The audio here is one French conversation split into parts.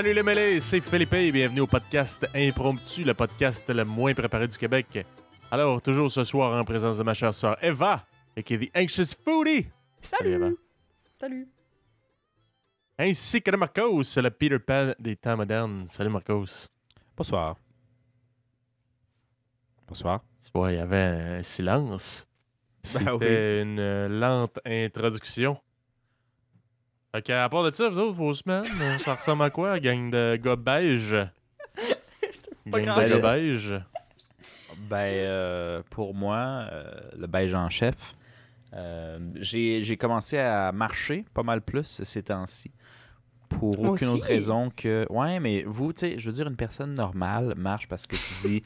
Salut les mêlés, c'est Philippe et bienvenue au podcast Impromptu, le podcast le moins préparé du Québec. Alors, toujours ce soir en présence de ma chère sœur Eva, et qui est The Anxious Foodie. Salut, Eva. Salut. Salut. Ainsi que de Marcos, le Peter Pan des temps modernes. Salut Marcos. Bonsoir. Bonsoir. Tu vois, il y avait un silence. C'était Ben oui. une lente introduction. Fait qu'à part de ça, vous autres, vos semaines, euh, ça ressemble à quoi, gang de gars beige? Gang de gars beige? Ben, euh, pour moi, euh, le beige en chef, euh, j'ai j'ai commencé à marcher pas mal plus ces temps-ci. Pour Moi aucune aussi. autre raison que. Ouais, mais vous, tu sais, je veux dire, une personne normale marche parce que tu dis.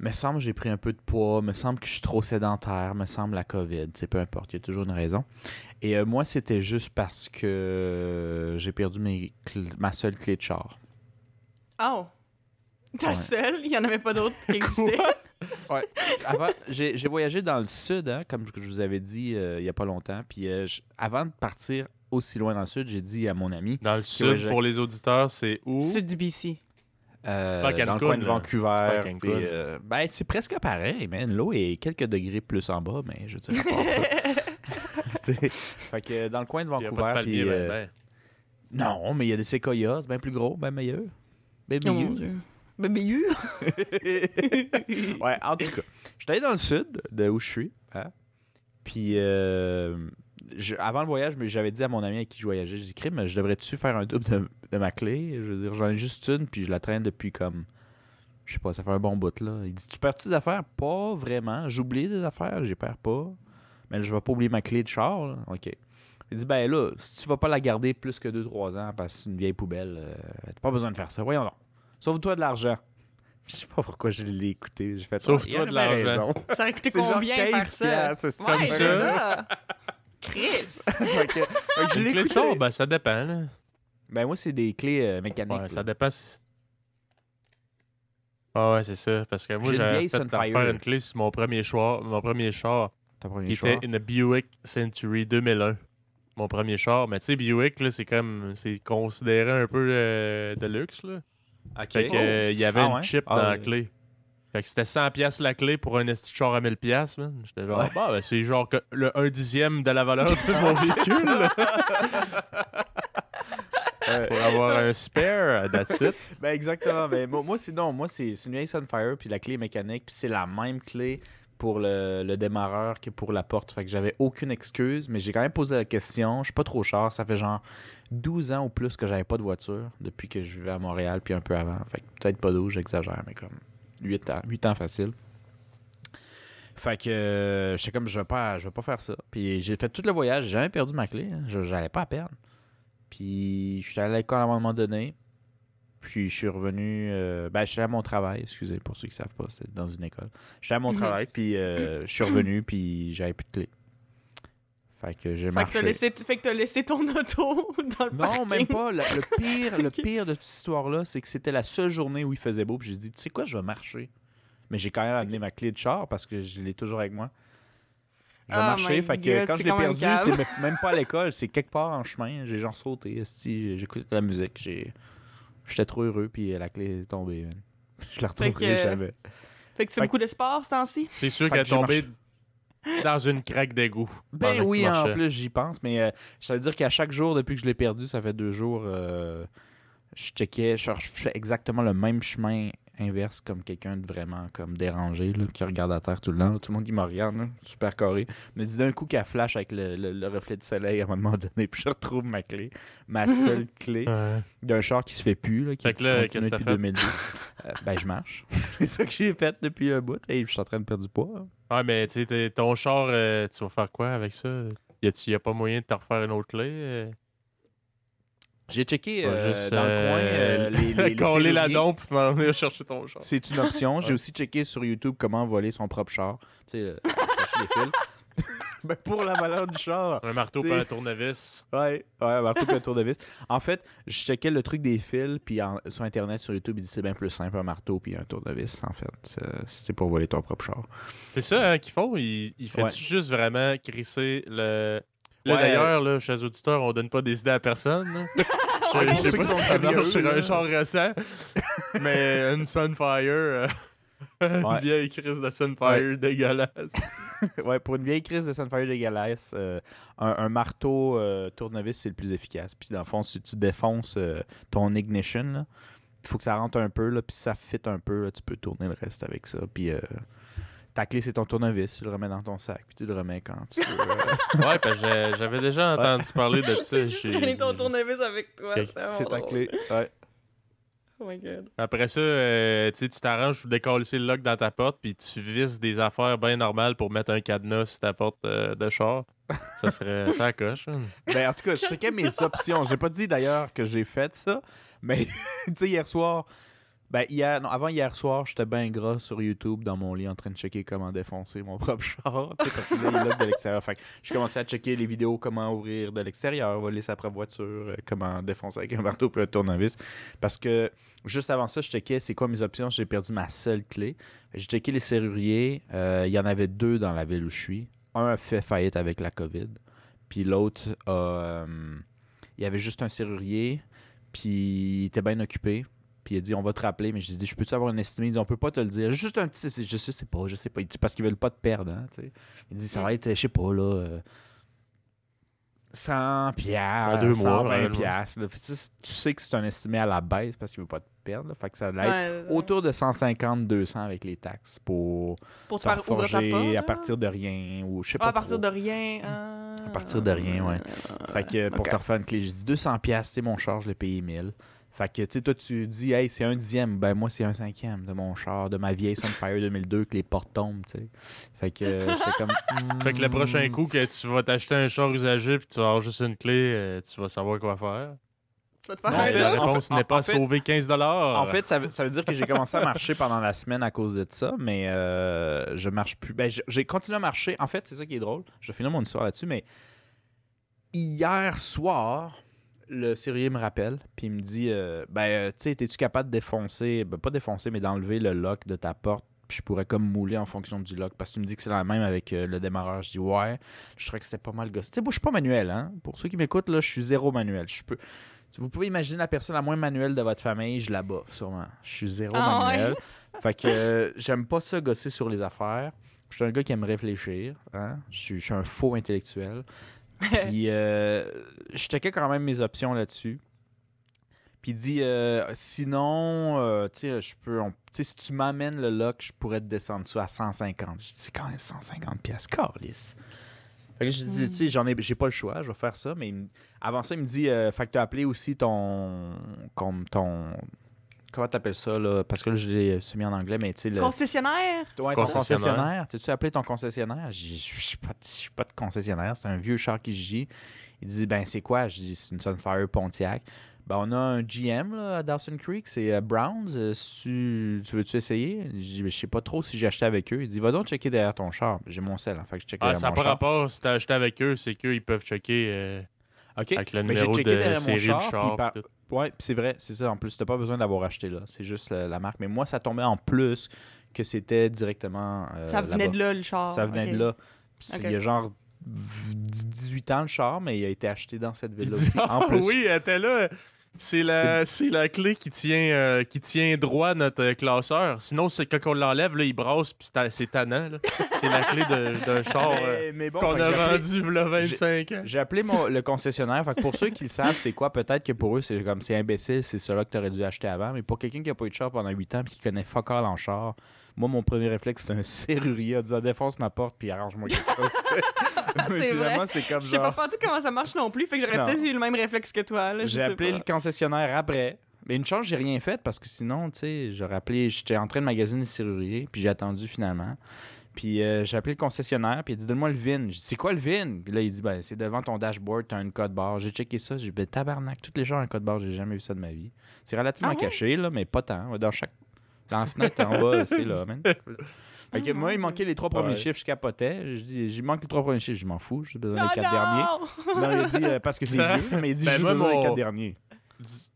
Me semble que j'ai pris un peu de poids, me semble que je suis trop sédentaire, me semble la COVID, sais, peu importe, il y a toujours une raison. Et euh, moi, c'était juste parce que j'ai perdu mes ma seule clé de char. Oh. Ta Ouais. seule, il n'y en avait pas d'autres qui existaient? Ouais. Avant, j'ai j'ai voyagé dans le sud, hein, comme je vous avais dit euh, il n'y a pas longtemps. Puis euh, avant de partir aussi loin dans le sud, j'ai dit à mon ami, Dans le sud, pour les auditeurs, c'est où? Sud du BC. euh, dans le coin de. Vancouver. Euh, ben, c'est presque pareil, man. L'eau est quelques degrés plus en bas, mais je dirais pas ça. Fait que dans le coin de Vancouver. palmier, ben, euh, ben. Non, mais il y a des séquoias, c'est bien plus gros, bien meilleur. Bien Oh mon meilleur. Dieu. Bébé U. ouais, en tout cas, je suis allé dans le sud de où je suis. hein. Puis, euh, je- avant le voyage, mais j'avais dit à mon ami avec qui je voyageais, j'ai dit, crime, je devrais-tu faire un double de, de ma clé? Je veux dire, j'en ai juste une, puis je la traîne depuis comme, je sais pas, ça fait un bon bout, là. Il dit, tu perds-tu des affaires? Pas vraiment. J'oublie des affaires, j'y perds pas. Mais je vais pas oublier ma clé de char, là. OK. Il dit, ben là, si tu vas pas la garder plus que 2-3 ans parce que c'est une vieille poubelle, euh, t'as pas besoin de faire ça. Voyons donc. Sauve-toi de l'argent. Je sais pas pourquoi je l'ai écouté. J'ai fait Sauve-toi Ah, a de l'argent. Ça aurait coûté genre combien 15 faire ça? Ouais, c'est ça. Chris. Fait que- fait que je Une clé de char, ben, ça dépend. Là. Ben moi, c'est des clés euh, mécaniques. Ouais, ça dépend. si- Ah ouais, c'est ça. Parce que moi, J'ai une j'avais vieille fait Sunfire. faire une clé sur mon premier char, mon premier char Ton premier qui choix. était une Buick Century 2001. Mon premier char. Mais tu sais, Buick, là, c'est comme. C'est considéré un peu euh, de luxe, là. Ok. Fait que, euh, il y avait Ah une ouais? chip Ah dans la ouais. clé. Fait que c'était 100$ piastres la clé pour un esti char à 1000$, piastres, man. J'étais genre, Ouais. bah, ben, c'est genre que le 1 dixième de la valeur de mon véhicule. Ouais. Pour avoir un spare, that's it. Ben exactement. Ben, moi, moi, c'est non. Moi, c'est une vieille Sunfire, puis la clé est mécanique, puis c'est la même clé pour le, le démarreur que pour la porte. Fait que j'avais aucune excuse, mais j'ai quand même posé la question. Je suis pas trop cher. Ça fait genre 12 ans ou plus que j'avais pas de voiture depuis que je vivais à Montréal, puis un peu avant. Fait que peut-être pas 12, j'exagère, mais comme 8 ans. 8 ans facile. Fait que euh, j'étais comme, je vais pas, je vais pas faire ça. Puis j'ai fait tout le voyage, j'ai jamais perdu ma clé. hein. Je J'allais pas à perdre. Puis je suis allé à l'école à un moment donné. Puis je suis revenu. euh, ben, je suis allé à mon travail, excusez, pour ceux qui savent pas, c'était dans une école. Je suis allé à mon Mhm. travail, puis euh, je suis revenu, puis j'avais plus de clé. Fait que j'ai Fait que marché. t'as laissé, fait que t'as laissé ton auto dans le Non, parking. même pas. Le, le pire, le pire de toute cette histoire-là, c'est que c'était la seule journée où il faisait beau. Puis j'ai dit, tu sais quoi, je vais marcher. Mais j'ai quand même amené ma clé de char parce que je l'ai toujours avec moi. Je vais Oh marcher. Fait que God, quand je l'ai perdu, c'est me- même pas à l'école, c'est quelque part en chemin. J'ai genre sauté. J'écoutais de la musique. J'étais trop heureux, puis la clé est tombée. man. Je la Fait retrouverai que- jamais. Fait que tu fais Fait beaucoup de sport ce temps-ci? C'est sûr qu'elle est que tombée dans une craque d'égout. Ben oui, en plus, j'y pense. Mais euh, je veux dire qu'à chaque jour, depuis que je l'ai perdu, ça fait deux jours, euh, je checkais, je, fais exactement le même chemin inverse comme quelqu'un de vraiment comme dérangé, là, qui regarde à terre tout le temps. Tout le monde qui me regarde, là, super carré. Me dit d'un coup qu'elle flash avec le, le- le reflet du soleil à un moment donné, puis je retrouve ma clé, ma seule clé Ouais. d'un char qui se fait plus, là, qui est là, que t'as depuis fait? 2002. Euh, ben, je marche. C'est ça que j'ai fait depuis un bout. Et je suis en train de perdre du poids. hein. Ouais, mais tu sais, t'es- ton char, euh, tu vas faire quoi avec ça? Y y a pas moyen de te refaire une autre clé? euh? J'ai checké euh, juste, dans le coin les, les, les coller la dompe pour m'en venir chercher ton char. C'est une option. J'ai Ouais. aussi checké sur YouTube comment voler son propre char. Tu sais, euh, les fils. ben, pour la valeur du char. Un marteau pas un tournevis. Ouais, ouais, marteau puis un tour de vis. En fait, je checkais le truc des fils, puis en- sur Internet, sur YouTube, il dit c'est bien plus simple, un marteau puis un tour de vis, en fait. C'est pour voler ton propre char. C'est ça hein, qu'ils font? Ils, ils font Ouais. juste vraiment crisser le. Là, Ouais. d'ailleurs, là, chez les auditeurs, on donne pas des idées à personne. je sais ceux pas si curieux, sur un char récent, mais une Sunfire, euh, une Ouais. vieille crise de Sunfire dégueulasse. ouais, pour une vieille crise de Sunfire dégueulasse, euh, un, un marteau euh, tournevis, c'est le plus efficace. Puis dans le fond, si tu défonces euh, ton ignition, il faut que ça rentre un peu, là, puis ça fit un peu, là, tu peux tourner le reste avec ça. Puis ta clé, c'est ton tournevis, tu le remets dans ton sac, puis tu le remets quand tu veux. Ouais, parce que j'ai- j'avais déjà entendu parler de ça. Traîner ton tournevis avec toi. C'est ta clé. Ouais. Oh my god. Après ça, euh, tu sais, tu t'arranges pour décoller le lock dans ta porte, puis tu vises des affaires bien normales pour mettre un cadenas sur ta porte euh, de char. Ça serait ça coche. hein. Ben, en tout cas, je checkais mes options. J'ai pas dit d'ailleurs que j'ai fait ça, mais tu sais, hier soir, ben, hier, non, avant hier soir, j'étais bien gras sur YouTube dans mon lit en train de checker comment défoncer mon propre char. Parce que là, il est de l'extérieur. Fait j'ai commencé à checker les vidéos comment ouvrir de l'extérieur, voler sa propre voiture, euh, comment défoncer avec un marteau puis un tournevis. Parce que juste avant ça, je checkais c'est quoi mes options. J'ai perdu ma seule clé. J'ai checké les serruriers. Euh, Il y en avait deux dans la ville où je suis. Un a fait faillite avec la COVID. Puis l'autre euh, il y avait juste un serrurier. Puis il était bien occupé. Puis il a dit on va te rappeler, mais j'ai dit je peux-tu avoir une estimée? Il dit on peut pas te le dire. Juste un petit. Je sais, sais pas, je sais pas. Il dit parce qu'ils veulent pas te perdre. Hein, tu sais. il dit ça va être, je sais pas, là. euh, 100 piastres, deux mois, 120 réellement. piastres. là. Tu, sais, tu sais que c'est un estimé à la baisse parce qu'il veut pas te perdre. là. Fait que ça va être Ouais, autour de 150-200 avec les taxes pour pour te te faire porte. à partir de rien ou je sais Ah, pas à partir trop. de rien. ah. À partir de rien, ouais. Fait que pour te refaire une clé, j'ai dit 200 pièces, c'est mon char, je l'ai payé 1000. Fait que tu sais toi tu dis hey, c'est un dixième, ben moi c'est un cinquième de mon char, de ma vieille Sunfire 2002 que les portes tombent, tu sais. Fait que euh, comme Fait que le prochain hmm. coup que tu vas t'acheter un char usagé puis tu vas avoir juste une clé, euh, tu vas savoir quoi faire. Tu vas te faire Non, la réponse fait- n'est pas en fait- sauver 15 En fait, ça veut, ça veut dire que j'ai commencé à marcher pendant la semaine à cause de ça, mais euh, je marche plus. Ben, j'ai continué à marcher. En fait, c'est ça qui est drôle. Je vais finir mon histoire là-dessus, mais hier soir, le serrurier me rappelle, puis il me dit euh, Ben, euh, tu sais, es-tu capable de défoncer, ben, pas défoncer, mais d'enlever le lock de ta porte puis je pourrais comme mouler en fonction du lock parce que tu me dis que c'est la même avec euh, le démarreur. Je dis ouais, je trouvais que c'était pas mal gosse. Tu sais, moi je suis pas manuel, hein. Pour ceux qui m'écoutent, là, je suis zéro manuel. Je peux. Vous pouvez imaginer la personne la moins manuelle de votre famille, je la bats, sûrement. Je suis zéro Ah ouais? manuel. Fait que euh, j'aime pas ça gosser sur les affaires. Je suis un gars qui aime réfléchir. Hein? Je, suis, je suis un faux intellectuel. Puis euh, je checkais quand même mes options là-dessus. Puis il dit euh, sinon, euh, tu sais, je peux. si tu m'amènes le lock, je pourrais te descendre ça à 150. Je dis c'est quand même 150 pièces, Carlis. Fait que je dis, tu sais, j'en ai, j'ai pas le choix, je vais faire ça. Mais avant ça, il me dit, euh, fait que tu as appelé aussi ton, comme ton, comment t'appelles ça là? Parce que là, je l'ai mis en anglais, mais tu sais le. Concessionnaire? Ouais, Concessionnaire. concessionnaire. T'as-tu appelé ton concessionnaire? Je dis, je suis pas, de- pas de concessionnaire, c'est un vieux char qui gît. Il dit, ben c'est quoi? Je dis, c'est une Sunfire Pontiac. Ben on a un GM là, à Dawson Creek, c'est euh, Browns. Euh, si tu, tu veux-tu essayer? Je dis, Ben, je sais pas trop si j'ai acheté avec eux. Il dit, va donc checker derrière ton char. J'ai mon sel, en fait que je check Ah, derrière ça n'a mon pas char. rapport si t'as acheté avec eux, c'est qu'eux, ils peuvent checker euh, avec le Ben, numéro checké de derrière mon série char, par- tout. Ouais, c'est vrai, c'est ça. En plus, t'as pas besoin d'avoir acheté là. C'est juste la, la marque. Mais moi, ça tombait en plus que c'était directement. euh, Ça venait de là, le char. Ça venait de là. Il y a genre v- 18 ans le char, mais il a été acheté dans cette Il ville-là aussi. En ah plus. oui, elle était là. C'est la, c'est la clé qui tient, euh, qui tient droit notre euh, classeur. Sinon, c'est quand on l'enlève, là, il brasse, puis c'est tannant. là. C'est la clé de- d'un char euh, Mais, mais bon, qu'on a vendu il y a 25 ans. J'ai appelé mon- le concessionnaire. Fait que pour ceux qui le savent, c'est quoi? Peut-être que pour eux, c'est comme c'est imbécile, c'est cela que tu aurais dû acheter avant. Mais pour quelqu'un qui n'a pas eu de char pendant 8 ans et qui connaît fuck all en char, moi, mon premier réflexe, c'est un serrurier en disant défonce ma porte puis arrange-moi quelque chose. C'est vrai. c'est comme Je sais pas pas comment ça marche non plus, fait que j'aurais peut-être eu le même réflexe que toi. J'ai appelé pas. le concessionnaire après. Mais une chance, j'ai rien fait parce que sinon, tu sais, j'aurais appelé. J'étais en train de magasiner serrurier, puis j'ai attendu finalement. Puis euh, j'ai appelé le concessionnaire, puis il a dit Donne-moi le VIN. J'ai dit C'est quoi le VIN? Puis là, il dit ben, C'est devant ton dashboard, t'as un code barre. J'ai checké ça. J'ai dit ben, Tabarnak, tous les gens ont un code barre, j'ai jamais vu ça de ma vie. C'est relativement Ah caché, là, mais pas tant. Dans chaque. Dans la fenêtre en bas, c'est là, man. Fait que moi, il manquait les trois premiers Ouais. chiffres, je capotais. Je dis, j'ai manque les trois premiers chiffres, je m'en fous, j'ai besoin des quatre derniers. non! Il a dit, euh, parce que c'est vieux, mais il dit, Ben, j'ai des mon- quatre derniers. Dis,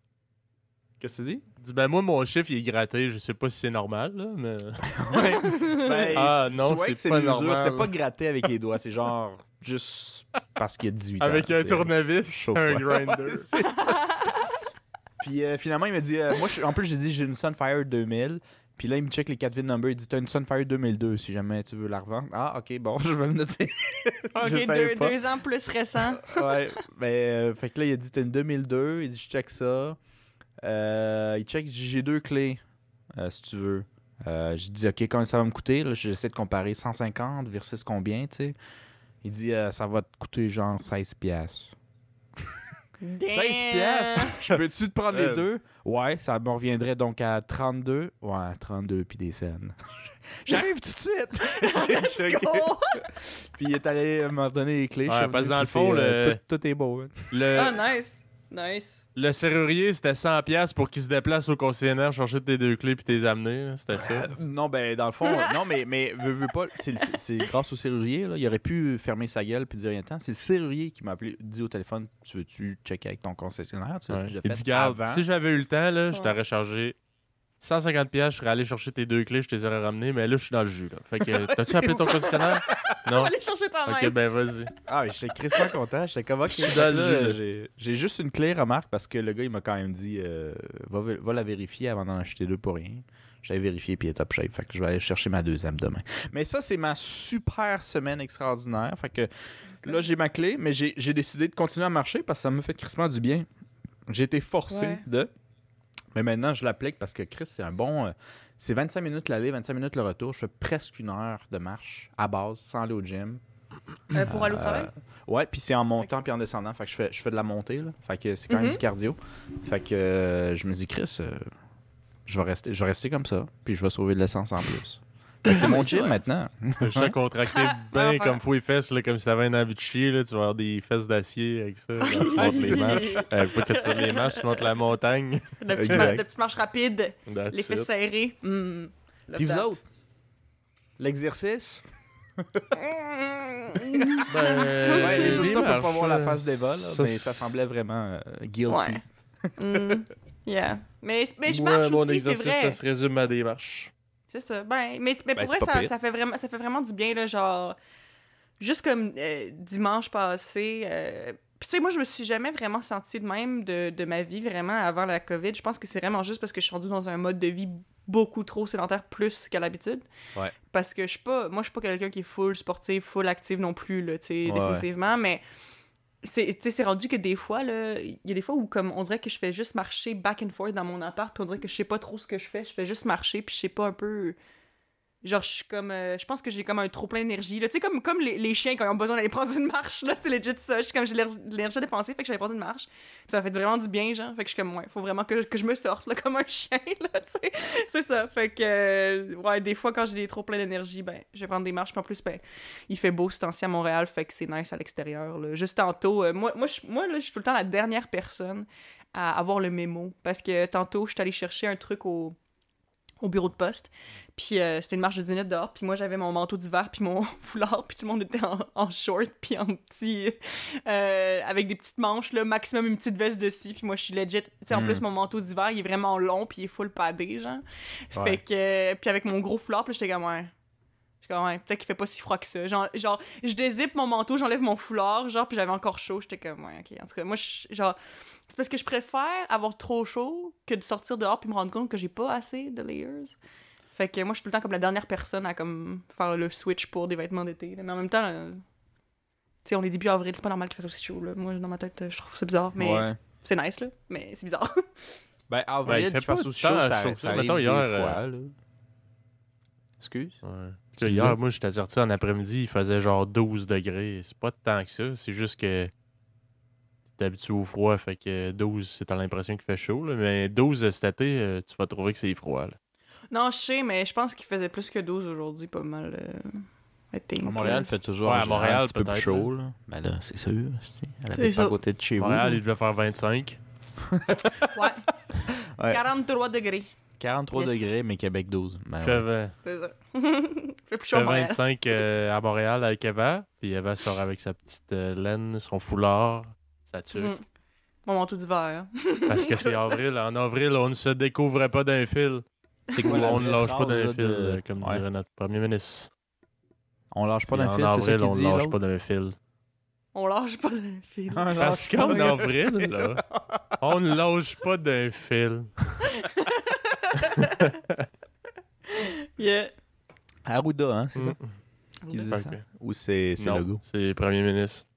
Qu'est-ce que tu dis? dis, ben moi, mon chiffre, il est gratté. Je sais pas si c'est normal, là, mais... Ouais. Ben, Ah, non, c'est que c'est pas normal. C'est pas gratté avec les doigts, c'est genre juste parce qu'il y a 18 ans. Avec un tournevis, Chaud, un grinder. Ouais, c'est ça. Puis euh, finalement, il m'a dit, euh, moi, je- en plus, j'ai dit, j'ai une Sunfire 2000. Puis là, il me check les 4 VIN numbers. Il dit, t'as une Sunfire 2002 si jamais tu veux la revendre. Ah, ok, bon, je vais le noter. Ok, Je savais deux, pas. deux ans plus récent. ouais, mais euh, fait que là, il a dit, t'as une 2002. Il dit, je check ça. Euh, il check, j'ai deux clés, euh, si tu veux. Euh, je dis, ok, combien ça va me coûter? Là, j'essaie de comparer 150 versus combien, tu sais. Il dit, euh, ça va te coûter genre 16 piastres. 16 piastres? Je peux-tu te prendre les Euh. deux? Ouais, ça me reviendrait donc à 32. Ouais, 32 puis des scènes. J'arrive tout de suite! Let's Ok. go! Puis il est allé me donner les clés. Ouais, parce que dans le fond, euh, le- tout, tout est beau. hein. Le, Ah, nice. Nice. le serrurier, c'était 100$ pour qu'il se déplace au concessionnaire chercher tes deux clés puis t'es amener. C'était ça. Euh, non, ben, dans le fond, non, mais, mais veux, veux pas, c'est, le- c'est grâce au serrurier, là, il aurait pu fermer sa gueule puis dire rien de temps. C'est le serrurier qui m'a appelé, dit au téléphone Tu veux-tu checker avec ton concessionnaire? Tu Ouais. Il dit, garde, avant. si j'avais eu le temps, là, je t'aurais chargé 150$, piastres, je serais allé chercher tes deux clés, je te les aurais ramenées, mais là, je suis dans le jus. Là. Fait que, t'as-tu appelé ton concessionnaire? On Non? aller chercher toi-même. Ok, ben vas-y. Ah, oui, j'étais crissement content. J'étais comme, ok, Je suis dans le là, j'ai, j'ai juste une clé, remarque, parce que le gars, il m'a quand même dit euh, va, la vérifier avant d'en acheter deux pour rien. J'avais vérifié puis il est top shape. Fait que je vais aller chercher ma deuxième demain. Mais ça, c'est ma super semaine extraordinaire. Fait que là, j'ai ma clé, mais j'ai, j'ai décidé de continuer à marcher parce que ça me fait crissement du bien. J'ai été forcé Ouais. de. Mais maintenant, je l'applique parce que Chris, c'est un bon. euh, c'est 25 minutes l'aller, 25 minutes le retour. Je fais presque une heure de marche à base, sans aller au gym. Euh, pour aller au travail? Euh, ouais, puis c'est en montant puis en descendant. Fait que je fais, je fais de la montée, là. Fait que c'est quand même Mhm. du cardio. Fait que euh, je me dis, Chris, je, vais rester, je vais rester comme ça, puis je vais sauver de l'essence en plus. Que c'est mon gym maintenant. Je suis contracté bien comme fou les fesses, là, comme si t'avais une envie de chier. Là, tu vas avoir des fesses d'acier avec ça. Là, tu montes les marches. Euh, pas que tu montes les marches, tu montes la montagne. De petites, Exact. mar- de petites marches rapides, That's les fesses it. serrées. Love Puis vous autres? L'exercice? Ben, ouais, les autres, ça, pour pas marches, voir la euh, face d'Eva, là, ça, mais ça semblait vraiment euh, guilty. Ouais. Hmm. Yeah. Mais, mais je Moi, marche mon aussi, c'est exercice, vrai. ça se résume à des marches. C'est ça. Ben, mais, mais Ben, pour vrai, ça, ça fait vraiment, ça fait vraiment du bien, là, genre... Juste comme euh, dimanche passé... euh, Puis tu sais, moi, je me suis jamais vraiment sentie de même de, de ma vie, vraiment, avant la COVID. Je pense que c'est vraiment juste parce que je suis rendue dans un mode de vie beaucoup trop sédentaire, plus qu'à l'habitude. Ouais. Parce que je suis pas... Moi, je suis pas quelqu'un qui est full sportif, full active non plus, là, tu sais, Ouais, définitivement, mais... C'est rendu que des fois, il y a des fois où comme on dirait que je fais juste marcher back and forth dans mon appart, puis on dirait que je sais pas trop ce que je fais, je fais juste marcher, puis je sais pas un peu... Genre, je suis comme... euh, je pense que j'ai comme un trop plein d'énergie. Tu sais, comme, les, chiens quand ils ont besoin d'aller prendre une marche, là, c'est legit ça. Je suis comme, j'ai l'énergie à dépenser, fait que j'allais prendre une marche. Ça fait vraiment du bien, genre. Fait que je suis comme, ouais, faut vraiment que, que je me sorte, là, comme un chien, là, tu sais. C'est ça. Fait que, euh, ouais, des fois, quand j'ai trop plein d'énergie, ben, je vais prendre des marches. Puis en plus, ben, il fait beau ce temps-ci à Montréal, fait que c'est nice à l'extérieur. là. Juste tantôt, euh, moi, moi, je, moi là, je suis tout le temps la dernière personne à avoir le mémo. Parce que tantôt, je suis allée chercher un truc au, au bureau de poste. Puis euh, c'était une marche de 10 minutes dehors. Puis moi, j'avais mon manteau d'hiver, puis mon foulard. Puis tout le monde était en, en short, puis en petit. euh, avec des petites manches, là, maximum une petite veste dessus. Puis moi, je suis legit. Tu sais, en plus, mon manteau d'hiver, il est vraiment long, puis il est full paddé, genre. Ouais. Fait que. euh, puis avec mon gros foulard, puis j'étais comme, ouais. J'étais comme, ouais, peut-être qu'il fait pas si froid que ça. Genre, genre je dézippe mon manteau, j'enlève mon foulard, genre, puis j'avais encore chaud. J'étais comme, ouais, ok. En tout cas, moi, je- genre, c'est parce que je préfère avoir trop chaud que de sortir dehors puis me rendre compte que j'ai pas assez de layers. Fait que moi, je suis tout le temps comme la dernière personne à comme faire le switch pour des vêtements d'été. Mais en même temps, euh, tu sais, on est début avril, c'est pas normal qu'il fasse aussi chaud. Là. Moi, dans ma tête, je trouve ça bizarre. Mais Ouais. c'est nice, là. Mais c'est bizarre. Ben, en Ouais, il vrai, fait pas le chaud, temps ça, chaud. ça Mettons, hier, euh, fois, là. Excuse? Ouais. Hier, moi, j'étais sorti en après-midi, il faisait genre 12 degrés. C'est pas tant que ça, c'est juste que t'es habitué au froid, fait que 12, c'est l'impression qu'il fait chaud, là. mais 12 cet été, euh, tu vas trouver que c'est froid. là. non, je sais, mais je pense qu'il faisait plus que 12 aujourd'hui, pas mal. Euh... À Montréal, fait toujours Ouais, à Montréal, un petit peu plus chaud. Là. Ben là, c'est sûr. c'est- Elle habite pas ça. à côté de chez Montréal, vous. il devait faire 25. Ouais. Ouais. 43 degrés. 43 Yes. degrés, mais Québec 12. Ben ouais. fait, vingt- C'est ça. fait plus chaud à fait Montréal. 25 euh, à Montréal avec Eva, puis Eva sort avec sa petite euh, laine, son foulard, sa tuque. Mm. Mon manteau d'hiver. Parce que c'est avril. En avril, on ne se découvrait pas d'un fil. C'est quoi on ne lâche pas d'un fil, de- euh, comme Ouais. dirait notre premier ministre. On lâche pas d'un en fil, ça avril, on ne lâche pas d'un fil. On lâche pas d'un fil. Ah, Parce qu'en avril, là, on ne lâche pas d'un fil. Yeah. Arruda, hein, c'est ça? Qui dit ça? Ou c'est c'est Non, le goût? C'est le premier ministre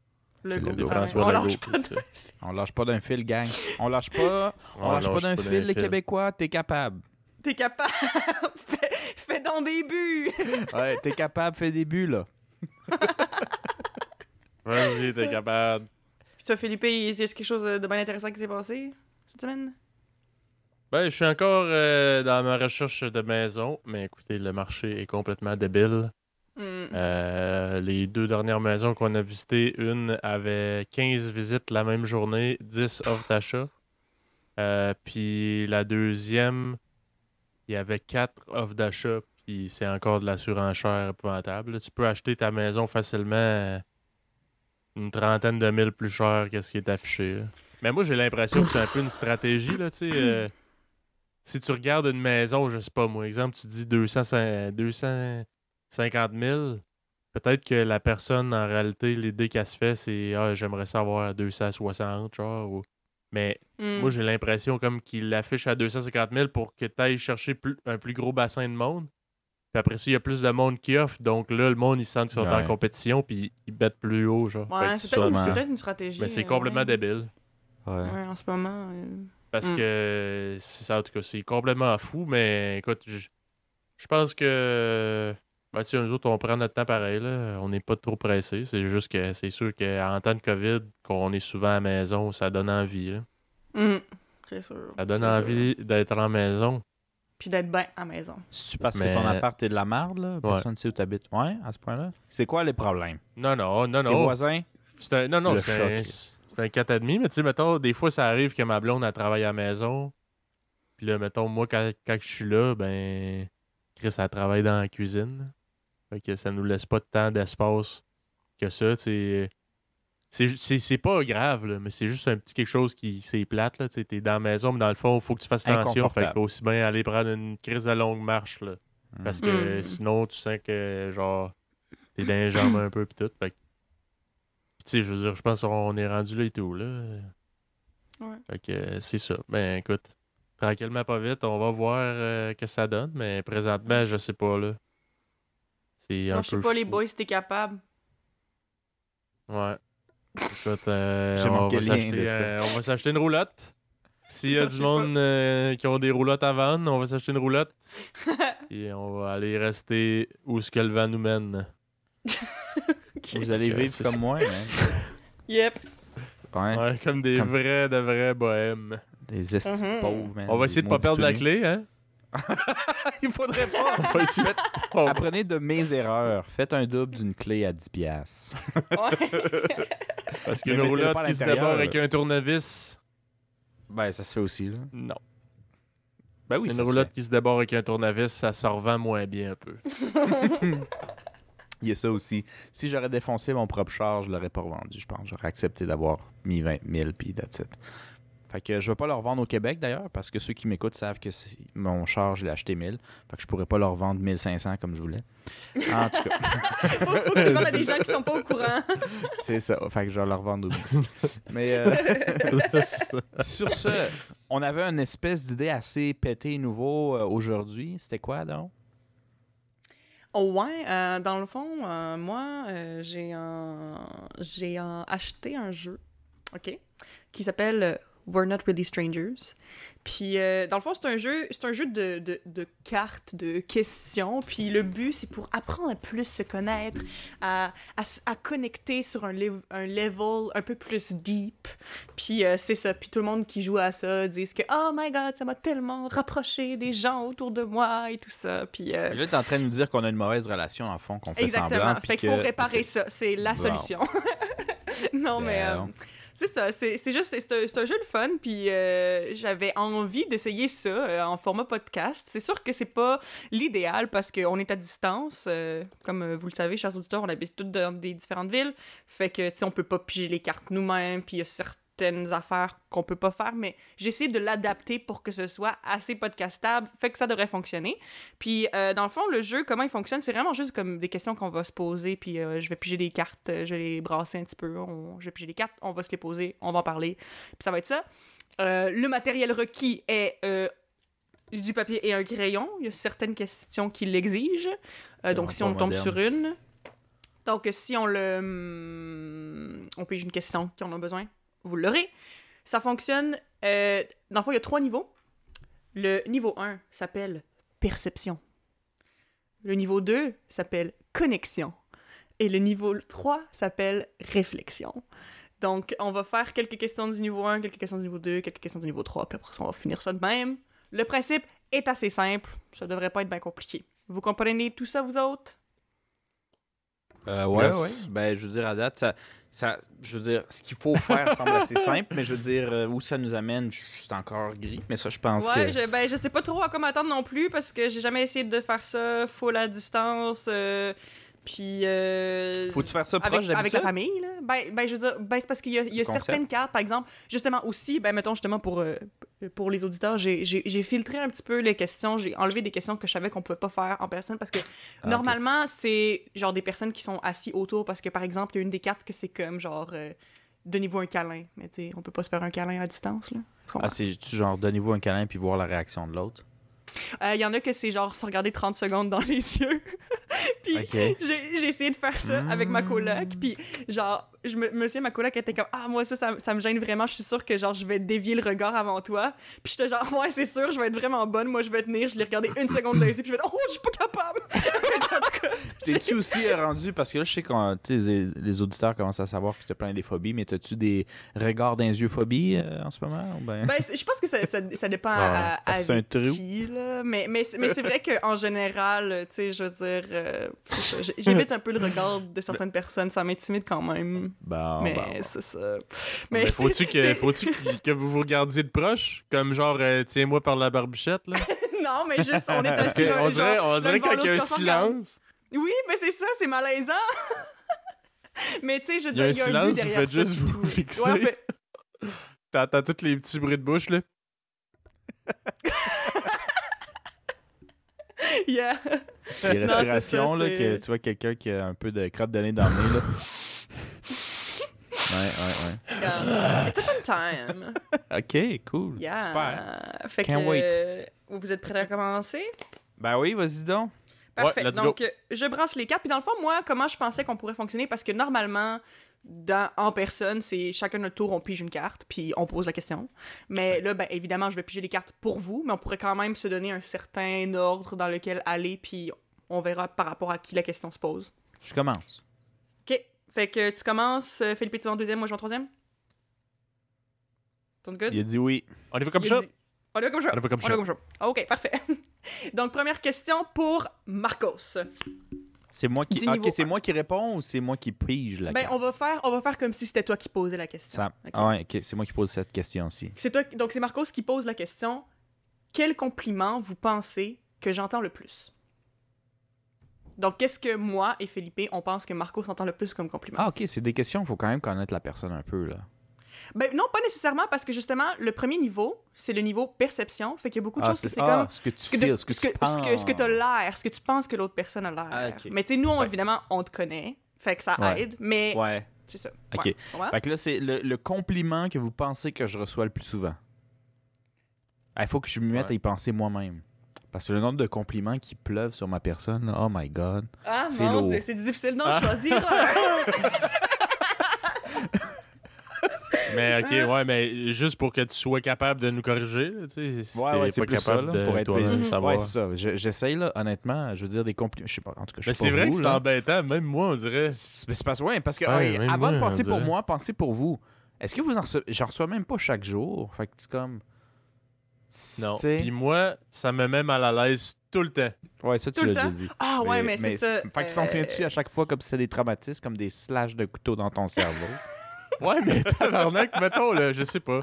Le C'est go. le go. Ouais, François on Legault. lâche pas de... On lâche pas d'un fil, gang. On lâche pas, on lâche pas d'un fil, les Québécois, t'es capable. T'es capable? fais, fais donc des buts. Ouais, t'es capable, fais des buts, là. Vas-y, t'es capable. Puis toi, Philippe, y a quelque chose de bien intéressant qui s'est passé cette semaine? Ben, je suis encore euh, dans ma recherche de maison, mais écoutez, le marché est complètement débile. Hmm. Euh, les deux dernières maisons qu'on a visitées, une avait 15 visites la même journée, 10 offres d'achat. Euh, puis la deuxième, il y avait 4 offres d'achat, puis c'est encore de la surenchère épouvantable. Tu peux acheter ta maison facilement une trentaine de mille plus cher que ce qui est affiché. là. Mais moi, j'ai l'impression que c'est un peu une stratégie, là, tu sais. Euh, si tu regardes une maison, je sais pas moi, exemple, tu dis 200, 250 000, peut-être que la personne, en réalité, l'idée qu'elle se fait, c'est Ah, j'aimerais savoir 260, genre. ou- Mais Hmm. moi, j'ai l'impression comme qu'il l'affiche à 250 000 pour que tu ailles chercher plus- un plus gros bassin de monde. Puis après ça, il y a plus de monde qui offre. Donc là, le monde, ils se sentent qu'ils sont en compétition, puis ils bêtent plus haut, genre. Ouais, c'est peut-être une, stratégie. mais c'est euh, complètement ouais. débile. Ouais. Ouais, en ce moment. euh, Parce Mm. que, c'est ça, en tout cas, c'est complètement fou, mais écoute, je je pense que, ben, tu sais, nous autres, on prend notre temps pareil, là. On n'est pas trop pressé. C'est juste que c'est sûr qu'en temps de COVID, qu'on est souvent à la maison, ça donne envie, là. hmm, C'est sûr. Ça donne envie d'être à la maison. Puis d'être bien à la maison. C'est parce Mais- que ton appart est de la merde, là? Personne ne sait où t'habites. Ouais, à ce point-là. C'est quoi les problèmes? Non, non, non, Tes non. voisins? C'est un, non, non, c'est un, choc. C'est un 4,5, mais tu sais, mettons, des fois, ça arrive que ma blonde, elle travaille à la maison. Puis là, mettons, moi, quand, quand je suis là, ben, Chris, elle travaille dans la cuisine. Fait que ça nous laisse pas de temps, d'espace que ça, tu sais. C'est, c'est, c'est pas grave, là, mais c'est juste un petit quelque chose qui, c'est plate, là, tu sais, t'es dans la maison, mais dans le fond, il faut que tu fasses attention. Fait qu'aussi bien aller prendre une crise de longue marche, là. Parce que Mm. sinon, tu sens que, genre, t'es dans les jambes un peu, pis tout. Fait que- Tu sais, je veux dire, je pense qu'on est rendu là et tout, là. Ouais. Fait que euh, c'est ça. Ben, écoute, tranquillement, pas vite, on va voir euh, que ça donne, mais présentement, je sais pas, là. C'est un Moi, je sais pas, les boys, si t'es capable. Ouais. Écoute, euh, J'ai on, va s'acheter, euh, on va s'acheter une roulotte. S'il y a du monde euh, qui ont des roulottes à vendre, on va s'acheter une roulotte. Et on va aller rester où ce que le vent nous mène. Vous allez vivre comme moi, man. Yep. Ouais. Ouais, comme des Comme- vrais, de vrais bohèmes. Des estis Mhm. pauvres, man. On va Des essayer de pas perdre la clé, hein? Il faudrait pas. On va essayer. on- Apprenez de mes erreurs. Faites un double d'une clé à 10 piastres. Ouais. Parce qu'une roulotte qui se débarre avec un tournevis. Ben, ça se fait aussi, là. Non. Ben oui, ça Une roulotte qui se débarre avec un tournevis, ça se revend moins bien un peu. Il y a ça aussi. Si j'aurais défoncé mon propre char, je l'aurais pas revendu, je pense. J'aurais accepté d'avoir mis 20 000 puis that's it. Fait que je vais pas le revendre au Québec d'ailleurs, parce que ceux qui m'écoutent savent que mon char, je l'ai acheté 1000. Fait que je pourrais pas le revendre 1500 comme je voulais. En tout cas, Faut, faut que tu parles à des gens qui sont pas au courant. c'est ça. Fait que je vais le revendre aussi. Mais euh, sur ce, on avait une espèce d'idée assez pétée nouveau euh, aujourd'hui. C'était quoi donc? Oh ouais, euh, dans le fond, euh, moi, euh, j'ai acheté un jeu, OK, qui s'appelle We're Not Really Strangers. Puis, euh, dans le fond, c'est un jeu, c'est un jeu de, de, de cartes, de questions. Puis, le but, c'est pour apprendre à plus se connaître, à, à, connecter sur un, un level un peu plus deep. Puis, euh, c'est ça. Puis, tout le monde qui joue à ça disent que « Oh my God, ça m'a tellement rapproché des gens autour de moi et tout ça. » Puis, euh, Fait Là, tu es en train de nous dire qu'on a une mauvaise relation, en fond, qu'on fait Exactement. semblant. fait puis qu'il faut que- réparer ça. C'est la solution. non, mais euh, Ben, c'est ça. C'est juste, c'est un, un jeu de fun. Puis euh, j'avais envie d'essayer ça euh, en format podcast. C'est sûr que c'est pas l'idéal parce qu'on est à distance. euh, comme vous le savez, chers auditeurs, on habite toutes dans des différentes villes. Fait que, tu sais, on peut pas piger les cartes nous-mêmes. Puis il y a certains certaines affaires qu'on peut pas faire, mais j'essaie de l'adapter pour que ce soit assez podcastable, fait que ça devrait fonctionner. Puis, euh, dans le fond, le jeu, comment il fonctionne, c'est vraiment juste comme des questions qu'on va se poser, puis euh, je vais piger des cartes, euh, je vais les brasser un petit peu, on- je vais piger des cartes, on va se les poser, on va en parler, puis ça va être ça. Euh, le matériel requis est du papier et un crayon. Il y a certaines questions qui l'exigent. Donc, si on tombe moderne. sur une. Donc, si on le. hum, On pige une question qui en a besoin, vous l'aurez. Ça fonctionne. Euh, dans le fond, il y a trois niveaux. Le niveau 1 s'appelle perception. Le niveau 2 s'appelle connexion. Et le niveau 3 s'appelle réflexion. Donc, on va faire quelques questions du niveau 1, quelques questions du niveau 2, quelques questions du niveau 3, puis après ça, on va finir ça de même. Le principe est assez simple. Ça devrait pas être bien compliqué. Vous comprenez tout ça, vous autres? Euh, ouais, Yes. ouais. Ben, je veux dire, à date, ça, ça, je veux dire, ce qu'il faut faire semble assez simple, mais je veux dire, euh, où ça nous amène, c'est encore gris. Mais ça, je pense Ouais, que. je, ben, je sais pas trop à quoi m'attendre non plus parce que j'ai jamais essayé de faire ça full à distance. euh, puis. euh, Faut-tu faire ça avec, proche avec d'habitude? la famille, là? Ben, ben, je veux dire, ben, c'est parce qu'il y a, il y a Concept. certaines cartes, par exemple, justement aussi, ben, mettons, justement, pour, euh, pour les auditeurs, j'ai- filtré un petit peu les questions, j'ai enlevé des questions que je savais qu'on pouvait pas faire en personne parce que Ah, normalement, c'est genre des personnes qui sont assis autour parce que, par exemple, il y a une des cartes que c'est comme genre. euh, Donnez-vous un câlin. Mais tu sais, on peut pas se faire un câlin à distance, là. Ah, c'est genre, donnez-vous un câlin puis voir la réaction de l'autre? Euh, Il y en a que c'est genre se regarder 30 secondes dans les yeux. puis Ok. j'ai j'ai essayé de faire ça avec ma coloc. Puis genre, je me, me souviens, ma coloc était comme Ah, moi, ça, ça, ça me gêne vraiment. Je suis sûre que genre, je vais dévier le regard avant toi. Puis j'étais genre, Ouais, c'est sûr, je vais être vraiment bonne. Moi, je vais tenir. Je l'ai regardé une seconde les yeux. Puis je vais dire, Oh, je suis pas capable. T'es-tu aussi rendu, parce que là, je sais que les, les auditeurs commencent à savoir que tu as plein des phobies, mais as-tu des regards les yeux phobies euh, en ce moment? ben- ben, je pense que ça, ça, ça dépend Ouais, à, à, c'est un trou. qui, là. Mais, mais, c'est- mais c'est vrai qu'en général, tu sais, je veux dire, euh, j'évite un peu le regard de certaines personnes. Ça m'intimide quand même. Bon, mais bon, c'est ça. Mais faut-tu que, faut que, que vous vous regardiez de proche? Comme genre, euh, tiens-moi par la barbichette, là? Non, mais juste, on est assis. on dirait, on dirait quand il y a un silence, Oui, mais c'est ça, c'est malaisant. mais tu sais, je veux Il y a un il y a un but silence, vous faites juste vous fixer. Ouais, t'entends tous les petits bruits de bouche, là? yeah. Les Non, respirations, ça, là, que tu vois quelqu'un qui a un peu de crotte de nez dans le nez, là. Ouais, ouais, Yeah. It's a fun time. ouais. Ok, cool. Yeah. Super. Fait Can't que, wait. euh, vous êtes prêts à commencer? Ben oui, vas-y donc. Parfait. Donc, euh, je brasse les cartes. Puis dans le fond, moi, comment je pensais qu'on pourrait fonctionner? Parce que normalement, dans, en personne, c'est chacun notre tour, on pige une carte, puis on pose la question. Mais là, ben, évidemment, je vais piger les cartes pour vous, mais on pourrait quand même se donner un certain ordre dans lequel aller, puis on verra par rapport à qui la question se pose. Je commence. OK. Fait que tu commences, euh, Philippe, tu vas en deuxième, moi je vais en troisième? Sounds good? Il a dit oui. On y va comme Il ça? dit- On y va comme ça. On y va comme ça. OK, parfait. Donc, première question pour Marcos. C'est moi qui. Du ah, ok, c'est moi qui réponds ou c'est moi qui pige la Ben, carte? on va faire, on va faire comme si c'était toi qui posais la question. Ça-. Ah ouais, c'est moi qui pose cette question-ci. C'est toi, donc c'est Marcos qui pose la question. Quel compliment vous pensez que j'entends le plus? Donc, qu'est-ce que moi et Felipe, on pense que Marcos entend le plus comme compliment? Ah, ok, c'est des questions, il faut quand même connaître la personne un peu, là. Ben non, pas nécessairement, parce que justement, le premier niveau, c'est le niveau perception. Fait qu'il y a beaucoup de Ah, choses que c'est c'est ah, comme... ce que tu ce que, de- feels, ce que ce tu penses. ce que, ce que t'as l'air, ce que tu penses que l'autre personne a l'air. Ah. Mais tu sais, nous, on, Ouais. évidemment, on te connaît. Fait que ça Ouais. aide, mais Ouais. c'est ça. Ok. Ouais. Fait que là, c'est le, le compliment que vous pensez que je reçois le plus souvent. Il faut que je me mette Ouais. à y penser moi-même. Parce que le nombre de compliments qui pleuvent sur ma personne, là, oh my god. Ah C'est mon lourd. dieu, c'est difficile d'en Ah. choisir. Mais ok, ouais, mais juste pour que tu sois capable de nous corriger, tu sais, si Ouais, t'es ouais, c'est pas plus capable ça, là, de pour toi-même savoir. Ouais, c'est ça. Je- J'essaye, là, honnêtement, je veux dire des compliments. Je sais pas, en tout cas, je Mais sais c'est pas vrai vous, que c'est là. embêtant, même moi, on dirait. C'est c'est parce, ouais, parce que Ouais, hey, même avant moi, de on penser pour dirait. moi, pensez pour vous. Est-ce que vous en recevez... J'en reçois même pas chaque jour? Fait que c'est comme... Non. Tu sais- Puis moi, ça me met mal à l'aise tout le temps. Ouais, ça, Tout tu le l'as déjà dit. Ah ouais, mais, c'est ça. Fait que tu t'en euh, souviens-tu à chaque fois comme si c'était des traumatismes, comme des slashes de couteau dans ton cerveau? Ouais, mais tabarnak, mettons, là, je sais pas.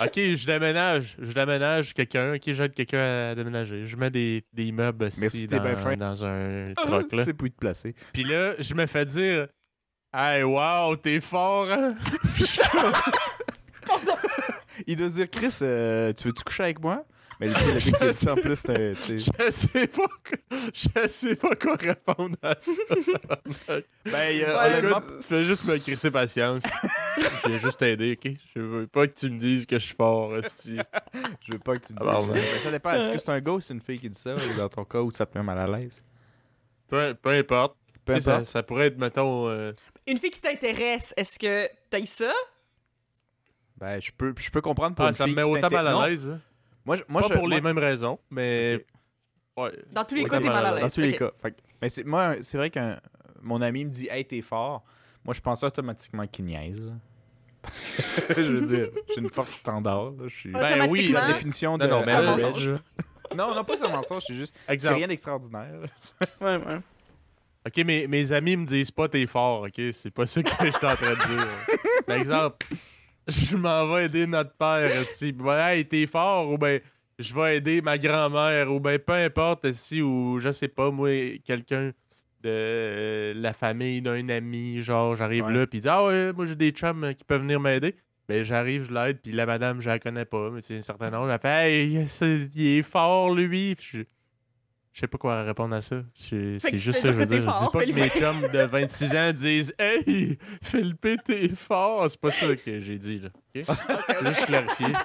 Ok, je déménage. Je déménage quelqu'un. Ok, j'aide quelqu'un à déménager. Je mets des, des meubles aussi Merci, t'es dans, fin. dans un troc, là. c'est pour y te placer. Puis là, je me fais dire Hey, wow, t'es fort, hein? Il doit se dire, Chris, euh, tu veux-tu coucher avec moi? Mais tu sais, le ça en plus, c'est. Je sais pas, quoi- je sais pas quoi répondre à ça. Ben, Ouais, honnêtement, Tu fais juste me crisser patience. Je vais juste t'aider, ok? Je veux pas que tu me dises que je suis fort, esti. je veux pas que tu me dises. Ben, ça dépend. Est-ce que c'est un gars ou c'est une fille qui dit ça? Ou dans ton cas, où ça te met mal à l'aise? Peu, peu importe. Peu ça, pourrait être, mettons. euh, Une fille qui t'intéresse, est-ce que t'as ça? Ben, je peux, je peux comprendre pour Ah, une ça me met autant mal à l'aise. Moi, je- moi, pas je- pour moi- les mêmes raisons, mais. Ouais. Dans tous les cas, t'es mal à l'aise. Dans tous les cas. Fait mais c'est, moi, c'est vrai que mon ami me dit Hey, t'es fort. Moi, je pense automatiquement qu'il niaise. Parce que, je veux dire, j'ai une force standard. là. Je suis. Ouais. Ben oui, la définition de. Non, non, mais là, mensonge. non, non, pas que c'est un mensonge, c'est juste. C'est rien d'extraordinaire. Ouais, ouais. Ok, mes, mes amis me disent pas t'es fort, ok? C'est pas ça que je suis en train de dire. Par exemple, je m'en vais aider notre père si hey, t'es fort ou ben je vais aider ma grand-mère ou ben peu importe si ou je sais pas moi quelqu'un de la famille d'un ami genre j'arrive Ouais. là puis il dit ah ouais moi j'ai des chums qui peuvent venir m'aider ben j'arrive je l'aide puis la madame je la connais pas mais c'est un certain âge elle fait hey il est fort lui Puis je sais pas quoi répondre à ça. C'est juste ça, je veux dire. Je dis pas que mes chums de 26 ans disent Hey, Philippe, t'es fort. C'est pas ça que j'ai dit, là. ok? C'est juste clarifier.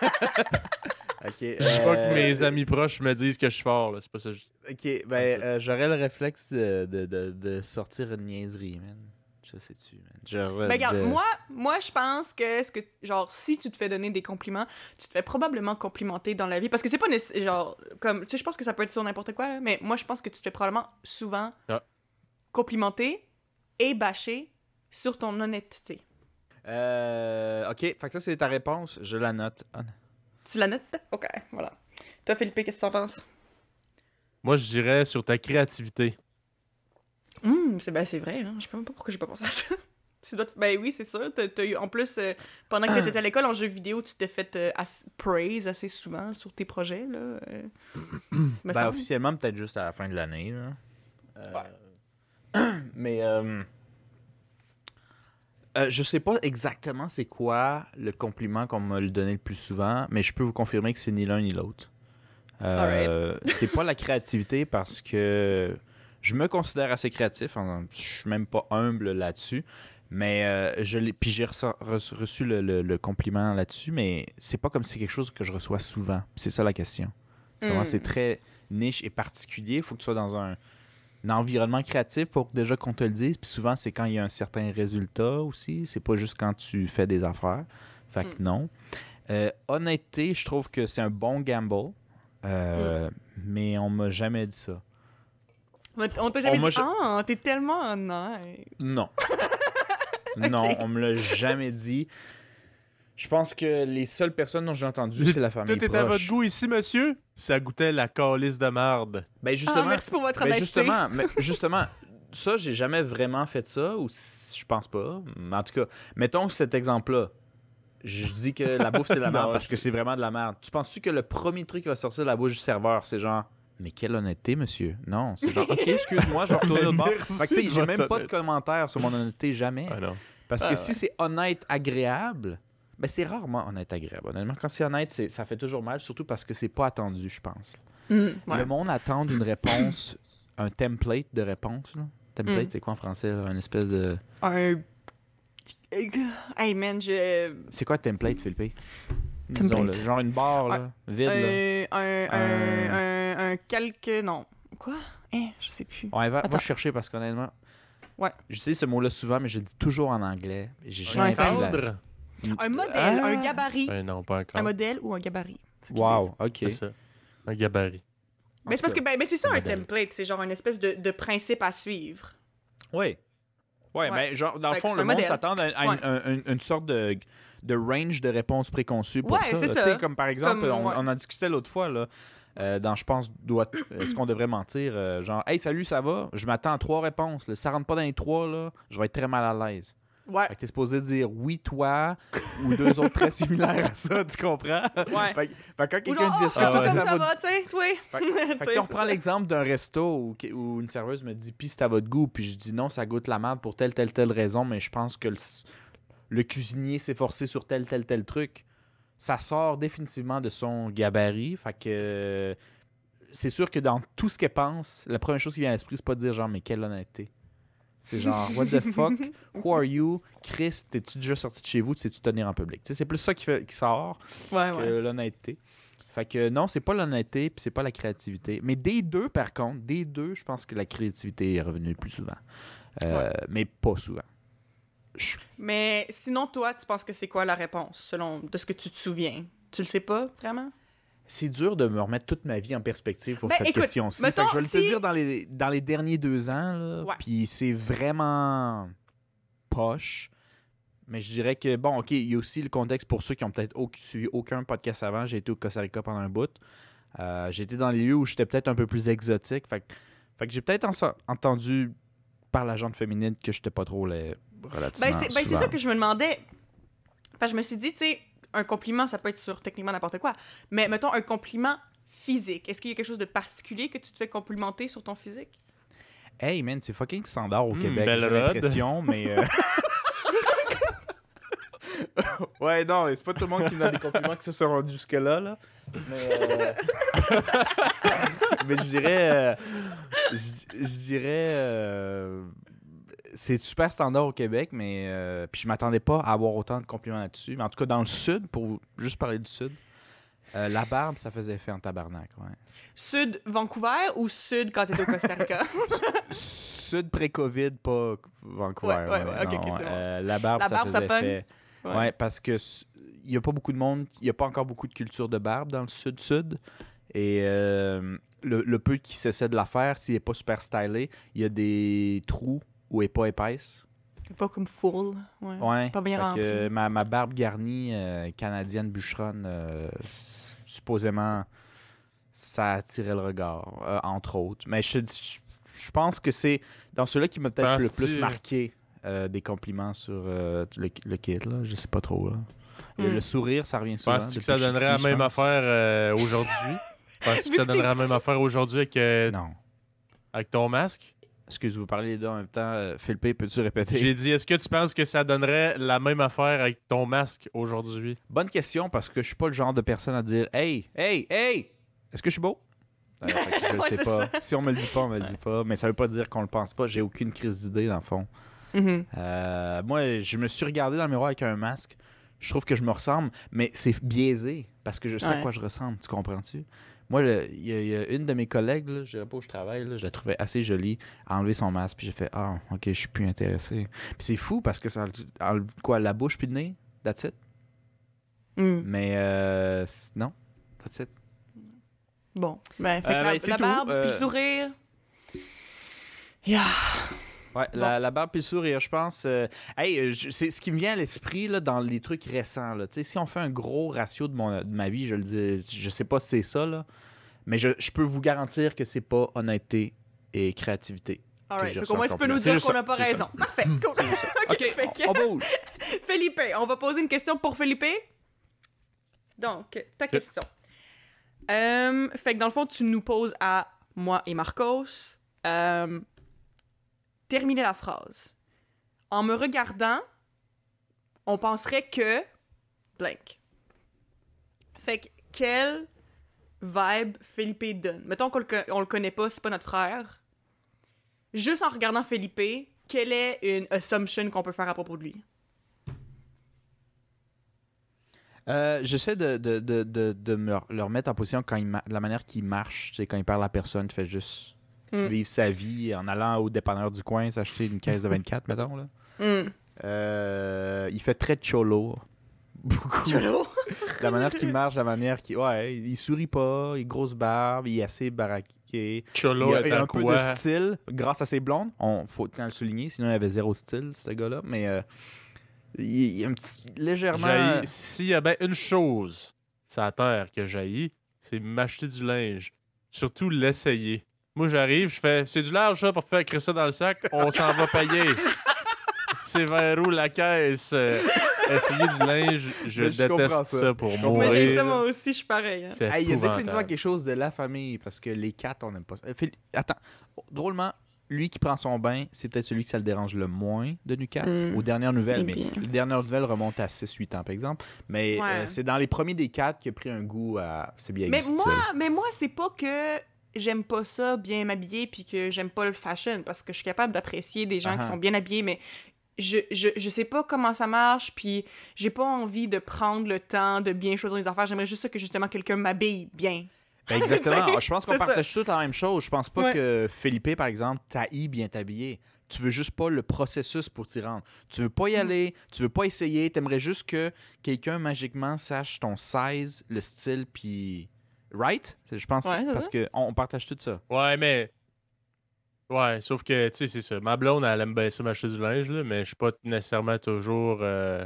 Je dis pas que euh, mes amis proches me disent que je suis fort, là. C'est pas ça. que je- Ok, ben, euh, j'aurais le réflexe de, de, de, de sortir une niaiserie, man. Je sais-tu, man. J'aurais Ben, regarde, de- moi, moi je pense que, ce que, genre, si tu te fais donner des compliments, tu te fais probablement complimenter dans la vie. Parce que c'est pas nécessaire, genre, comme, tu sais, je pense que ça peut être sur n'importe quoi, là, mais moi, je pense que tu te fais probablement souvent Ah. complimenter et bâcher sur ton honnêteté. Euh, ok, fait que ça, c'est ta réponse. Je la note. Ah. Tu la notes? Ok, voilà. Toi, Philippe, qu'est-ce que t'en penses? Moi, je dirais sur ta créativité. Hum, c'est ben, c'est vrai, hein. Je sais même pas pourquoi j'ai pas pensé à ça. Tu dois te- Ben oui, c'est sûr. Eu... En plus, euh, pendant que t'étais à l'école en jeux vidéo, tu t'es fait euh, praise assez souvent sur tes projets, là. euh. Me Ben, semble. officiellement, peut-être juste à la fin de l'année. là. Euh, Mais euh, euh, je sais pas exactement c'est quoi le compliment qu'on m'a donné le plus souvent, mais je peux vous confirmer que c'est ni l'un ni l'autre. C'est pas la créativité parce que je me considère assez créatif. Je suis même pas humble là-dessus. Mais euh, je l'ai. Puis j'ai reçu, le, le- le compliment là-dessus, mais c'est pas comme si c'est quelque chose que je reçois souvent. C'est ça la question. Hmm. C'est très niche et particulier. Il faut que tu sois dans un, un environnement créatif pour déjà qu'on te le dise. Puis souvent, c'est quand il y a un certain résultat aussi. C'est pas juste quand tu fais des affaires. Fait que non. Euh, honnêteté, je trouve que c'est un bon gamble. Euh, Mais on m'a jamais dit ça. On t'a jamais On m'a dit, ah, t'es tellement. Non. Non, on me l'a jamais dit. Je pense que les seules personnes dont j'ai entendu, c'est la famille Tout est à votre goût ici, monsieur? Ça goûtait la calice de marde. Ben Ah, justement, merci pour votre Ben justement, mais justement, ça, j'ai jamais vraiment fait ça, ou si- je pense pas. Mais En tout cas, mettons cet exemple-là. Je dis que la bouffe, c'est de la merde parce que c'est vraiment de la merde. Tu penses-tu que le premier truc qui va sortir de la bouche du serveur, c'est genre. Mais quelle honnêteté, monsieur. Non, c'est genre, OK, excuse-moi, je Mais au bord. Fait que, j'ai même pas de honnêteté. commentaires sur mon honnêteté, jamais. Ah non. Parce que Ah, si c'est honnête, agréable, ben c'est rarement honnête, agréable. Honnêtement, quand c'est honnête, c'est- ça fait toujours mal, surtout parce que c'est pas attendu, je pense. Ouais. Le monde attend une réponse, un template de réponse. là. Template, Mm. c'est quoi en français? là? Une espèce de. Un. Hey man, je. C'est quoi template, Philippe? Template. Disons-le, genre une barre là, vide. là. Un, un, un, Un- un, un quelque. Non. Quoi? Hein, je sais plus. Ouais, va, chercher parce qu'honnêtement. Ouais. J'utilise ce mot-là souvent, mais je le dis toujours en anglais. J'ai jamais pris la- Cadre? Un modèle, Ah! un gabarit. Ben non, pas Un modèle ou un gabarit. Wow, ok. C'est ça. Un gabarit. Mais c'est parce que ben, ben, c'est ça un un modèle. template, c'est genre une espèce de, de principe à suivre. Oui. Ouais, Ouais. mais genre, dans le Fait fond, le un monde modèle. s'attend à, à une, Ouais. un- un- une sorte de, de range de réponses préconçues pour Ouais, ça. c'est Comme par exemple, Comme, on, ouais. on en discutait l'autre fois, là, euh, dans Je pense, doit, est-ce qu'on devrait mentir euh, Genre, hey, salut, ça va? Je m'attends à trois réponses. là. Si ça rentre pas dans les trois, là, je vais être très mal à l'aise. Ouais. Fait que t'es supposé dire oui, toi, ou deux autres très similaires à ça, tu comprends? Ouais. Fait, que- fait que quand quelqu'un dit oh, est-ce que Ah tout ouais. est comme à ça votre va, tu sais, toi. fait, que- fait que Tu si on c'est l'exemple d'un resto où, où une serveuse me dit puis c'est à votre goût, puis je dis non, ça goûte la merde pour telle, telle, telle raison, mais je pense que le, le cuisinier s'est forcé sur tel, tel, tel truc. Ça sort définitivement de son gabarit. Fait que c'est sûr que dans tout ce qu'elle pense, la première chose qui vient à l'esprit, c'est pas de dire genre, mais quelle honnêteté. C'est genre, what the fuck, who are you, Chris, t'es-tu déjà sorti de chez vous, tu sais-tu tenir en public? C'est plus ça qui, fait, qui sort Ouais, que ouais. l'honnêteté. Fait que non, c'est pas l'honnêteté puis c'est pas la créativité. Mais des deux, par contre, des deux, je pense que la créativité est revenue le plus souvent. Euh, Mais pas souvent. Mais sinon, toi, tu penses que c'est quoi la réponse, selon de ce que tu te souviens? Tu le sais pas, vraiment? C'est dur de me remettre toute ma vie en perspective pour Ben, cette question-ci. Fait mettons, que je vais te dire dans les, dans les derniers deux ans, puis c'est vraiment poche. Mais je dirais que, bon, OK, il y a aussi le contexte pour ceux qui ont peut-être au- suivi aucun podcast avant. J'ai été au Costa Rica pendant un bout. Euh, j'ai été dans les lieux où j'étais peut-être un peu plus exotique. Fait, que- fait que j'ai peut-être en- entendu par la gente féminine que j'étais pas trop les, relativement Ben, c'est ben, c'est ça que je me demandais. Enfin, je me suis dit, tu sais, un compliment, ça peut être sur techniquement n'importe quoi. Mais mettons un compliment physique. Est-ce qu'il y a quelque chose de particulier que tu te fais complimenter sur ton physique? Hey man, c'est fucking standard au Hmm, Québec, belle j'ai l'impression, mais... euh, ouais, non, c'est pas tout le monde qui me donne des compliments qui se sont rendus jusque-là, là. Mais, euh, mais je dirais... euh, Je je dirais... C'est super standard au Québec, mais... euh, Puis je m'attendais pas à avoir autant de compliments là-dessus. Mais en tout cas, dans le Sud, pour vous- juste parler du Sud, euh, la barbe, ça faisait effet en tabarnak, ouais. Sud Vancouver ou sud quand t'étais au Costa Rica? Sud pré-Covid, pas Vancouver. Ouais, ouais, ouais, bon. euh, la barbe, La ça barbe, faisait effet. Ouais. parce que il y a pas beaucoup de monde, il y a pas encore beaucoup de culture de barbe dans le sud-sud. Et euh, le, le peu qui s'essaie de la faire, s'il n'est pas super stylé, il y a des trous elle n'est pas épaisse. pas comme full. Ouais. Ouais. Pas bien rempli. que ma, ma barbe garnie euh, canadienne bûcheronne, euh, supposément, ça attirait le regard, euh, entre autres. Mais je, je, je pense que c'est dans ceux-là qui m'a peut-être le plus marqué euh, des compliments sur euh, le, le kit. Là. Je sais pas trop. Là. Et Hmm. Le sourire, ça revient souvent. Penses-tu que ça donnerait la même affaire aujourd'hui? Penses-tu que ça donnerait la même affaire aujourd'hui avec, Non. avec ton masque? Excuse, vous parlez les deux en même temps. Euh, Philippe, peux-tu répéter? J'ai dit, est-ce que tu penses que ça donnerait la même affaire avec ton masque aujourd'hui? Bonne question parce que je suis pas le genre de personne à dire Hey, hey, hey, est-ce que je suis beau? Euh, que je le Ouais, sais pas. ça. Si on me le dit pas, on me le dit pas. Mais ça veut pas dire qu'on le pense pas. J'ai aucune crise d'idée dans le fond. Mhm. Euh, moi, je me suis regardé dans le miroir avec un masque. Je trouve que je me ressemble, mais c'est biaisé parce que je sais à quoi je ressemble. Tu comprends-tu? Moi, le- il y, a- y a une de mes collègues, là, je dirais pas où je travaille, là, je la trouvais assez jolie, à enlever son masque, puis j'ai fait Ah, ok, je suis plus intéressé. Puis c'est fou parce que ça enlève quoi, la bouche puis le nez? That's it? Mm. Mais euh, non, that's it. Bon. Ben, fait Euh, que ben, la, tout. barbe, Euh, puis le sourire. Yeah. Ouais, la, la barbe puis le sourire, je pense. euh, hey, euh, c'est ce qui me vient à l'esprit là, dans les trucs récents. Là. Si on fait un gros ratio de, mon, de ma vie, je le dis, je sais pas si c'est ça, là, mais je, je peux vous garantir que c'est pas honnêteté et créativité. Alright. reçu qu'au moins, tu peux nous dire qu'on n'a pas raison. Parfait. Cool. Que- on, bouge. Felipe, on va poser une question pour Felipe. Donc, ta question. Euh, fait que dans le fond, tu nous poses à moi et Marcos. Euh, terminer la phrase. En me regardant, on penserait que. Fait que quel vibe Felipe donne? Mettons qu'on le, le connaît pas, c'est pas notre frère. Juste en regardant Felipe, quelle est une assumption qu'on peut faire à propos de lui? Euh, J'essaie de, de, de, de, me le- remettre en position quand il la manière qu'il marche. Tu sais, quand il parle à personne, il fait juste Mm. vivre sa vie en allant au dépanneur du coin, s'acheter une caisse de 24, mettons. Là. Hmm. Euh, il fait très cholo. Beaucoup. Cholo? La manière qu'il marche, la manière qu'il. Ouais, il sourit pas, il a grosse barbe, il est assez baraqué. Cholo il a, il a est un peu de style grâce à ses blondes. On faut tiens à le souligner, sinon il avait zéro style, ce gars-là. Mais euh, il, il est un petit. légèrement. S'il y a bien une chose sur la terre que j'haïs, c'est m'acheter du linge. Surtout l'essayer. Moi, j'arrive, je fais c'est du large ça pour faire écrire ça dans le sac, on s'en va payer. c'est vers où la caisse? Euh, essayer du linge, je, je déteste ça. ça. pour mourir. ça, moi aussi, je suis pareil. hein. Hey, il y a définitivement quelque chose de la famille parce que les quatre, on n'aime pas ça. Euh, Attends, drôlement, lui qui prend son bain, c'est peut-être celui que ça le dérange le moins de Nucat, Mm. aux dernières nouvelles. Eh Mais les dernières nouvelles remontent à 6-8 ans, par exemple. Mais Ouais. euh, c'est dans les premiers des quatre qu'il a pris un goût à c'est bien Mais moi, mais moi c'est pas que j'aime pas ça bien m'habiller puis que j'aime pas le fashion parce que je suis capable d'apprécier des gens qui ah. sont bien habillés mais je, je, je sais pas comment ça marche puis j'ai pas envie de prendre le temps de bien choisir les affaires j'aimerais juste que justement quelqu'un m'habille bien Ben, exactement. Je pense qu'on partage tous la même chose. Je pense pas Ouais. que Philippe, par exemple, t'haït bien t'habiller. Tu veux juste pas le processus pour t'y rendre. Tu veux pas y Mm. aller, tu veux pas essayer. T'aimerais juste que quelqu'un magiquement sache ton size, le style, puis. Right? Je pense Ouais, parce qu'on on partage tout ça. Ouais, mais. Ouais, sauf que, tu sais, c'est ça. Ma blonde, elle aime bien ça m'acheter du linge, là, mais je suis pas nécessairement toujours euh,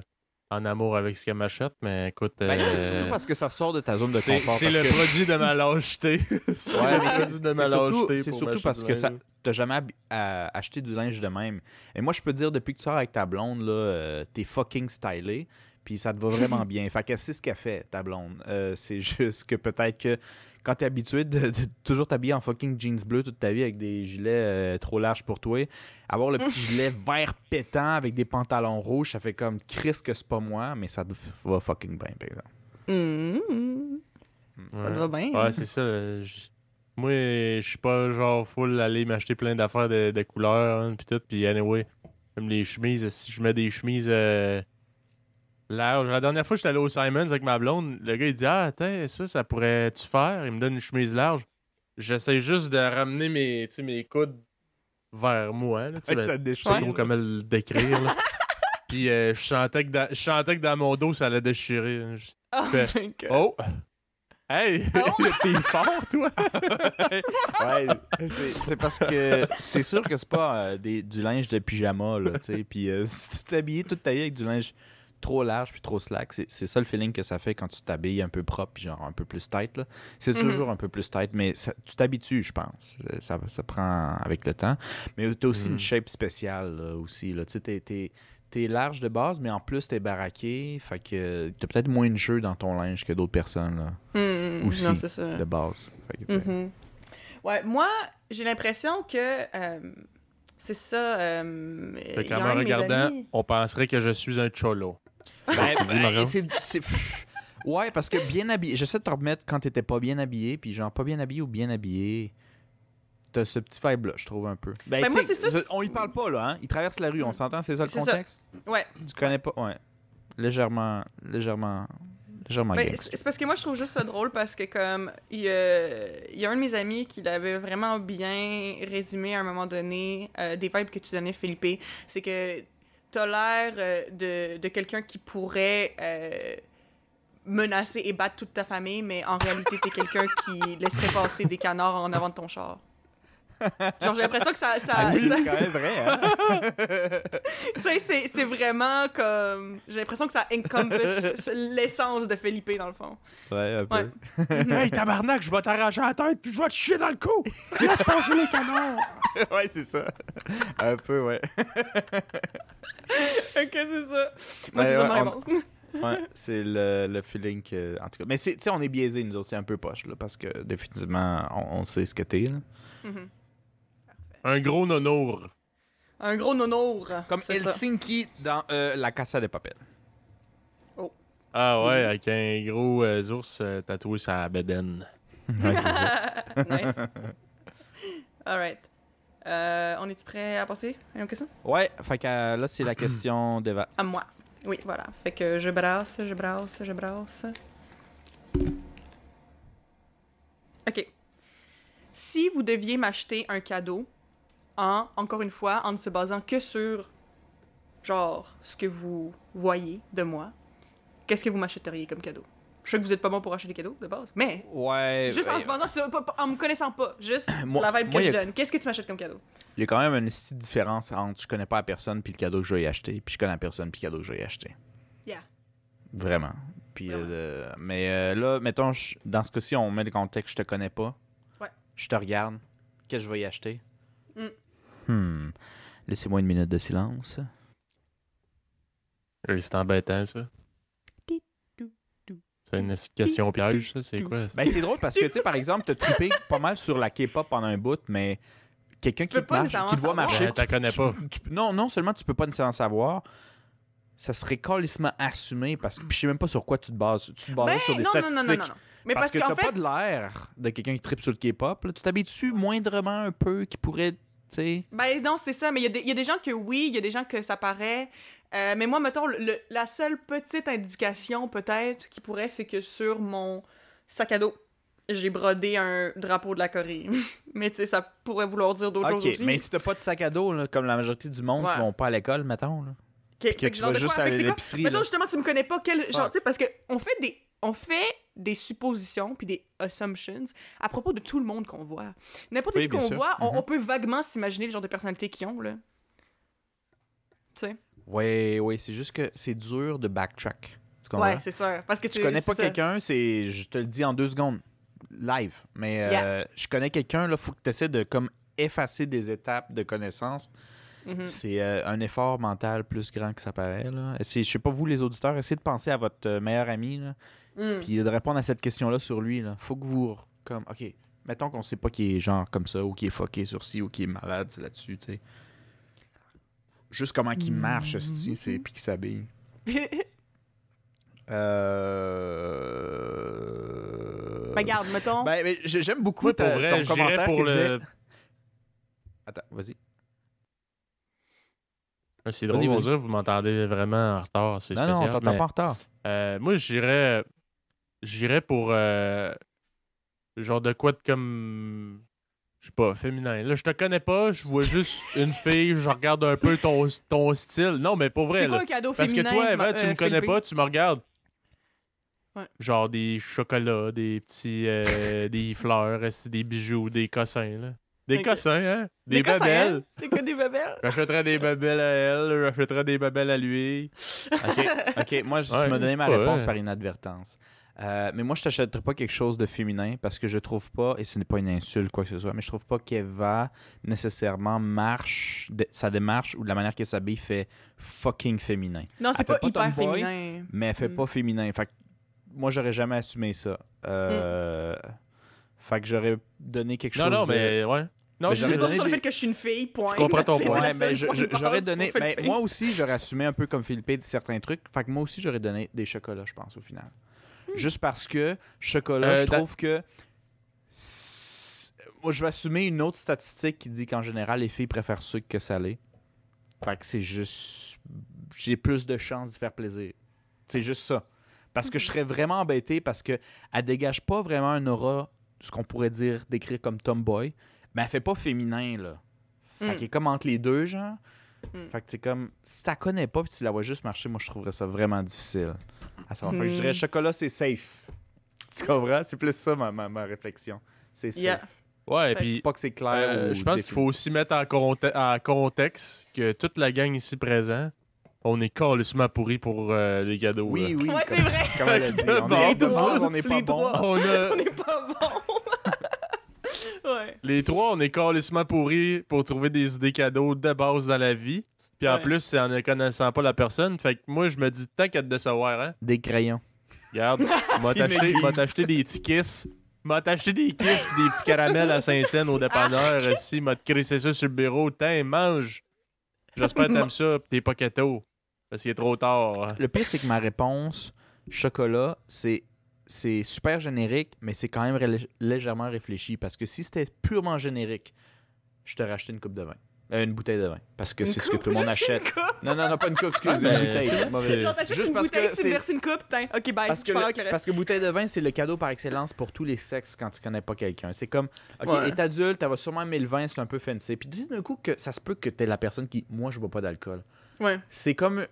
en amour avec ce qu'elle m'achète. Mais écoute. Ben, c'est euh, surtout parce que ça sort de ta zone de confort. c'est le que- produit de ma lâcheté. c'est Ouais, le mais c'est- produit de ma surtout- lâcheté. c'est surtout parce que ça-. T'as jamais acheté du linge de même. Et moi, je peux te dire, depuis que tu sors avec ta blonde, là, euh, t'es fucking stylé. Puis ça te va vraiment bien. Fait que c'est ce qu'elle fait, ta blonde. Euh, c'est juste que peut-être que quand t'es habitué de, de toujours t'habiller en fucking jeans bleus toute ta vie avec des gilets euh, trop larges pour toi, avoir le petit gilet vert pétant avec des pantalons rouges, ça fait comme Chris que c'est pas moi, mais ça te va fucking bien, par exemple. Mhm. ça te va bien Ouais, c'est ça. euh, Moi, je suis pas genre full aller m'acheter plein d'affaires de, de couleurs, hein, pis tout. Pis anyway, même les chemises, si je mets des chemises euh, larges. La dernière fois, j'étais allé au Simons avec ma blonde. Le gars, il dit Ah, attends, ça, ça pourrait-tu faire? Il me donne une chemise large. J'essaie juste de ramener mes, tu sais, mes coudes vers moi. Là, tu sais, ben, te je sais déchire. trop comment le décrire. là. Puis euh, je sentais que dans- je sentais que dans mon dos, ça allait déchirer. Je- Oh fait- my God. Oh! Hey! Oh! T'es fort, toi! ouais, c'est c'est parce que c'est sûr que c'est pas euh, des, du linge de pyjama, là, tu sais. Puis euh, si tu t'habillais toute ta vie avec du linge trop large puis trop slack, c'est c'est ça le feeling que ça fait quand tu t'habilles un peu propre puis genre un peu plus tight, là. C'est Mhm. toujours un peu plus tight, mais ça- tu t'habitues, je pense. Euh, Ça, ça prend avec le temps. Mais t'as aussi Mhm. une shape spéciale, là, aussi, là. Tu sais, t'es- large de base, mais en plus, t'es baraqué. Fait que t'as peut-être moins de jeu dans ton linge que d'autres personnes, là, Mhm. Aussi. non c'est ça de base. Fait que, tu sais. Mhm. Ouais, moi, j'ai l'impression que euh, c'est ça. Euh, Fait a me regardant, amis- on penserait que je suis un cholo. Ben, ben, c'est- Ouais, parce que bien habillé. J'essaie de te remettre quand t'étais pas bien habillé, puis genre pas bien habillé ou bien habillé. T'as ce petit vibe-là, je trouve un peu. Ben, Ben, moi, c'est ça, On y parle pas, là, hein? Il traverse la rue, on s'entend, c'est ça le ça. contexte? Ouais. Tu connais pas? Ouais. Légèrement. Légèrement. Légèrement Ben, c'est parce que moi, je trouve juste ça drôle parce que, comme, il y a, il y a un de mes amis qui l'avait vraiment bien résumé à un moment donné, euh, des vibes que tu donnais, Philippe. C'est que l'air euh, de, de quelqu'un qui pourrait euh, menacer et battre toute ta famille, mais en réalité, t'es quelqu'un qui laisserait passer des canards en avant de ton char. Genre, j'ai l'impression que ça. ça, Ah oui, ça- c'est quand même vrai, hein? tu sais, c'est- c'est vraiment comme. J'ai l'impression que ça encompass l'essence de Felipe, dans le fond. Ouais, un peu. Ouais. hey, tabarnak, je vais t'arracher la tête puis je vais te chier dans le cou! Laisse passer les canards! ouais, c'est ça. un peu, ouais. ok, c'est ça. Moi, Ouais, c'est ça ma on- réponse. Ouais, c'est le, le feeling que. En tout cas. Mais c'est- tu sais, on est biaisés, nous autres, c'est un peu poche, là, parce que définitivement, on, on sait ce que t'es, là. Mhm. Un gros nonour. Un gros nonour. Comme c'est ça. Helsinki dans euh, La Casa de Papel. Ah ouais, avec un gros euh, ours euh, tatoué sur la bedaine. nice. Alright. Euh, on est-tu prêt à passer à une question? Ouais, fait que euh, là, c'est la question d'Eva. À moi. Oui, voilà. Fait que je brasse, je brasse, je brasse. OK. Si vous deviez m'acheter un cadeau, en, encore une fois, en ne se basant que sur, genre, ce que vous voyez de moi, qu'est-ce que vous m'achèteriez comme cadeau? Je sais que vous êtes pas bon pour acheter des cadeaux, de base, mais Ouais. juste en ouais, se basant sur, pas- pas- en me connaissant pas, juste Moi- la vibe que moi, je y a- donne. Qu'est-ce que tu m'achètes comme cadeau? Il y a quand même une petite différence entre je connais pas la personne puis le cadeau que je vais y acheter, puis je connais la personne puis le cadeau que je vais y acheter. Yeah. Vraiment. Puis, Vraiment. euh, mais euh, là, mettons, je- dans ce cas-ci, on met le contexte, je te connais pas. Ouais. Je te regarde. Qu'est-ce que je vais y acheter? Mm. Hmm. Laissez-moi une minute de silence. C'est embêtant, ça. C'est une question piège, ça? C'est quoi? ça? Ben, c'est drôle parce que, tu sais, par exemple, t'as trippé pas mal sur la K-pop pendant un bout, mais quelqu'un qui te marche, qui te voit marcher, Ben, connais tu- pas. tu- non, non seulement tu peux pas nécessairement savoir, ça serait calissement assumé parce que puis je sais même pas sur quoi tu te bases. Tu te bases Ben, sur des non, non, statistiques. non, non, non, non. Mais parce, parce, que t'as fait, pas de l'air de quelqu'un qui tripe sur le K-pop. là. Tu t'habitues moindrement un peu qui pourrait, tu sais. Ben non, c'est ça, mais il y, a des- il y a des gens que oui, il y a des gens que ça paraît. Euh, mais moi, mettons, le- la seule petite indication peut-être qui pourrait, c'est que sur mon sac à dos, j'ai brodé un drapeau de la Corée. mais tu sais, ça pourrait vouloir dire d'autres choses aussi. mais si t'as pas de sac à dos, là, comme la majorité du monde qui Ouais. vont pas à l'école, mettons. Là. Que, Puis que tu vas juste à l'épicerie. Mettons justement, tu me connais pas quel genre, tu sais, parce que on fait des on fait des suppositions puis des assumptions à propos de tout le monde qu'on voit. N'importe Oui, qui qu'on voit, on, Mhm. on peut vaguement s'imaginer le genre de personnalité qu'ils ont là. Tu sais? Ouais, ouais, c'est juste que c'est dur de backtrack. Tu? Ouais, c'est sûr. Parce que tu connais pas quelqu'un, c'est. Je te le dis en deux secondes. Live. Mais euh, Yeah. je connais quelqu'un, là, faut que tu essaies de comme effacer des étapes de connaissances. Mhm. C'est euh, un effort mental plus grand que ça paraît. Là. Je sais pas, vous, les auditeurs, essayez de penser à votre euh, meilleur ami, là, Mm. puis de répondre à cette question-là sur lui. Là. Faut que vous. Comme, OK, mettons qu'on sait pas qu'il est genre comme ça, ou qu'il est fucké sur ci, ou qu'il est malade là-dessus, tu sais. Juste comment qu'il marche, esti, c'est puis qu'il s'habille. Euh... Ben, garde, mettons. Ben, j'aime beaucoup pour vrai, ton commentaire pour qui disait... le. Attends, vas-y. Ah, C'est Vas-y, drôle, vas-y. dirait que vous m'entendez vraiment en retard. C'est Non, spécial. non, on t'entend pas en retard. euh, moi, j'irais. J'irais pour. euh, genre de quoi de comme. Je sais pas, féminin. Là, je te connais pas, je vois juste une fille, je regarde un peu ton, ton style. Non, mais pour vrai, c'est quoi là. un cadeau Parce que toi, Eva, ma- tu euh, me connais Philippe? pas, tu me regardes. Ouais. Genre des chocolats, des petits. euh, des fleurs, des bijoux, des cossins, là. Des Ok. cossins, hein? Des, cossins, babelles. hein? C'est quoi des babelles? J'achèterais des babelles à elle, j'achèterais des babelles à lui. OK, OK. Moi, je, Ouais, tu m'as donné ma réponse ouais. par inadvertance. Euh, mais moi, je t'achèterais pas quelque chose de féminin parce que je trouve pas, et ce n'est pas une insulte, quoi que ce soit, mais je trouve pas qu'Eva nécessairement marche, de- sa démarche ou la manière qu'elle s'habille fait fucking féminin. Non, c'est pas, pas hyper tomboy, féminin. Mais elle fait Mm. pas féminin. Fait que moi, j'aurais jamais assumé ça. Euh, Fait que j'aurais donné quelque Non, chose non, de- mais ouais. Non, Mais je sais pas donné sur le fait que je suis une fille, point. Je comprends ton point. de j'aurais donné. moi aussi, j'aurais assumé un peu comme Philippe certains trucs. Fait que moi aussi, j'aurais donné des chocolats, je pense, au final. Juste parce que chocolat, Euh, je trouve que. Moi, je vais assumer une autre statistique qui dit qu'en général, les filles préfèrent sucre que salé. Fait que c'est juste. J'ai plus de chances d'y faire plaisir. C'est juste ça. Parce que je serais vraiment embêté parce que elle dégage pas vraiment un aura, ce qu'on pourrait dire, décrire comme tomboy, mais elle fait pas féminin, là. Fait Mm. qu'elle est comme entre les deux, genre. Mm. Fait que c'est comme, si tu la connais pas puis tu la vois juste marcher, moi je trouverais ça vraiment difficile. À savoir. Fait que je dirais Mm. chocolat, c'est safe. Tu comprends? C'est plus ça ma, ma, ma réflexion. C'est safe. Yeah. Ouais, et puis Pas que c'est clair. euh, je pense qu'il faut aussi mettre en, conte- en contexte que toute la gang ici présent, on est calissement pourri pour euh, les cadeaux. Oui, là. oui. Ouais, c'est vrai. comme elle a dit. On Bon, est, on n'est pas les bon. trois. On a- On n'est pas bon. ouais. les trois, on est calissement pourris pour trouver des idées cadeaux de base dans la vie. Puis en Ouais. plus, c'est en ne connaissant pas la personne. Fait que moi, je me dis, tant qu'à te décevoir, hein, Des crayons. regarde, m'a t'acheté m'a t'acheté des petits kiss. M'a t'acheté des kiss pis des petits caramels à Saint-Saëns au dépanneur. Si, m'a te crissé ça sur le bureau. Tiens, mange. J'espère que t'aimes ça pis t'es pas keto. Parce qu'il est trop tard. Le pire, c'est que ma réponse, chocolat, c'est c'est super générique, mais c'est quand même ré- légèrement réfléchi. Parce que si c'était purement générique, je t'aurais acheté une coupe de vin. Euh, une bouteille de vin. Parce que Une c'est ce que tout le monde une achète. coupe? Non, non, non, pas une coupe, excuse, Ah, une mais bouteille. Genre, t'achètes Juste une parce que bouteille, tu verses une coupe, putain. Ok, bye. Parce que, parce que bouteille de vin, c'est le cadeau par excellence pour tous les sexes quand tu connais pas quelqu'un. C'est comme, OK, Ouais. est adulte, elle va sûrement aimer le vin, c'est un peu fancy. Puis dis d'un coup que ça se peut que t'es la personne qui, moi, je bois pas d'alcool. Ouais. C'est comme,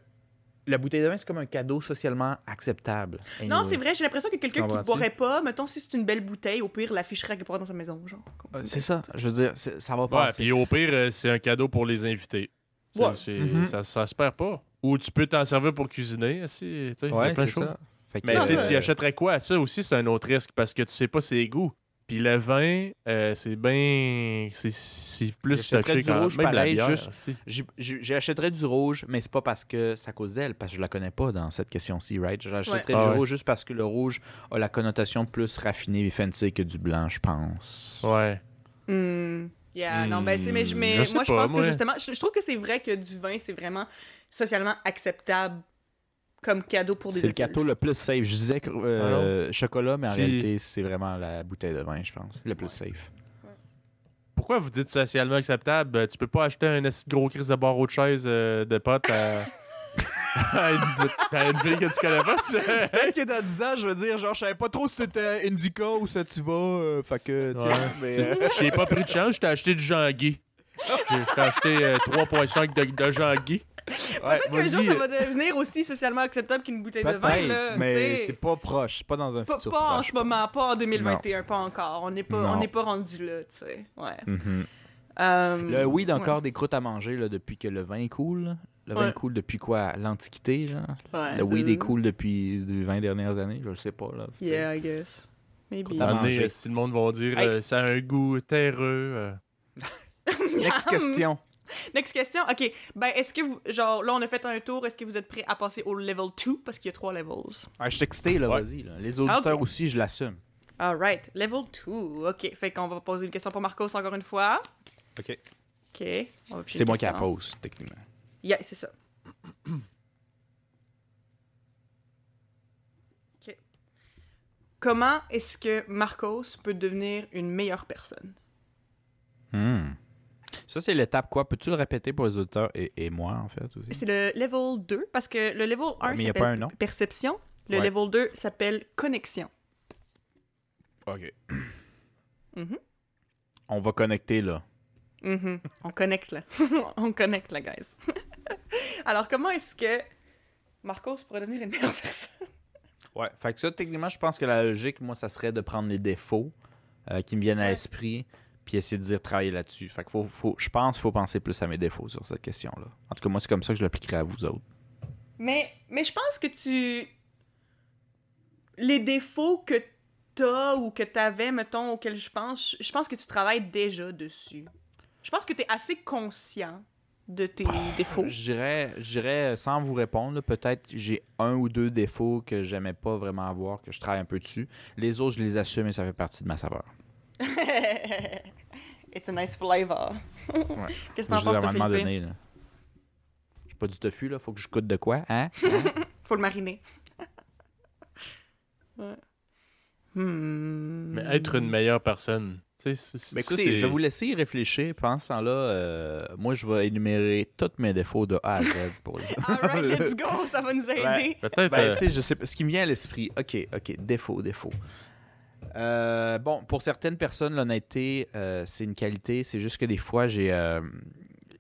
la bouteille de vin, c'est comme un cadeau socialement acceptable. Non, c'est vrai, j'ai l'impression que quelqu'un qui boirait pas, mettons, si c'est une belle bouteille, au pire, l'afficherait quelque part dans sa maison, genre. Euh, ça. C'est ça, je veux dire, c'est- ça va Ouais, passer. puis au pire, euh, c'est un cadeau pour les invités. Ouais. Mhm. ça, ça se perd pas. Ou tu peux t'en servir pour cuisiner. Si, tu sais, Ouais, plein de choses. Mais tu euh, achèterais quoi? Ça aussi, c'est un autre risque parce que tu sais pas ses goûts. Puis le vin, euh, c'est bien. C'est c'est plus J'achèterais touché du quand rouge même la bière. J'achèterais du rouge, mais c'est pas parce que c'est à cause d'elle, parce que je la connais pas dans cette question-ci, right? J'achèterais Ouais. du Ah ouais. rouge juste parce que le rouge a la connotation plus raffinée et fancy que du blanc, je pense. Ouais. Hmm. Yeah, non, ben c'est, mais, je- Hmm, mais je sais moi, je pas, pense moi. que justement, je, je trouve que c'est vrai que du vin, c'est vraiment socialement acceptable comme cadeau pour des C'est le gâteau le plus safe. Je disais euh, chocolat, mais en Si- réalité, c'est vraiment la bouteille de vin, je pense. Le plus safe. Pourquoi vous dites socialement acceptable? Ben, tu peux pas acheter un assis de gros crise de barreau de chaise euh, de potes à... à une, à une fille que tu connais pas. Tu... Peut-être qu'il est à 10 ans, je veux dire, genre, je savais pas trop si c'était Indica ou ça tu vas, euh, fait que, tiens, Ouais. mais... Euh, J'ai pas pris de chance, je t'ai acheté du Jean-Guy. J'ai je t'ai acheté euh, 3.5 de, de Jean-Guy. Ouais, Peut-être qu'un jour, ça va devenir aussi socialement acceptable qu'une bouteille de vin, là. Mais c'est pas proche, pas dans un Pas, futur pas en ce moment, pas en 2021, pas encore. On n'est pas, on Non. n'est pas rendu là, tu sais. Ouais. Mhm. Euh, Le weed ouais. encore des croûtes à manger là, depuis que le vin coule. Le vin Ouais. coule depuis quoi? L'Antiquité, genre? Ouais, Le weed est cool depuis les 20 dernières années, je le sais pas. Là. Yeah, I guess. Maybe. Euh, si le monde va dire Hey. euh, ça a un goût terreux. euh. Next question. Next question. OK. Ben, est-ce que vous. Genre, là, on a fait un tour. Est-ce que vous êtes prêts à passer au level 2? Parce qu'il y a trois levels. Ah, je suis excité, là, Ouais. vas-y. là. Les auditeurs ok. aussi, je l'assume. Alright. Level 2. OK. Fait qu'on va poser une question pour Marcos encore une fois. OK. OK. On va piger C'est moi qui la pose, techniquement. Yeah, c'est ça. OK. Comment est-ce que Marcos peut devenir une meilleure personne? Hmm. Ça, c'est l'étape quoi? Peux-tu le répéter pour les auditeurs et, et moi, en fait, aussi? C'est le level 2, parce que le level 1 Ouais, s'appelle perception. Le Ouais. level 2 s'appelle connexion. OK. Mhm. On va connecter, là. Mhm. On connecte là. On connecte là, guys. Alors, comment est-ce que Marcos pourrait devenir une meilleure personne? Ouais. Fait que ça, techniquement, je pense que la logique, moi, ça serait de prendre les défauts euh, qui me viennent à l'esprit puis essayer de dire travailler là-dessus. Fait que faut, faut, je pense qu'il faut penser plus à mes défauts sur cette question-là. En tout cas, moi, c'est comme ça que je l'appliquerai à vous autres. Mais, mais je pense que tu. Les défauts que t'as ou que t'avais, mettons, auxquels je pense, je pense que tu travailles déjà dessus. Je pense que t'es assez conscient de tes défauts. Je dirais, sans vous répondre, peut-être j'ai un ou deux défauts que j'aimais pas vraiment avoir, que je travaille un peu dessus. Les autres, je les assume et ça fait partie de ma saveur. It's a nice flavor. Ouais. Qu'est-ce que t'en penses, dire, à un toi, moment Philippe? donné, là. J'ai pas du tofu, là. Faut que je coûte de quoi, hein? Faut le mariner. ouais. Hmm. Mais être une meilleure personne. Tu sais, c'est- c'est- Mais ça, écoutez, je vais vous laisser y réfléchir. Pendant ce temps-là, euh, moi, je vais énumérer tous mes défauts de A à Z pour les Alright, let's go, ça va nous aider. Ouais. Peut-être. Ben, euh, tu sais, je sais pas. Ce qui me vient à l'esprit, ok, ok, défaut, défaut. Euh, bon, pour certaines personnes, l'honnêteté, euh, c'est une qualité. C'est juste que des fois, j'ai. euh,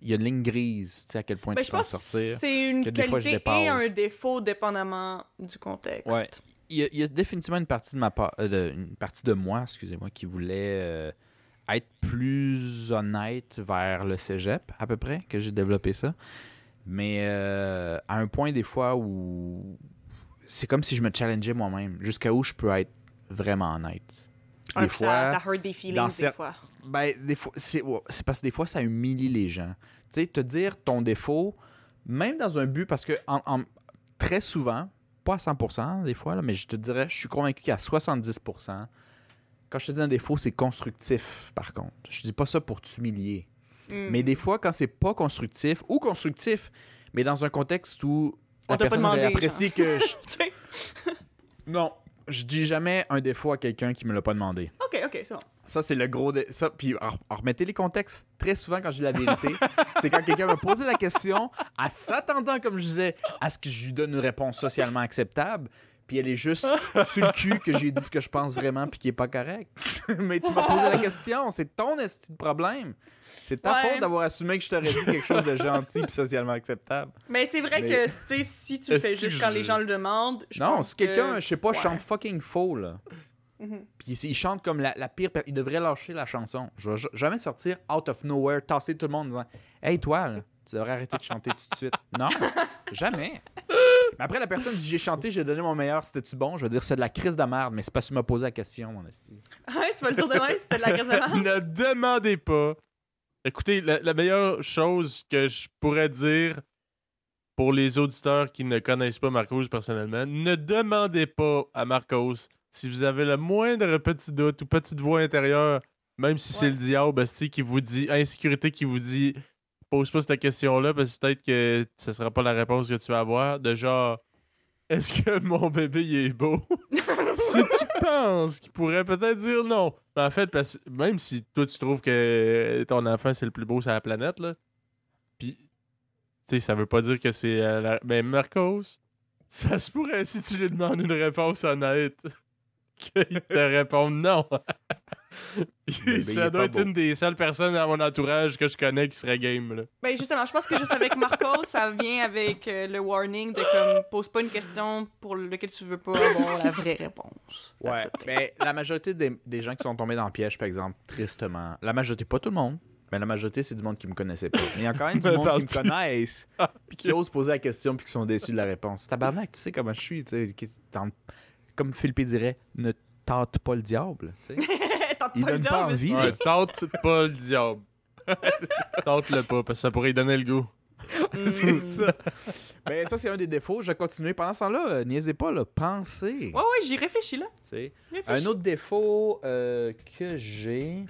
Il y a une ligne grise, tu sais, à quel point Ben, tu je peux en pense sortir. c'est une que des fois, je qualité et un défaut dépendamment du contexte. Ouais. Il y, a, il y a définitivement une partie de ma part, de- une partie de moi, excusez-moi, qui voulait être plus honnête vers le cégep, à peu près, que j'ai développé ça. Mais à un point, des fois, où c'est comme si je me challengeais moi-même, jusqu'à où je peux être vraiment des fois, ça, ça hurt des feelings dans des fois. ben, des fois, c'est parce que des fois, ça humilie les gens. Tu sais, te dire ton défaut, même dans un but, parce que en, en- très souvent, pas à 100% des fois, là, mais je te dirais, je suis convaincu qu'à 70%, quand je te dis un défaut, c'est constructif, par contre. Je dis pas ça pour t'humilier. Hmm. Mais des fois, quand c'est pas constructif, ou constructif, mais dans un contexte où On la t'a pas personne demandé, aurait apprécié que je... Non, je dis jamais un défaut à quelqu'un qui me l'a pas demandé. Ok, ok, c'est bon. Ça, c'est le gros. dé- Ça, puis alors, remettez les contextes. Très souvent, quand je dis la vérité, c'est quand quelqu'un me posait la question, à s'attendant, comme je disais, à ce que je lui donne une réponse socialement acceptable, puis elle est juste sur le cul que j'ai dit ce que je pense vraiment, puis qui est pas correct. Mais tu m'as posé la question, c'est ton esti de problème. C'est ta Ouais. faute d'avoir assumé que je t'aurais dit quelque chose de gentil puis socialement acceptable. Mais c'est vrai Mais- que, si tu fais juste je- quand les gens le demandent, je non, si quelqu'un, que- je sais pas, Ouais. chante fucking faux, là. Mhm. Puis il chante comme la, la pire. Il devrait lâcher la chanson. Je vais ja- jamais sortir out of nowhere, tasser tout le monde en disant Hey, toi, là, tu devrais arrêter de chanter tout de suite. Non, jamais. Mais après, la personne dit J'ai chanté, j'ai donné mon meilleur, c'était-tu bon? Je vais dire C'est de la crise de merde, mais c'est parce que tu m'as posé la question, mon esti. Ouais, tu vas le dire demain, c'était de la graisse de marde. ne demandez pas. Écoutez, la, la meilleure chose que je pourrais dire pour les auditeurs qui ne connaissent pas Marcos personnellement, ne demandez pas à Marcos si vous avez le moindre petit doute ou petite voix intérieure Même si c'est le diable qui vous dit, insécurité qui vous dit, pose pas cette question-là parce que peut-être que ce sera pas la réponse que tu vas avoir. De genre, est-ce que mon bébé il est beau? si tu penses qu'il pourrait peut-être dire non. Mais en fait, parce, même si toi tu trouves que ton enfant c'est le plus beau sur la planète, là, puis, tu sais, ça veut pas dire que c'est. euh, la... Mais Marcos, ça se pourrait si tu lui demandes une réponse honnête. Qu'il te réponde non. Ça doit être beau. une des seules personnes à mon entourage que je connais qui serait game. Là. Ben justement, je pense que juste avec Marco, ça vient avec euh, le warning de comme pose pas une question pour laquelle tu veux pas avoir la vraie réponse. Ouais, mais la majorité des, des gens qui sont tombés dans le piège, par exemple, tristement, la majorité, pas tout le monde, mais la majorité, c'est du monde qui me connaissait pas. Mais il y a quand même du monde qui me connaissent, puis qui osent poser la question, puis qui sont déçus de la réponse. Tabarnak, tu sais comment je suis, tu sais. Comme Philippe dirait, ne tente pas le diable, tu sais. Tente Il pas le donne dire, pas envie. c'est- Ouais, tente pas le diable. Tente-le pas, parce que ça pourrait lui donner le goût. c'est ça. Mais ça, c'est un des défauts. Je vais continuer. Pendant ce temps-là, euh, niaisez pas, là, pensez. Ouais, ouais, j'y réfléchis là. Un autre défaut euh, que j'ai.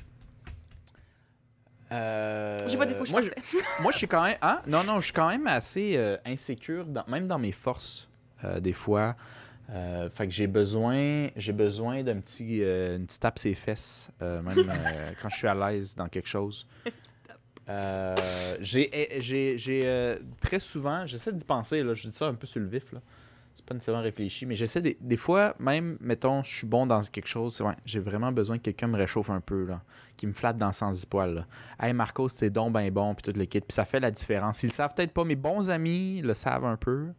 Euh, J'ai pas de défaut, je moi, suis parfait. moi, je suis quand même. Hein? Non, non, je suis quand même assez euh, insécure, dans- même dans mes forces, euh, des fois. Euh, fait que j'ai besoin, j'ai besoin d'un petit, euh, une petite tape ses fesses, euh, même quand je suis à l'aise dans quelque chose. J'ai, eh, très souvent, j'essaie d'y penser, là, je dis ça un peu sur le vif, là. C'est pas nécessairement réfléchi, mais j'essaie des, des fois, même, mettons, je suis bon dans quelque chose, j'ai vraiment besoin que quelqu'un me réchauffe un peu, là, qui me flatte dans le sens du poil, là. Hey Marcos, c'est donc ben bon, puis tout le kit, puis ça fait la différence. Ils le savent peut-être pas, mes bons amis le savent un peu.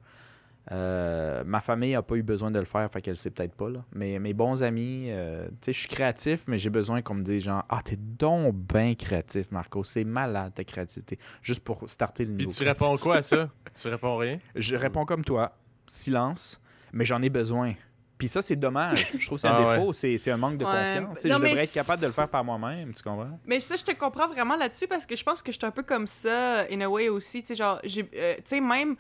Euh, ma famille a pas eu besoin de le faire, fait qu'elle le sait peut-être pas, là. Mais mes bons amis, euh, tu sais, je suis créatif, mais j'ai besoin qu'on me dise genre, ah, t'es donc bien créatif, Marco, c'est malade ta créativité. Juste pour starter le Puis niveau. tu réponds quoi à ça? tu réponds rien? Je réponds comme toi, silence, mais j'en ai besoin. Puis ça, c'est dommage. Je trouve que c'est un Ah défaut, c'est c'est un manque de Ouais. confiance. Tu sais, Non, je mais devrais être capable de le faire par moi-même, tu comprends? Mais ça, je te comprends vraiment là-dessus parce que je pense que je suis un peu comme ça, in a way aussi. Tu sais, genre, euh, tu sais, même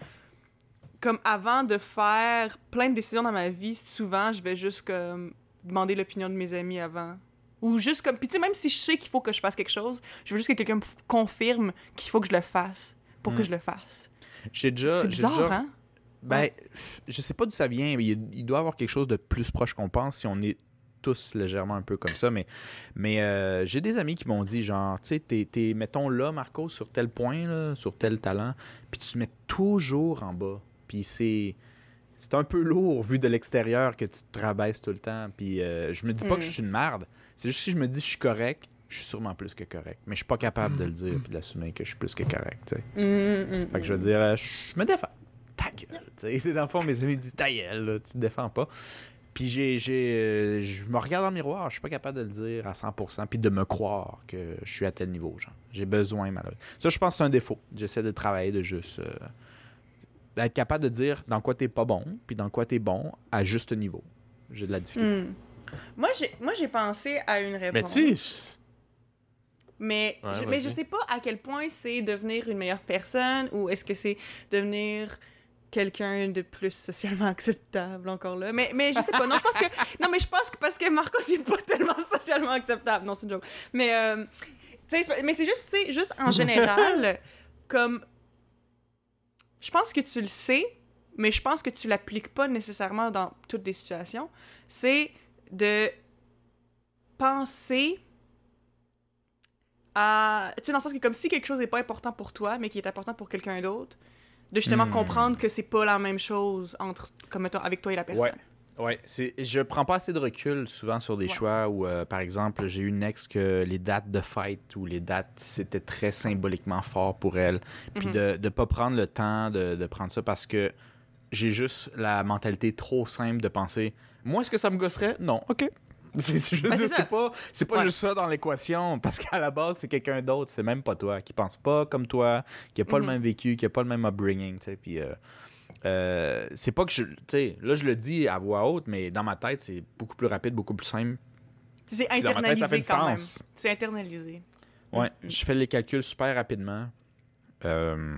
comme avant de faire plein de décisions dans ma vie, souvent, je vais juste comme demander l'opinion de mes amis avant. Ou juste comme. Puis tu sais, même si je sais qu'il faut que je fasse quelque chose, je veux juste que quelqu'un me confirme qu'il faut que je le fasse pour que Mm. je le fasse. J'ai déjà. C'est bizarre, déjà- hein? Ben, je sais pas d'où ça vient, mais il, il doit y avoir quelque chose de plus proche qu'on pense si on est tous légèrement un peu comme ça. Mais, mais euh, j'ai des amis qui m'ont dit, genre, tu sais, t'es, t'es, mettons là, Marco, sur tel point, là, sur tel talent, puis tu te mets toujours en bas. Puis c'est. C'est un peu lourd vu de l'extérieur que tu te rabaisses tout le temps. Puis euh, je me dis pas Mm. que je suis une merde. C'est juste si je me dis que je suis correct, je suis sûrement plus que correct. Mais je suis pas capable de le dire puis d'assumer que je suis plus que correct. Mm, mm, Fait que je veux dire, euh, je me défends. Ta gueule. C'est dans le fond, mes amis disent ta gueule, là, tu te défends pas. Puis j'ai, j'ai, euh, je me regarde dans le miroir, je suis pas capable de le dire à 100%, puis de me croire que je suis à tel niveau, genre. J'ai besoin, malheureusement. Ça, je pense que c'est un défaut. J'essaie de travailler, de juste... euh, d'être capable de dire dans quoi t'es pas bon, puis dans quoi t'es bon à juste niveau. J'ai de la difficulté. mm. Moi, j'ai, moi, j'ai pensé à une réponse. Mais tu sais, Mais, Ouais, je, mais je sais pas à quel point c'est devenir une meilleure personne ou est-ce que c'est devenir quelqu'un de plus socialement acceptable encore là. Mais, mais je sais pas. Non, je pense que non, mais je pense que parce que Marco c'est pas tellement socialement acceptable. Non, c'est une joke. Mais euh, tu sais, c'est- mais c'est juste, tu sais, juste en général, comme je pense que tu le sais, mais je pense que tu l'appliques pas nécessairement dans toutes les situations. C'est de penser à. Tu sais, dans le sens que comme si quelque chose n'est pas important pour toi, mais qui est important pour quelqu'un d'autre, de justement Hmm. comprendre que c'est pas la même chose entre, comme mettons, avec toi et la personne. Ouais. Ouais, c'est je prends pas assez de recul souvent sur des Ouais. choix où euh, par exemple, j'ai eu une ex que les dates de fête ou les dates c'était très symboliquement fort pour elle, puis Mhm. de de pas prendre le temps de, de prendre ça parce que j'ai juste la mentalité trop simple de penser moi est-ce que ça me gosserait Non, OK. C'est c'est juste- Ben, c'est c'est ça. pas c'est pas Ouais. juste ça dans l'équation parce qu'à la base c'est quelqu'un d'autre, c'est même pas toi qui pense pas comme toi, qui a pas le Mhm. même vécu, qui a pas le même upbringing, tu sais, puis euh, euh, c'est pas que je. Tu sais, là, je le dis à voix haute, mais dans ma tête, c'est beaucoup plus rapide, beaucoup plus simple. C'est tête, internalisé du quand même. sens. C'est internalisé. Ouais, Mm. je fais les calculs super rapidement. Euh,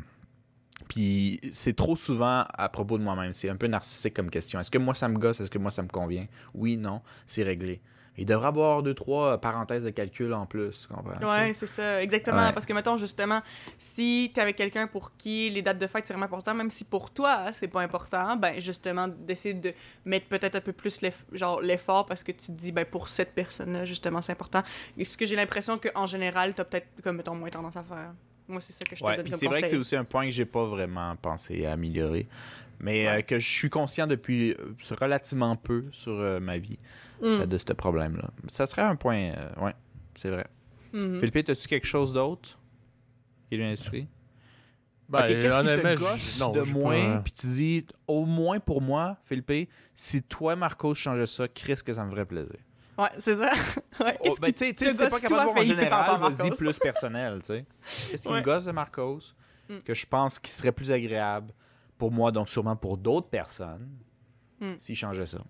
puis c'est trop souvent à propos de moi-même. C'est un peu narcissique comme question. Est-ce que moi, ça me gosse? Est-ce que moi, ça me convient? Oui, non, c'est réglé. Il devrait avoir deux, trois parenthèses de calcul en plus. tu tu sais? c'est ça, exactement. Ouais. Parce que, mettons, justement, si t'es avec quelqu'un pour qui les dates de fête, c'est vraiment important, même si pour toi, c'est pas important, ben, justement, d'essayer de mettre peut-être un peu plus l'effort parce que tu te dis, ben, pour cette personne-là, justement, c'est important. Et ce que j'ai l'impression qu'en général, t'as peut-être, comme, mettons, moins tendance à faire. Moi, c'est ça que je te Ouais, comme c'est vrai que c'est aussi un point que j'ai pas vraiment pensé à améliorer, mais Ouais. euh, que je suis conscient depuis euh, relativement peu sur euh, ma vie Mm. de ce problème-là. Ça serait un point, euh, ouais, c'est vrai. Mhm. Philippe, as-tu quelque chose d'autre qui vient à l'esprit? Ben, Ok, qu'est-ce qui te gosse non, de moins, puis tu dis, au moins pour moi, Philippe, si toi, Marcos, changeais ça, Chris, que ça me ferait plaisir. Ouais, c'est ça. ouais. Oh, Qu'est-ce ben, qui tu sais, si t'es pas gosse, capable de voir en général, vas-y Marcos? plus personnel, tu sais. Qu'est-ce qui me gosse de Marcos? Mm. que je pense qui serait plus agréable pour moi, donc sûrement pour d'autres personnes, Mm. s'ils changeaient ça?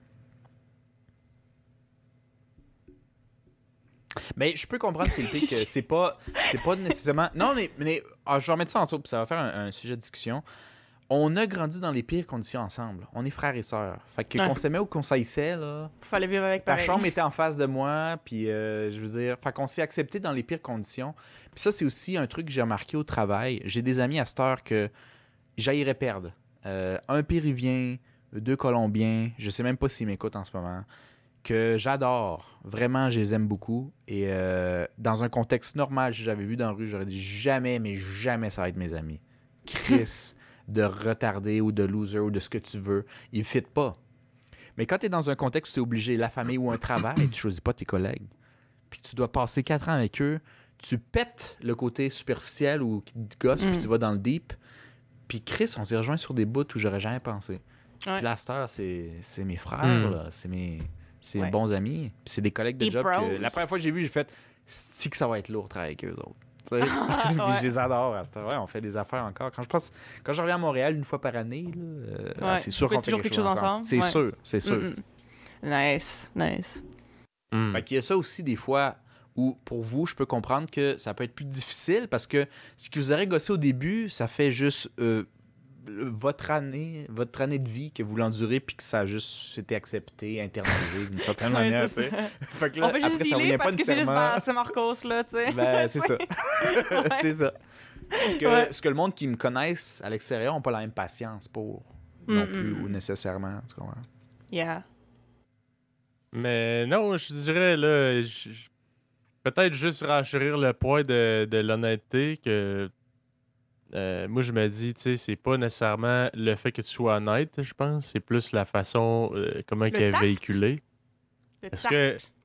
Mais je peux comprendre, Philippe, que c'est pas, c'est pas nécessairement. Non, mais, mais ah, je vais remettre ça en dessous, puis ça va faire un, un sujet de discussion. On a grandi dans les pires conditions ensemble. On est frères et sœurs. Fait que Ouais. qu'on s'aimait ou qu'on s'haïssait, là, Fallait vivre avec ta pareil. chambre était en face de moi, puis euh, je veux dire, fait qu'on s'est accepté dans les pires conditions. Puis ça, c'est aussi un truc que j'ai remarqué au travail. J'ai des amis à cette heure que j'aillerais perdre. Euh, un Péruvien, deux Colombiens, je sais même pas s'ils m'écoutent en ce moment, que j'adore. Vraiment, je les aime beaucoup. Et euh, dans un contexte normal, si j'avais vu dans la rue, j'aurais dit jamais, mais jamais ça va être mes amis. Chris, de retardé ou de loser ou de ce que tu veux, ils ne fit pas. Mais quand tu es dans un contexte où tu es obligé, la famille ou un travail, tu choisis pas tes collègues, puis tu dois passer quatre ans avec eux, tu pètes le côté superficiel ou qui te gosse, Mm. puis tu vas dans le deep. Puis Chris, on s'est rejoint sur des bouts où j'aurais jamais pensé. Ouais. Puis là, c'est c'est mes frères, Mm. là, c'est mes, c'est Ouais. bons amis, puis c'est des collègues de Des job. que la première fois que j'ai vu, j'ai fait si que ça va être lourd travailler avec eux autres. Ouais. je les adore à cette heure. Ouais, on fait des affaires encore. Quand je pense, quand je reviens à Montréal une fois par année, là, euh, Ouais. c'est sûr qu'on fait toujours quelque, quelque chose ensemble. ensemble? C'est Ouais. sûr, c'est sûr. Mm, mm. Nice, nice. Hmm. Fait qu'il y a ça aussi des fois où, pour vous, je peux comprendre que ça peut être plus difficile parce que ce qui vous aurait gossé au début, ça fait juste euh, votre année, votre année de vie que vous l'endurez puis que ça a juste été accepté, internalisé d'une certaine Ouais, manière. ça. Fait que là, On fait juste après, ça parce pas que c'est juste nécessairement- bah, c'est Marcos, là, tu sais. Ben, c'est ça. c'est ça. Ce que, Ouais. ce que le monde qui me connaissent à l'extérieur n'a pas la même patience pour non Mm, plus, ou nécessairement. Tu comprends? Yeah. Mais non, je dirais, là, peut-être juste renchérir le poids de, de l'honnêteté que. Euh, moi, je me dis, tu sais, c'est pas nécessairement le fait que tu sois honnête, je pense. C'est plus la façon, euh, comment Le qu'il est tact? véhiculé. Le Est-ce tact?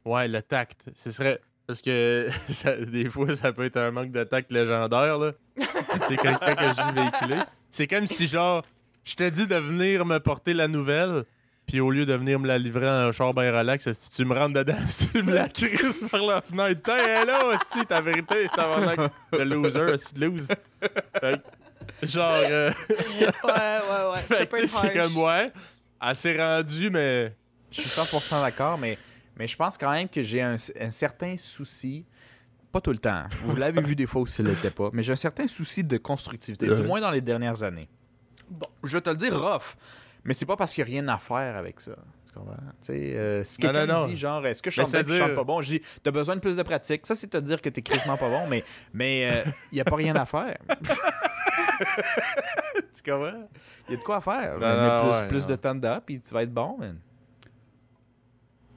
que- Ouais, le tact. Ce serait. Parce que ça- des fois, ça peut être un manque de tact légendaire, là. tu sais, quand, quand que je dis véhiculé, c'est comme si, genre, je te dis de venir me porter la nouvelle, puis au lieu de venir me la livrer en un char bien relax, si tu me rentres dedans, si tu me la crises par la fenêtre, t'es elle est là aussi, ta vérité, t'as de loser, si de lose. Fait que, genre, euh, Ouais, ouais, ouais. fait Ça que, c'est comme, ouais, elle s'est rendue, mais. Je suis 100% d'accord, mais, mais je pense quand même que j'ai un, un certain souci. Pas tout le temps. Vous l'avez vu des fois où ce l'était pas. Mais j'ai un certain souci de constructivité, du moins dans les dernières années. Bon. Je vais te le dire rough, mais c'est pas parce qu'il n'y a rien à faire avec ça. Tu comprends? Tu sais, euh, si Non, quelqu'un me dit genre, est-ce que je chante bien, puis je chante pas bon, je dis, t'as besoin de plus de pratique. Ça, c'est te dire que t'es crissement pas bon, mais mais il n'y a pas rien à faire. tu comprends? Il y a de quoi à faire. Non, non, plus ouais, plus de temps dedans, puis tu vas être bon, man.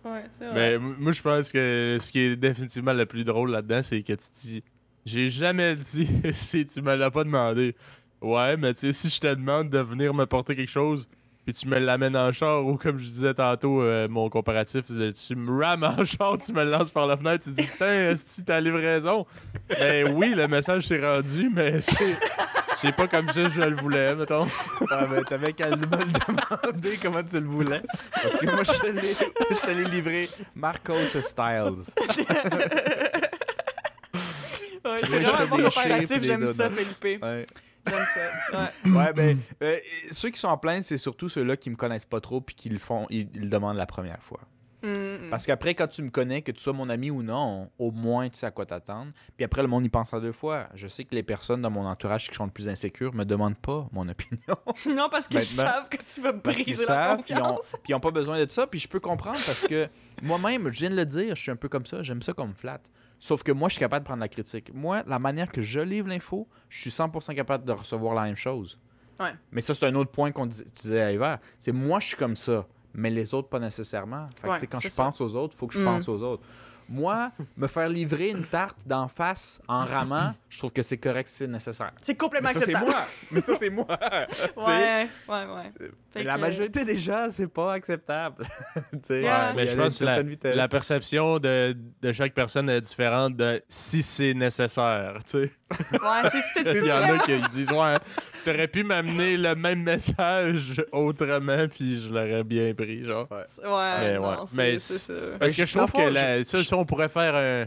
Ouais, c'est vrai. Mais moi, je pense que ce qui est définitivement le plus drôle là-dedans, c'est que tu te dis J'ai jamais dit si tu me l'as pas demandé. Ouais, mais tu sais, si je te demande de venir me porter quelque chose, puis tu me l'amènes en char, ou comme je disais tantôt, euh, mon comparatif, tu me rames en char, tu me le lances par la fenêtre, tu dis Putain, si ta livraison. Ben oui, le message s'est rendu, mais tu sais, c'est pas comme ça que je le voulais, mettons. Ah, mais t'avais qu'à me le demander comment tu le voulais. Parce que moi, je te l'ai- je te l'ai livré Marcos Styles. Ouais, c'est vraiment comparatif, j'aime ça. Felipe. Ouais, Ouais. ben, euh, ceux qui sont en plainte, c'est surtout ceux-là qui me connaissent pas trop puis qui le font, ils le demandent la première fois. Mm, mm. Parce qu'après, quand tu me connais, que tu sois mon ami ou non, au moins tu sais à quoi t'attendre. Puis après, le monde y pense à deux fois. Je sais que les personnes dans mon entourage qui sont le plus insécures me demandent pas mon opinion. Non, parce qu'ils savent que tu vas briser ont, confiance. puis ils ont pas besoin de ça. Puis je peux comprendre parce que moi-même, je viens de le dire, je suis un peu comme ça. J'aime ça qu'on me flatte. Sauf que moi, je suis capable de prendre la critique. Moi, la manière que je livre l'info, je suis 100% capable de recevoir la même chose. Ouais. Mais ça, c'est un autre point qu'on dis- tu disais à Hiver. C'est moi, je suis comme ça, mais les autres, pas nécessairement. Fait que, Ouais, tu sais, quand je ça. pense aux autres, il faut que je Mm. pense aux autres. Moi, me faire livrer une tarte d'en face en ramant, je trouve que c'est correct si c'est nécessaire. C'est complètement Mais ça, c'est acceptable. moi. Mais ça, c'est moi. Ouais, ouais, ouais. Mais la que- majorité des gens, c'est pas acceptable. Yeah. Mais je pense que la, perception de, de chaque personne est différente de si c'est nécessaire. Ouais, c'est c'est- Il y en a qui disent Ouais, t'aurais pu m'amener le même message autrement, puis je l'aurais bien pris. genre. Ouais, Mais non, ouais. c'est- Mais ça. Parce que je trouve que la- ça, on pourrait faire un.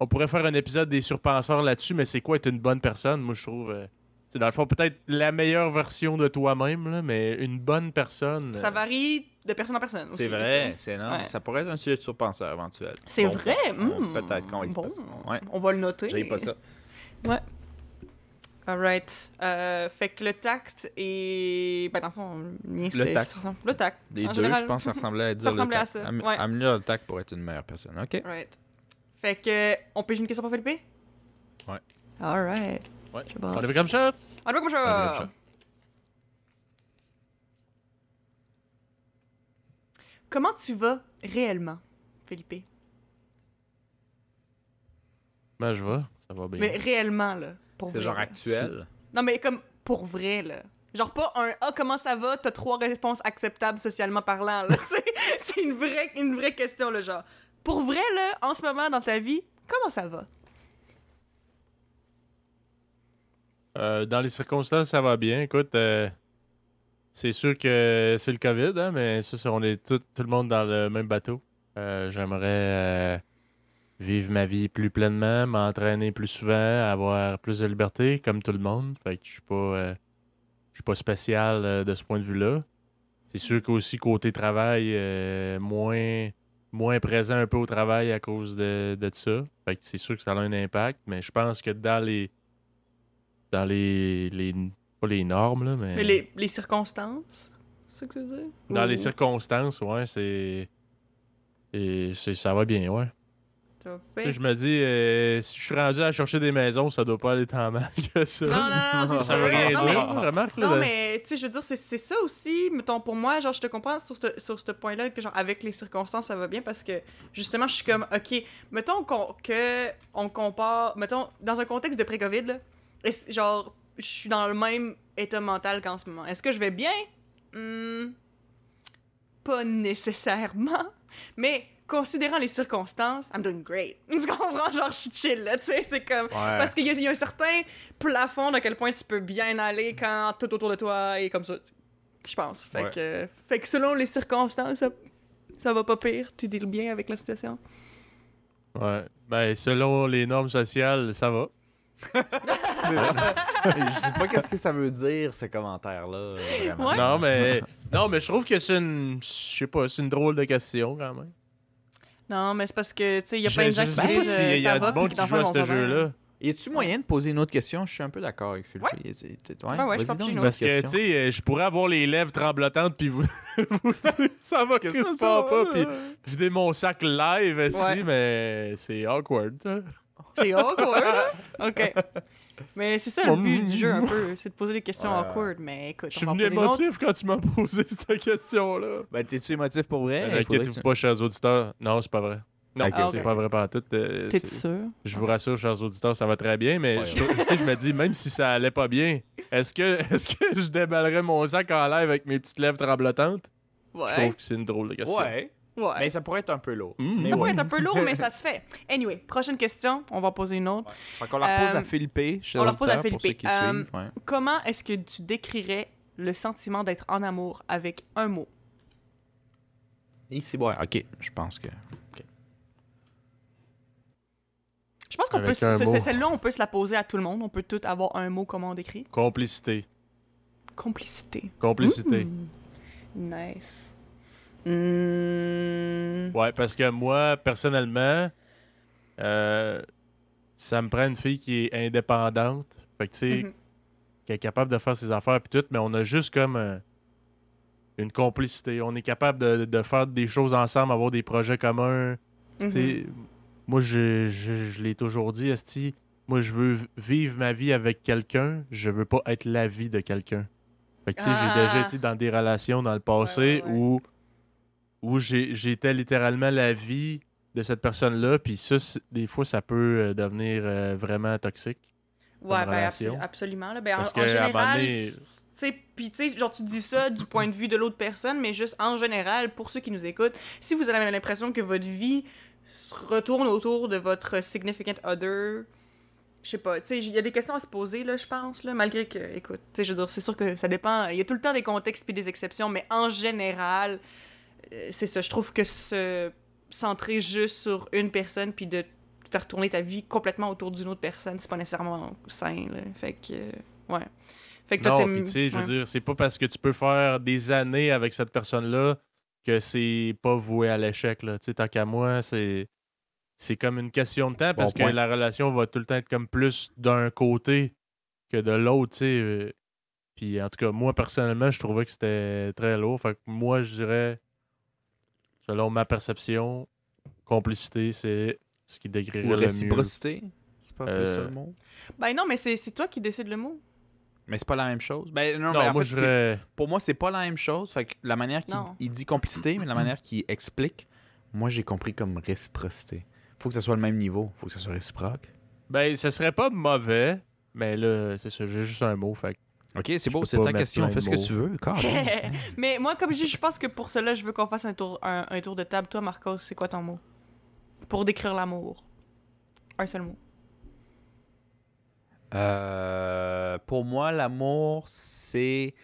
On pourrait faire un épisode des surpenseurs là-dessus, mais c'est quoi être une bonne personne? Moi, je trouve. euh, c'est dans le fond, peut-être la meilleure version de toi-même, là, mais une bonne personne. Ça euh, varie de personne en personne. aussi, C'est vrai, c'est énorme. Ouais. Ça pourrait être un sujet de surpenseur éventuel. C'est Bon, vrai? bon, hmm. Peut-être qu'on Bon. Ouais. On va le noter. J'ai pas ça. Alright. Euh, fait que le tact et. Ben, dans le fond, le tact. Le tact. Les en deux, général. je pense que ça ressemblait à dire Ça le ressemblait à ça, Am- ouais. Améliorer le tact pour être une meilleure personne. OK. Right. Fait que. On pige une question pour Philippe? Ouais. Alright. Ouais. Comment tu vas réellement, Philippe? Ben, je vais. Ça va bien. Mais réellement, là. Pour C'est vrai, genre là. actuel. Non, mais comme pour vrai, là. Genre pas un Ah, comment ça va? T'as trois réponses acceptables socialement parlant, là. C'est une vraie, une vraie question, là, genre. Pour vrai, là, en ce moment dans ta vie, comment ça va? Euh, dans les circonstances, ça va bien. Écoute, euh, c'est sûr que c'est le COVID, hein, mais ça, on est tout, le monde dans le même bateau. Euh, J'aimerais euh, vivre ma vie plus pleinement, m'entraîner plus souvent, avoir plus de liberté, comme tout le monde. Fait que je suis pas, je suis pas spécial de ce point de vue-là. C'est sûr qu'aussi côté travail, moins, moins présent un peu au travail à cause de, de ça. Fait que c'est sûr que ça a un impact, mais je pense que dans les dans les, les pas les normes là, mais, Mais les, les circonstances, c'est ça que tu veux dire? dans Ou- les circonstances, ouais, c'est et c'est ça va bien, ouais. Je me dis euh, si je suis rendu à chercher des maisons, ça doit pas aller tant mal que ça. Non, non, non, ça veut rien Non, mais- dire, remarque là. Non, mais tu sais, je veux dire, c'est c'est ça aussi, mettons, pour moi, genre, je te comprends sur ce sur ce point-là, que genre, avec les circonstances, ça va bien parce que justement, je suis comme, ok, mettons qu'on que on compare, mettons, dans un contexte de pré-Covid, là, genre, je suis dans le même état mental qu'en ce moment. Est-ce que je vais bien? Hmm, pas nécessairement, mais considérant les circonstances, I'm doing great. Tu comprends? Genre, je suis chill, là, tu sais, c'est comme. Ouais. Parce qu'il y, a- il y a un certain plafond d'à quel point tu peux bien aller quand tout autour de toi est comme ça. Je pense. Fait, Ouais. que, fait que selon les circonstances, ça, ça va pas pire. Tu deals bien avec la situation. Ouais. Ben selon les normes sociales, ça va. je sais pas qu'est-ce que ça veut dire, ce commentaire-là. Ouais. Non, mais non, mais je trouve que c'est une je sais pas, c'est une drôle de question quand même. Non, mais c'est parce que, tu sais, il y a plein de gens je qui sais pas s'il euh, y ça a va, du monde qui joue à ce jeu-là. Y a-tu moyen de poser une autre question? Je suis un peu d'accord avec c'est- Ouais, ouais, je vas-y pense que une autre Parce que, tu question. sais, euh, je pourrais avoir les lèvres tremblotantes puis vous, vous dire ça va crispement pas puis vider mon sac live ici, Ouais. mais c'est awkward. ça. C'est awkward. hein? OK. Mais c'est ça le but du jeu, un peu. C'est de poser des questions Ouais. awkward. Mais écoute, Je suis venu en émotif quand tu m'as posé cette question-là. Ben, t'es-tu émotif pour vrai? Il faudrait Inquiétez-vous que- pas, chers auditeurs. Non, c'est pas vrai. Non, c'est pas vrai par tout. euh, T'es sûr? Je vous rassure, chers auditeurs, ça va très bien, mais Ouais. je, tu sais, je me dis, même si ça allait pas bien, est-ce que, est que je déballerais mon sac en live avec mes petites lèvres tremblotantes? Ouais. Je trouve que c'est une drôle de question. Ouais. Ouais. Mais ça pourrait être un peu lourd. Mm. Mais Ça ouais. pourrait être un peu lourd, mais ça se fait. Anyway, prochaine question. On va poser une autre. Fait qu'on la pose Euh, à Philippe. on la pose à l'auditeur, Pour ceux Philippe. qui Euh, suivent. Ouais. Comment est-ce que tu décrirais le sentiment d'être en amour avec un mot? Ici, ouais. Ok, je pense que. Je pense qu'on peut... Ce- Celle-là, on peut se la poser à tout le monde. On peut tout avoir un mot, comment on décrit. Complicité. Complicité. Complicité. Mmh. Nice. Hmm. Ouais, parce que moi, personnellement, euh, ça me prend une fille qui est indépendante. Fait que, tu sais, Mhm. qui est capable de faire ses affaires puis tout, mais on a juste comme euh, une complicité. On est capable de, de faire des choses ensemble, avoir des projets communs. Mhm. Tu sais, moi, je, je, je l'ai toujours dit, Esti, moi, je veux vivre ma vie avec quelqu'un, je veux pas être la vie de quelqu'un. Fait que, tu sais, Ah. j'ai déjà été dans des relations dans le passé Ouais, ouais, ouais. où, où j'étais littéralement la vie de cette personne-là, puis ça, des fois, ça peut euh, devenir euh, vraiment toxique. Ouais, ben, absolu- absolument. Là. Ben, en- Parce en, que, moment général, puis tu sais, genre, tu dis ça du point de vue de l'autre personne, mais juste en général, pour ceux qui nous écoutent, si vous avez l'impression que votre vie se retourne autour de votre significant other, je sais pas, tu sais, il y a des questions à se poser, là, je pense, là, malgré que, écoute, tu sais, je veux dire, c'est sûr que ça dépend, il y a tout le temps des contextes puis des exceptions, mais en général, c'est ça, je trouve que se centrer juste sur une personne puis de faire tourner ta vie complètement autour d'une autre personne, c'est pas nécessairement sain, là. Fait que, euh, ouais. Fait que toi, Non, t'aimes- puis tu sais, je veux ouais. dire, c'est pas parce que tu peux faire des années avec cette personne-là que c'est pas voué à l'échec, là. Tu sais, tant qu'à moi, c'est... C'est comme une question de temps parce Bon point. que la relation va tout le temps être comme plus d'un côté que de l'autre, tu sais. euh. Puis en tout cas, moi, personnellement, je trouvais que c'était très lourd. Fait que moi, je dirais, selon ma perception, complicité, c'est ce qui décrirait Ou le mieux. réciprocité. C'est pas plus Euh, ça le mot. Ben non, mais c'est c'est toi qui décides le mot. Mais c'est pas la même chose. Ben non, Non, mais en moi, fait, je pour moi, c'est pas la même chose. Fait que la manière qu'il dit complicité, mais la manière qu'il explique, moi, j'ai compris comme réciprocité. Faut que ça soit le même niveau. Faut que ça soit réciproque. Ben, ce serait pas mauvais, mais là, c'est ça, j'ai juste un mot, fait que Ok, c'est beau, c'est ta question. Fais ce que tu veux. Mais moi, comme je dis, je pense que pour cela, je veux qu'on fasse un tour, un, un tour de table. Toi, Marcos, c'est quoi ton mot? Pour décrire l'amour. Un seul mot. Euh, pour moi, l'amour, c'est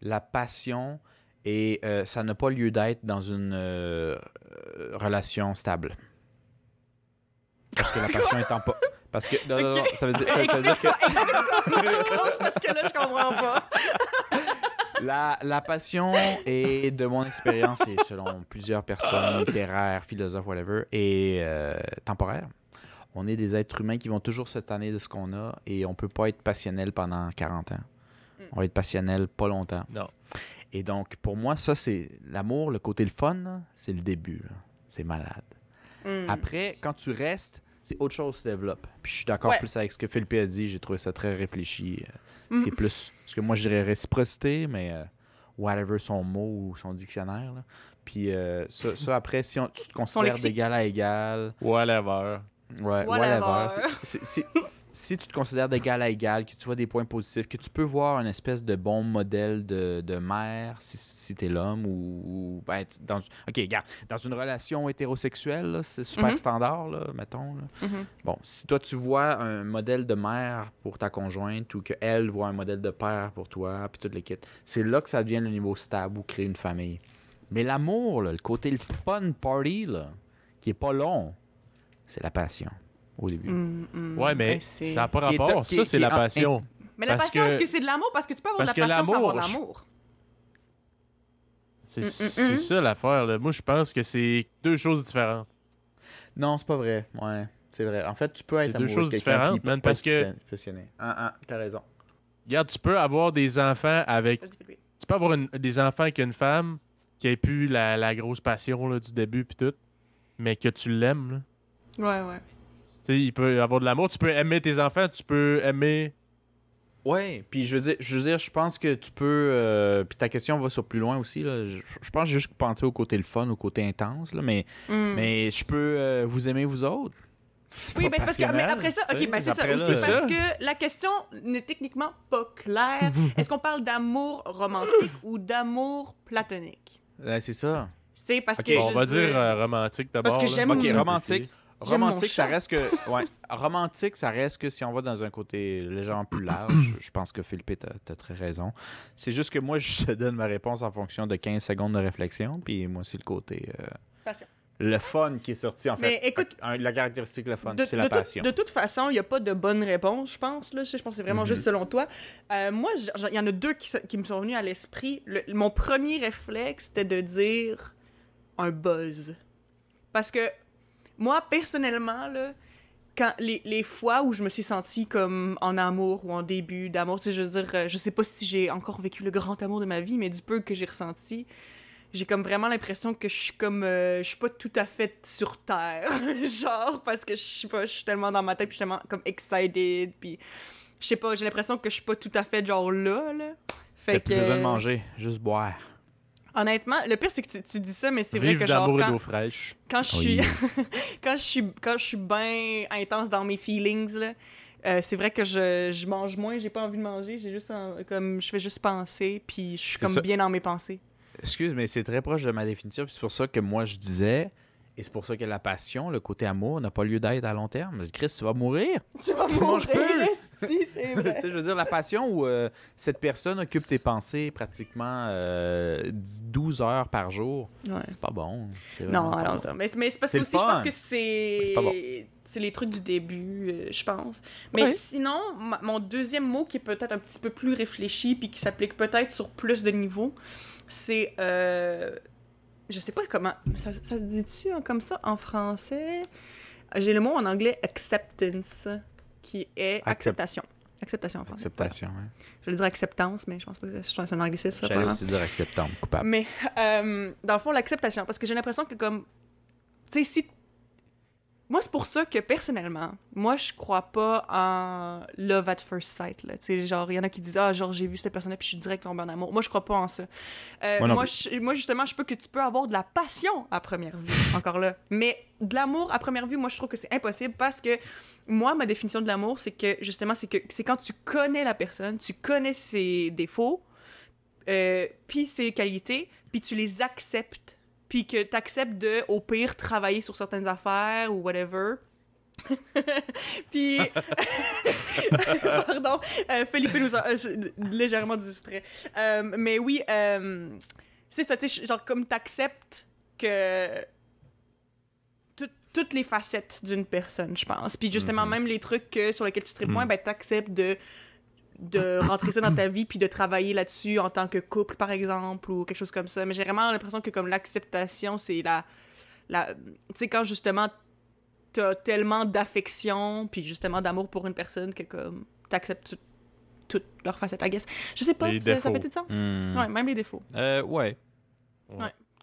la passion et euh, ça n'a pas lieu d'être dans une euh, relation stable. Parce que la passion étant pas. Parce que. Non, non, non, ça veut dire, ça, ça veut dire que parce que là, je comprends pas. la, la passion est, de mon expérience et selon plusieurs personnes littéraires, philosophes, whatever, est euh, temporaire. On est des êtres humains qui vont toujours se tanner de ce qu'on a et on peut pas être passionnel pendant 40 ans. On va être passionnel pas longtemps. non. Et donc, pour moi, ça, c'est l'amour, le côté le fun, c'est le début. C'est malade. Hmm. Après, quand tu restes, c'est autre chose qui se développe. Puis je suis d'accord Ouais. plus avec ce que Philippe a dit. J'ai trouvé ça très réfléchi. Euh, Mhm. C'est plus ce que moi je dirais réciprocité, mais euh, whatever son mot ou son dictionnaire. là. Puis euh, ça, ça, après, si on- tu te considères d'égal à égal, Whatever. ouais, Whatever. Si tu te considères d'égal à égal, que tu vois des points positifs, que tu peux voir une espèce de bon modèle de, de mère si, si t'es l'homme ou, ou, ben, dans ok regarde dans une relation hétérosexuelle c'est super Mhm. standard là, mettons là. Mhm. bon si toi tu vois un modèle de mère pour ta conjointe ou que elle voit un modèle de père pour toi puis tout le kit c'est là que ça devient le niveau stable ou créer une famille mais l'amour le côté le fun party là, qui est pas long c'est la passion au début Hmm, hmm. Ouais, mais Ben, c'est- ça n'a pas Qui est- rapport. qui- Ça, c'est la en- passion. Mais la parce passion, que- est-ce que c'est de l'amour? Parce que tu peux avoir parce de la passion sans avoir de l'amour, je-. C'est Mm, mm, c'est mm. ça l'affaire. là. Moi, je pense que c'est deux choses différentes. Non, c'est pas vrai. Ouais, c'est vrai. En fait, tu peux être deux amoureux choses de quelqu'un différentes, man, parce que-. Ah, ah, t'as raison. Regarde, tu peux avoir des enfants avec. Tu peux avoir une- des enfants avec une femme qui ait pu la, la grosse passion là, du début puis tout, mais que tu l'aimes. là. Ouais, ouais. Sais, il peut y avoir de l'amour. Tu peux aimer tes enfants, tu peux aimer. Ouais, puis je veux dire, je veux dire, je pense que tu peux. euh, puis ta question va sur plus loin aussi. Là. Je, je pense juste penser au côté le fun, au côté intense. Là, mais, Hmm. mais je peux euh, vous aimer vous autres. Oui, pas ben, parce que, mais après ça, ok, ben c'est ça aussi, parce ça. que la question n'est techniquement pas claire. Est-ce qu'on parle d'amour romantique ou d'amour platonique? C'est ça. C'est parce que. on je va dire euh, romantique d'abord. Parce que j'aime Ok, romantique. Romantique, ça reste que. Ouais, romantique, ça reste que si on va dans un côté légèrement plus large, je pense que Philippe, t'as as très raison. C'est juste que moi, je te donne ma réponse en fonction de 15 secondes de réflexion, puis moi, c'est le côté. euh, Passion. le fun qui est sorti, en fait. Mais écoute- la caractéristique, le fun, De, c'est de la tout- passion. de toute façon, il n'y a pas de bonne réponse, je pense. Là. Je pense que c'est vraiment Mhm. juste selon toi. Euh, moi, il y en a deux qui, me sont venus à l'esprit. Le- mon premier réflexe, c'était de dire un buzz. Parce que moi, personnellement, là, quand les, les fois où je me suis sentie comme en amour ou en début d'amour, je veux dire, euh, je sais pas si j'ai encore vécu le grand amour de ma vie, mais du peu que j'ai ressenti, j'ai comme vraiment l'impression que je suis comme euh, je suis pas tout à fait sur terre genre parce que je suis pas je suis tellement dans ma tête puis je suis tellement comme excited puis je sais pas j'ai l'impression que je suis pas tout à fait genre là là fait plus que besoin de manger, juste boire. Honnêtement le pire c'est que tu, tu dis ça mais c'est vrai que genre d'amour et quand, d'eau fraîche. quand je Oui. suis quand je suis quand je suis bien intense dans mes feelings là euh, c'est vrai que je, je mange moins, j'ai pas envie de manger, j'ai juste en- comme je fais juste penser puis je suis comme ça. bien dans mes pensées. Excuse, mais c'est très proche de ma définition. puis C'est pour ça que moi, je disais, et c'est pour ça que la passion, le côté amour, n'a pas lieu d'être à long terme. Chris, tu vas mourir. Tu vas Tu manges plus. si, c'est tu sais, je veux dire, la passion où euh, cette personne occupe tes pensées pratiquement euh, 10 12 heures par jour, Ouais. c'est pas bon. C'est Non, pas alors, bon. mais, mais c'est parce C'est que aussi, je pense que c'est. C'est pas bon. C'est les trucs du début, euh, je pense. Mais Ouais. sinon, mon deuxième mot qui est peut-être un petit peu plus réfléchi puis qui s'applique peut-être sur plus de niveaux, c'est. Euh... Je sais pas comment. Ça, ça se dit-tu hein, comme ça en français? J'ai le mot en anglais acceptance, qui est Accept- acceptation. Acceptation en français. Acceptation. hein. Je vais dire acceptance, mais je pense pas que c'est un anglicisme. J'allais aussi dire acceptable, coupable. Mais, euh, dans le fond, l'acceptation. Parce que j'ai l'impression que, comme. Tu sais, si. Moi, c'est pour ça que, personnellement, moi, je crois pas en love at first sight. Là. Tu sais, genre, il y en a qui disent Ah, genre, j'ai vu cette personne-là, puis je suis direct tombé en amour. Moi, je crois pas en ça. Euh, Moi non moi, je- moi, justement, je peux que tu peux avoir de la passion à première vue, encore là. Mais de l'amour à première vue, moi, je trouve que c'est impossible parce que moi, ma définition de l'amour, c'est que, justement, c'est que c'est quand tu connais la personne, tu connais ses défauts, euh, puis ses qualités, puis tu les acceptes. Puis que tu acceptes de, au pire, travailler sur certaines affaires ou whatever. puis. Pardon, euh, Philippe nous a euh, légèrement distrait. Euh, mais oui, euh, c'est ça, tu sais, genre comme t'acceptes que. tout- toutes les facettes d'une personne, je pense. Puis justement, Mhm. même les trucs que, sur lesquels tu tripes moins, ben t'acceptes de de rentrer ça dans ta vie puis de travailler là-dessus en tant que couple par exemple ou quelque chose comme ça mais j'ai vraiment l'impression que comme l'acceptation c'est la la tu sais quand justement t'as tellement d'affection puis justement d'amour pour une personne que comme t'acceptes tout- toutes leurs facettes I guess je sais pas ça, ça fait tout sens? Hmm. ouais même les défauts Euh, ouais.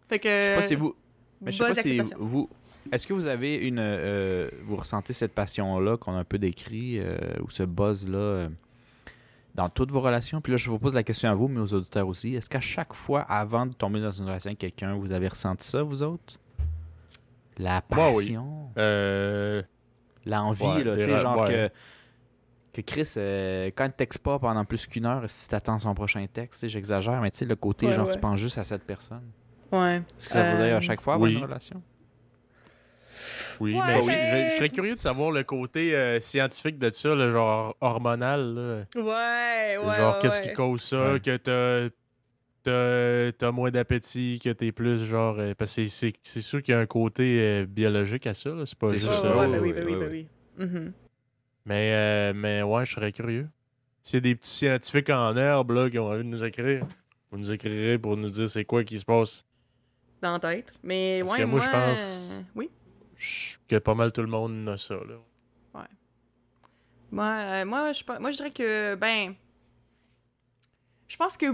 fait que Je sais pas si vous. Mais je sais pas si vous. Est-ce que vous avez une. euh, vous ressentez cette passion-là qu'on a un peu décrit, euh, ou ce buzz-là, euh, dans toutes vos relations? Puis là, je vous pose la question à vous, mais aux auditeurs aussi. Est-ce qu'à chaque fois, avant de tomber dans une relation avec quelqu'un, vous avez ressenti ça, vous autres? La oui. passion, Euh, l'envie, Ouais, là, tu sais, genre ouais. que. Que Chris, euh, quand il te texte pas pendant plus qu'une heure, si t'attends son prochain texte, tu sais, j'exagère, mais tu sais, le côté, Ouais, genre, ouais. tu penses juste à cette personne. ouais Est-ce que ça vous arrive Euh, à chaque fois avoir oui. une relation? Oui, Ouais, mais je- mais- je, je serais curieux de savoir le côté euh, scientifique de ça, le genre hormonal. là. ouais ouais genre, ouais, qu'est-ce ouais. qui cause ça, Ouais. que t'as. T'as, t'as moins d'appétit, que t'es plus genre. euh, parce que c'est, c'est, c'est sûr qu'il y a un côté euh, biologique à ça, là, c'est pas juste. ouais, oui, ben oui, oui, ben oui, oui, ben oui. oui. Mais, euh, mais ouais, je serais curieux. S'il y a des petits scientifiques en herbe là, qui ont envie de nous écrire, vous nous écrirez pour nous dire c'est quoi qui se passe. dans la tête mais Parce ouais que moi, je pense- oui Que pas mal tout le monde a ça. Là. Moi, euh, moi, je, moi, je dirais que, ben. Je pense que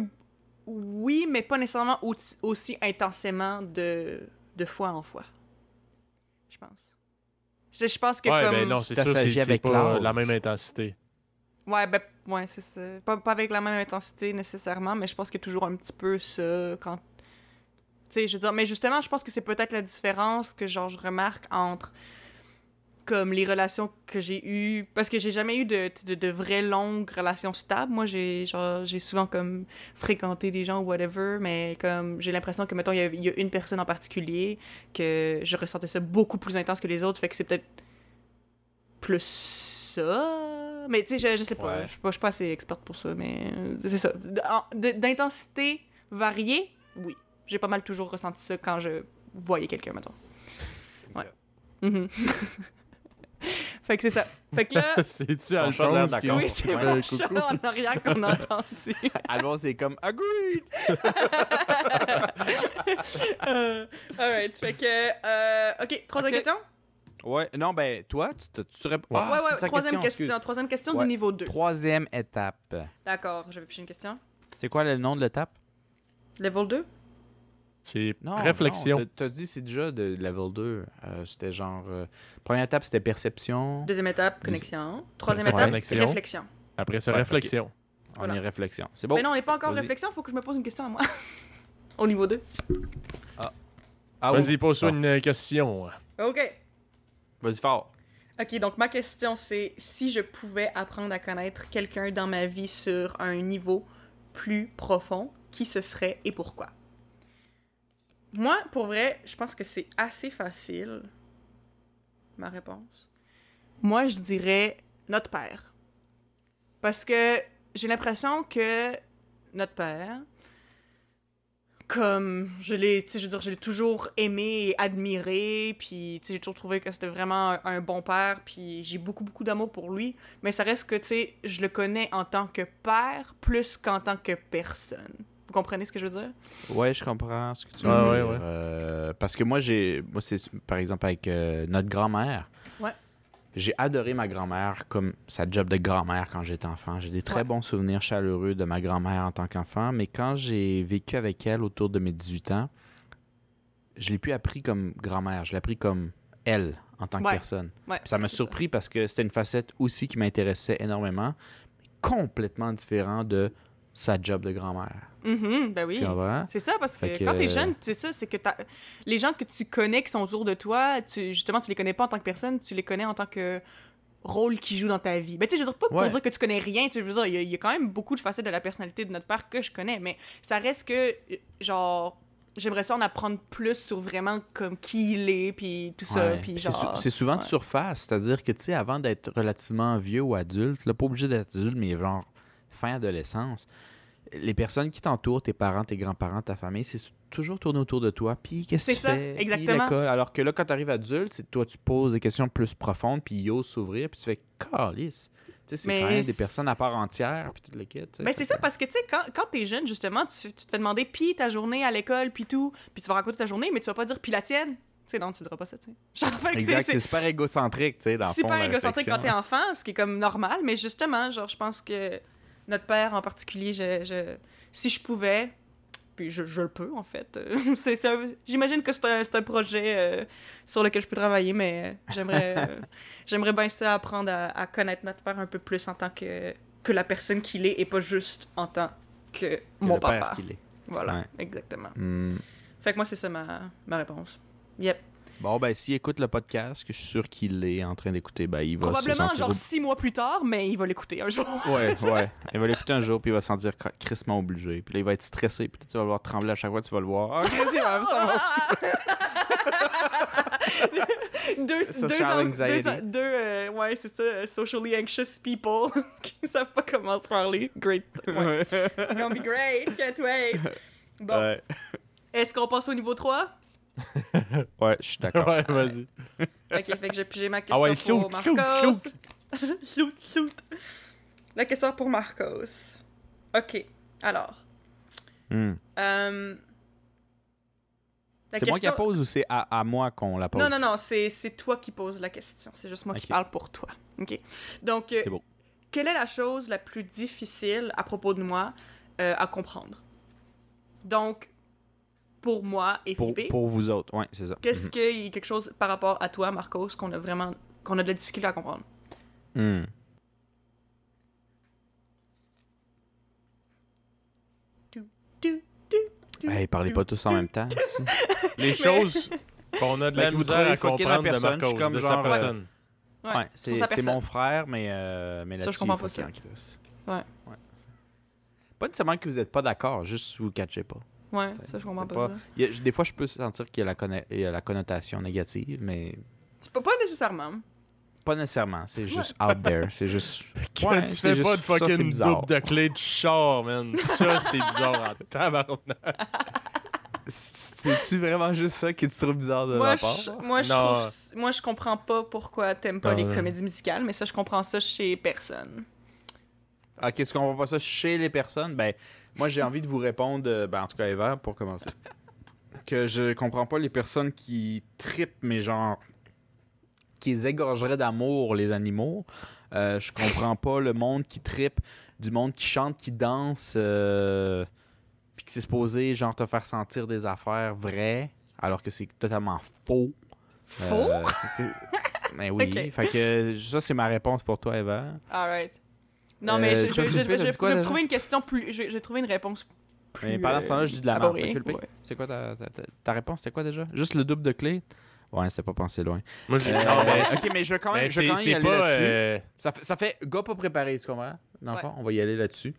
oui, mais pas nécessairement au- aussi intensément de, de fois en fois. Je pense. Je, je pense que ouais, comme. ben non, c'est ça, c'est, pas la même intensité. Ouais, ben, ouais, c'est ça. Pas, pas avec la même intensité nécessairement, mais je pense qu'il y a toujours un petit peu ça quand. Sais, je veux dire, mais justement, je pense que c'est peut-être la différence que, genre, je remarque entre comme les relations que j'ai eues parce que j'ai jamais eu de, de, de vraies longues relations stables. Moi j'ai genre j'ai souvent comme fréquenté des gens ou whatever mais comme j'ai l'impression que mettons il y, a- il y a une personne en particulier que je ressentais ça beaucoup plus intense que les autres fait que c'est peut-être plus ça. Mais tu sais je, je sais pas Ouais. je suis pas, pas assez experte pour ça mais c'est ça. D'intensité variée oui j'ai pas mal toujours ressenti ça quand je voyais quelqu'un mettons ouais Mhm. Fait que c'est ça. Fait que là, C'est-tu Alphonse d'accord. oui, c'est mon fait chat en arrière qu'on a entendu. Alphonse, c'est comme agreed. Euh, alright, fait que. Euh, ok, troisième Ok. question? Ouais, non, ben, toi, tu te tu réponds. Ouais. Ah, ouais, ouais, troisième question. Troisième question Ouais. du niveau 2. Troisième étape. D'accord, j'avais plus une question. C'est quoi le nom de l'étape? Level 2? C'est Non, réflexion. non, t'as- T'as dit c'est déjà de level 2. Euh, c'était genre. euh, première étape, c'était perception. Deuxième étape, connexion. Troisième étape, Connexion. réflexion. Après ça, Ouais, réflexion. On Voilà. est réflexion. C'est bon. Mais non, on n'est pas encore réflexion, faut que je me pose une question à moi. Au niveau 2. Ah, Vas-y, oui. pose-toi Ah. une question. Ok. Vas-y fort. Ok, donc ma question c'est si je pouvais apprendre à connaître quelqu'un dans ma vie sur un niveau plus profond, qui ce serait et pourquoi? Moi, pour vrai, je pense que c'est assez facile. Ma réponse. Moi, je dirais notre père. Parce que j'ai l'impression que notre père, comme je l'ai, je l'ai toujours aimé et admiré, puis j'ai toujours trouvé que c'était vraiment un, un bon père, puis j'ai beaucoup, beaucoup d'amour pour lui, mais ça reste que, tu sais, je le connais en tant que père plus qu'en tant que personne. Vous comprenez ce que je veux dire? Ouais, je comprends ce que tu veux Ouais, dire. ouais, ouais. Euh, parce que moi, j'ai. Moi, c'est par exemple avec euh, notre grand-mère. Ouais. J'ai adoré ma grand-mère comme sa job de grand-mère quand j'étais enfant. J'ai des très Ouais. bons souvenirs chaleureux de ma grand-mère en tant qu'enfant, mais quand j'ai vécu avec elle autour de mes 18 ans, je l'ai plus appris comme grand-mère, je l'ai appris comme elle en tant que Ouais. personne. Ouais, ça m'a surpris parce que c'était une facette aussi qui m'intéressait énormément, mais complètement différent de sa job de grand-mère. Mhm, ben oui. C'est ça, parce que, que- quand t'es jeune, c'est ça, c'est que les gens que tu connais qui sont autour de toi, tu, justement, tu les connais pas en tant que personne, tu les connais en tant que rôle qu'ils jouent dans ta vie. Ben, tu sais, je veux dire, pas pour Ouais. dire que tu connais rien, tu sais, je veux dire, il y, a- il y a quand même beaucoup de facettes de la personnalité de notre père que je connais, mais ça reste que, euh, genre, j'aimerais ça en apprendre plus sur vraiment comme qui il est, puis tout ça, Ouais. puis genre... C'est souvent de surface, c'est-à-dire que, tu sais, avant d'être relativement vieux ou adulte, là, pas obligé d'être adulte, mais genre fin adolescence, les personnes qui t'entourent, tes parents, tes grands-parents, ta famille, c'est toujours tourné autour de toi. Puis qu'est-ce que tu ça, fais? Exactement. l'école. Alors que là, quand tu arrives adulte, c'est toi, tu poses des questions plus profondes, puis ils osent s'ouvrir, puis tu fais calice. C'est Mais quand même des personnes à part entière, puis tout le kit. Ben, Fait c'est ça, parce que, tu sais, quand, quand t'es jeune, justement, tu, tu te fais demander, puis ta journée à l'école, puis tout, puis tu vas raconter ta journée, mais tu vas pas dire, puis la tienne. Tu sais, non, tu diras pas ça, tu sais. Exact, c'est super égocentrique, tu sais, dans le fond, super la égocentrique quand t'es enfant, ce qui est comme normal, mais justement, genre, je pense que notre père en particulier, je, je- si je pouvais, puis je, je le peux, en fait, euh, c'est, c'est un- j'imagine que c'est un, c'est un projet euh, sur lequel je peux travailler, mais euh, j'aimerais, euh, j'aimerais bien ça apprendre à, à connaître notre père un peu plus en tant que, que la personne qu'il est et pas juste en tant que, Que mon le père papa. qu'il est. Voilà, Ouais. exactement. Hmm. Fait que moi, c'est ça ma, ma réponse. Yep. Bon, ben, s'il écoute le podcast, que je suis sûr qu'il est en train d'écouter, ben, il va se Probablement, sentir... genre, six mois plus tard, mais il va l'écouter un jour. Ouais, ouais. Il va l'écouter un jour, puis il va s'en dire cr- crissement obligé. Puis là, il va être stressé, puis là, tu vas le voir trembler à chaque fois, tu vas le voir. Ah, Chris, il va deux, deux, an- deux, deux, euh, ouais, c'est ça, euh, socially anxious people qui savent pas comment se parler. Great. Ouais. It's gonna be great, can't wait. Bon, Ouais. est-ce qu'on passe au niveau 3? Ouais, je suis d'accord. Ouais, vas-y. Ok, fait que j'ai pigé ma question Ah ouais, pour shoot, shoot, Marcos. shoot, shoot. La question pour Marcos. Ok, alors. Hmm. euh, C'est moi qui la pose ou c'est à, à moi qu'on la pose? Non, non, non, c'est c'est toi qui poses la question. C'est juste moi qui parle pour toi. OK. Donc, euh, beau. quelle est la chose la plus difficile à propos de moi euh, à comprendre? Donc, pour moi et Pour, Philippe, pour vous autres, ouais, c'est ça. qu'est-ce qu'il y a quelque chose par rapport à toi, Marcos, qu'on a vraiment qu'on a de la difficulté à comprendre? Du, du, du, Hey, parlez pas tous en même temps. ici. Les choses qu'on a de la misère à comprendre la de personne, suis Marcos, comme de sa genre, euh, personne. Ouais, c'est sa mon frère, mais, euh, mais Ça, là-dessus, je comprends pas ça. en crise. Ouais. Pas nécessairement que vous êtes pas d'accord, juste vous le catchez pas. Ouais, ça, je comprends pas. pas- ça. Il y a- des fois, je peux sentir qu'il y a la, y a la connotation négative, mais C'est pas, pas nécessairement. pas nécessairement. C'est juste out there. C'est juste. Quand Ouais, tu fais pas juste- de ça, c'est fucking bizarre. double de clé de char, man? Ça, c'est bizarre en tabarnak. C'est-tu vraiment juste ça qui te trouve bizarre de Moi, ma part? je, moi, je Non. trouve- moi, je comprends pas pourquoi t'aimes pas Non, les non. comédies musicales, mais ça, je comprends ça chez personne. Ok, qu'on voit pas ça chez les personnes? Ben, moi, j'ai envie de vous répondre, euh, ben, en tout cas, Eva, pour commencer. Que je comprends pas les personnes qui tripent, mais genre, qui les égorgeraient d'amour, les animaux. Euh, je comprends pas le monde qui trippe, du monde qui chante, qui danse, euh, puis qui c'est supposé, genre, te faire sentir des affaires vraies, alors que c'est totalement faux. Faux? Euh, tu sais, ben oui. Fait que ça, c'est ma réponse pour toi, Eva. Alright. Non, Euh, mais je, je, je, je- je- je vais trouver une question plus. Je, je vais trouver une réponse plus. Mais pendant ce temps-là, je dis de la merde. ouais. C'est quoi ta, ta, ta- ta réponse? C'était quoi déjà? Juste le double de clé? Ouais, c'était pas pensé loin. Moi, j'ai. Euh, non, mais ok, mais je vais quand même, je quand même y aller là-dessus. euh, Ça, fait, ça fait gars pas préparé, tu comprends? Dans le Ouais. fond, on va y aller là-dessus.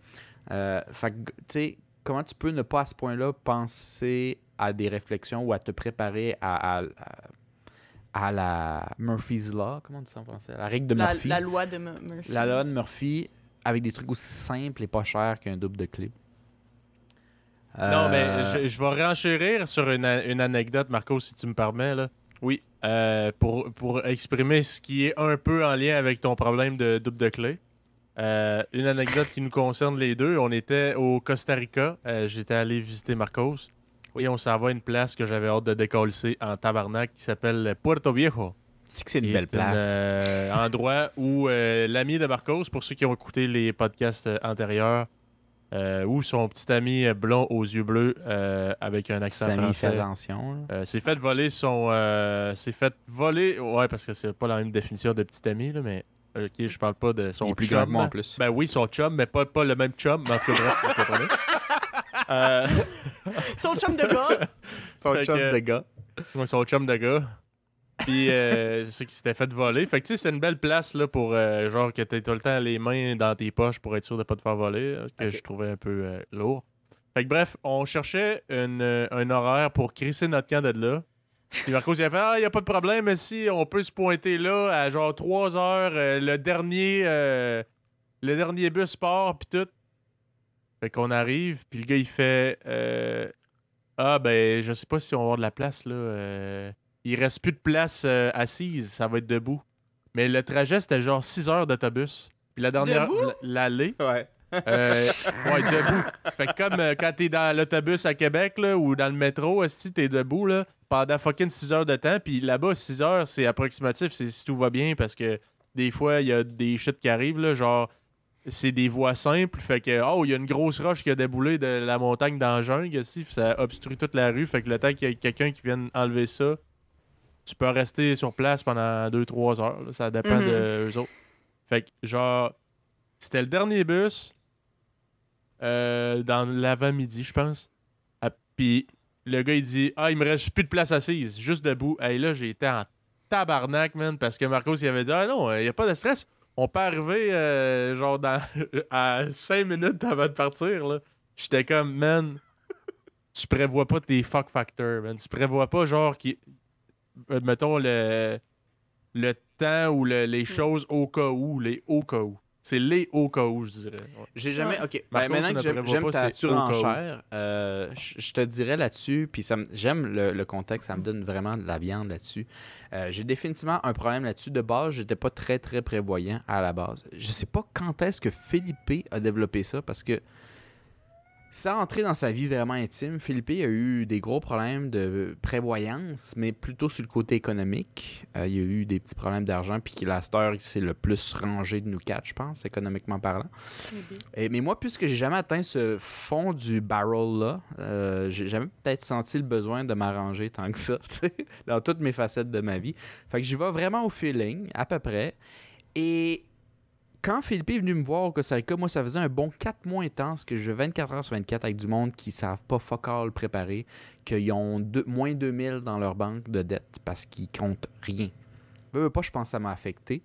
Euh, fait que, tu sais, comment tu peux ne pas à ce point-là penser à des réflexions ou à te préparer à, à, à- à la Murphy's Law, comment on dit ça en français? La règle de La, Murphy. la loi de Mu- Murphy. La loi de Murphy avec des trucs aussi simples et pas chers qu'un double de clé. Non, mais Euh, je, je vais renchérir sur une, anecdote, Marco, si tu me permets. Là. Oui. Euh, pour, pour exprimer ce qui est un peu en lien avec ton problème de double de clé. Euh, une anecdote qui nous concerne les deux. On était au Costa Rica. Euh, J'étais allé visiter Marcos. Et on s'en va à une place que j'avais hâte de décoller en tabarnak qui s'appelle Puerto Viejo. C'est que c'est une belle place. Un euh, endroit où euh, l'ami de Marcos, pour ceux qui ont écouté les podcasts euh, antérieurs, euh, où son petit ami blond aux yeux bleus euh, avec un accent fais français attention. euh, s'est fait voler son. euh, s'est fait voler. Ouais, parce que c'est pas la même définition de petit ami, là, mais. Ok, je parle pas de son Il est plus chum. grand en plus. Ben oui, son chum, mais pas, pas le même chum. Mais en tout cas, bref, vous comprenez. Euh, Son chum de gars. Son fait chum que- de gars. Ouais, son chum de gars. Puis euh, c'est ça qui s'était fait voler. Fait que tu sais, c'est une belle place là, pour euh, genre que t'aies tout le temps les mains dans tes poches pour être sûr de pas te faire voler, là, que je trouvais un peu euh, lourd. Fait que bref, on cherchait une, euh, un horaire pour crisser notre camp de là. Puis Marcos il a fait Ah, y a pas de problème, mais si on peut se pointer là à genre 3 heures, le dernier le dernier bus part, puis tout. Fait qu'on arrive, puis le gars il fait Ah, ben, je sais pas si on va avoir de la place là. Il reste plus de place euh, assise, ça va être debout. Mais le trajet, c'était genre 6 heures d'autobus. Puis la dernière, l'allée, Ouais. euh, ouais, debout. Fait que comme euh, quand t'es dans l'autobus à Québec là, ou dans le métro, si t'es debout là, pendant fucking 6 heures de temps, puis là-bas, 6 heures, c'est approximatif, c'est si tout va bien, parce que des fois, il y a des shit qui arrivent, là, genre, c'est des voies simples, fait que, oh, il y a une grosse roche qui a déboulé de la montagne dans la jungle, ça obstrue toute la rue, fait que le temps qu'il y ait quelqu'un qui vienne enlever ça, tu peux rester sur place pendant 2-3 heures, là, ça dépend Mhm. de eux autres. Fait que, genre, c'était le dernier bus euh, dans l'avant-midi, je pense. Ah, Puis le gars, il dit Ah, il me reste plus de place assise, juste debout. Et là, j'ai été en tabarnak, man, parce que Marcos, il avait dit Ah non, il n'y a pas de stress. On peut arriver, euh, genre, dans, à 5 minutes avant de partir, là. J'étais comme, man, tu prévois pas tes fuck factors, man. Tu prévois pas, genre, qui. Euh, mettons, le, le temps ou le- les choses au cas où, les au cas où. C'est les au cas où, je dirais. Ouais. J'ai jamais. Ok. Ben, maintenant tu que ne j'aime ta surenchère, euh, je te dirais là-dessus, puis j'aime le, le contexte, ça me donne vraiment de la viande là-dessus. Euh, J'ai définitivement un problème là-dessus. De base, j'étais pas très très prévoyant à la base. Je sais pas quand est-ce que Philippe a développé ça, parce que sans entrer dans sa vie vraiment intime, Philippe a eu des gros problèmes de prévoyance, mais plutôt sur le côté économique. Euh, il y a eu des petits problèmes d'argent, puis heure, c'est le plus rangé de nous quatre, je pense, économiquement parlant. Et- mais moi, puisque j'ai jamais atteint ce fond du barrel-là, euh, j'ai jamais peut-être senti le besoin de m'arranger tant que ça, tu sais, dans toutes mes facettes de ma vie. Fait que j'y vais vraiment au feeling, à peu près. Et quand Philippe est venu me voir au Costa Rica, moi, ça faisait un bon 4 mois intense que je vais 24 heures sur 24 avec du monde qui savent pas fuck all préparer, qu'ils ont deux- moins 2000 dans leur banque de dette parce qu'ils comptent rien. Veux, veux pas, je pense que ça m'a affecté.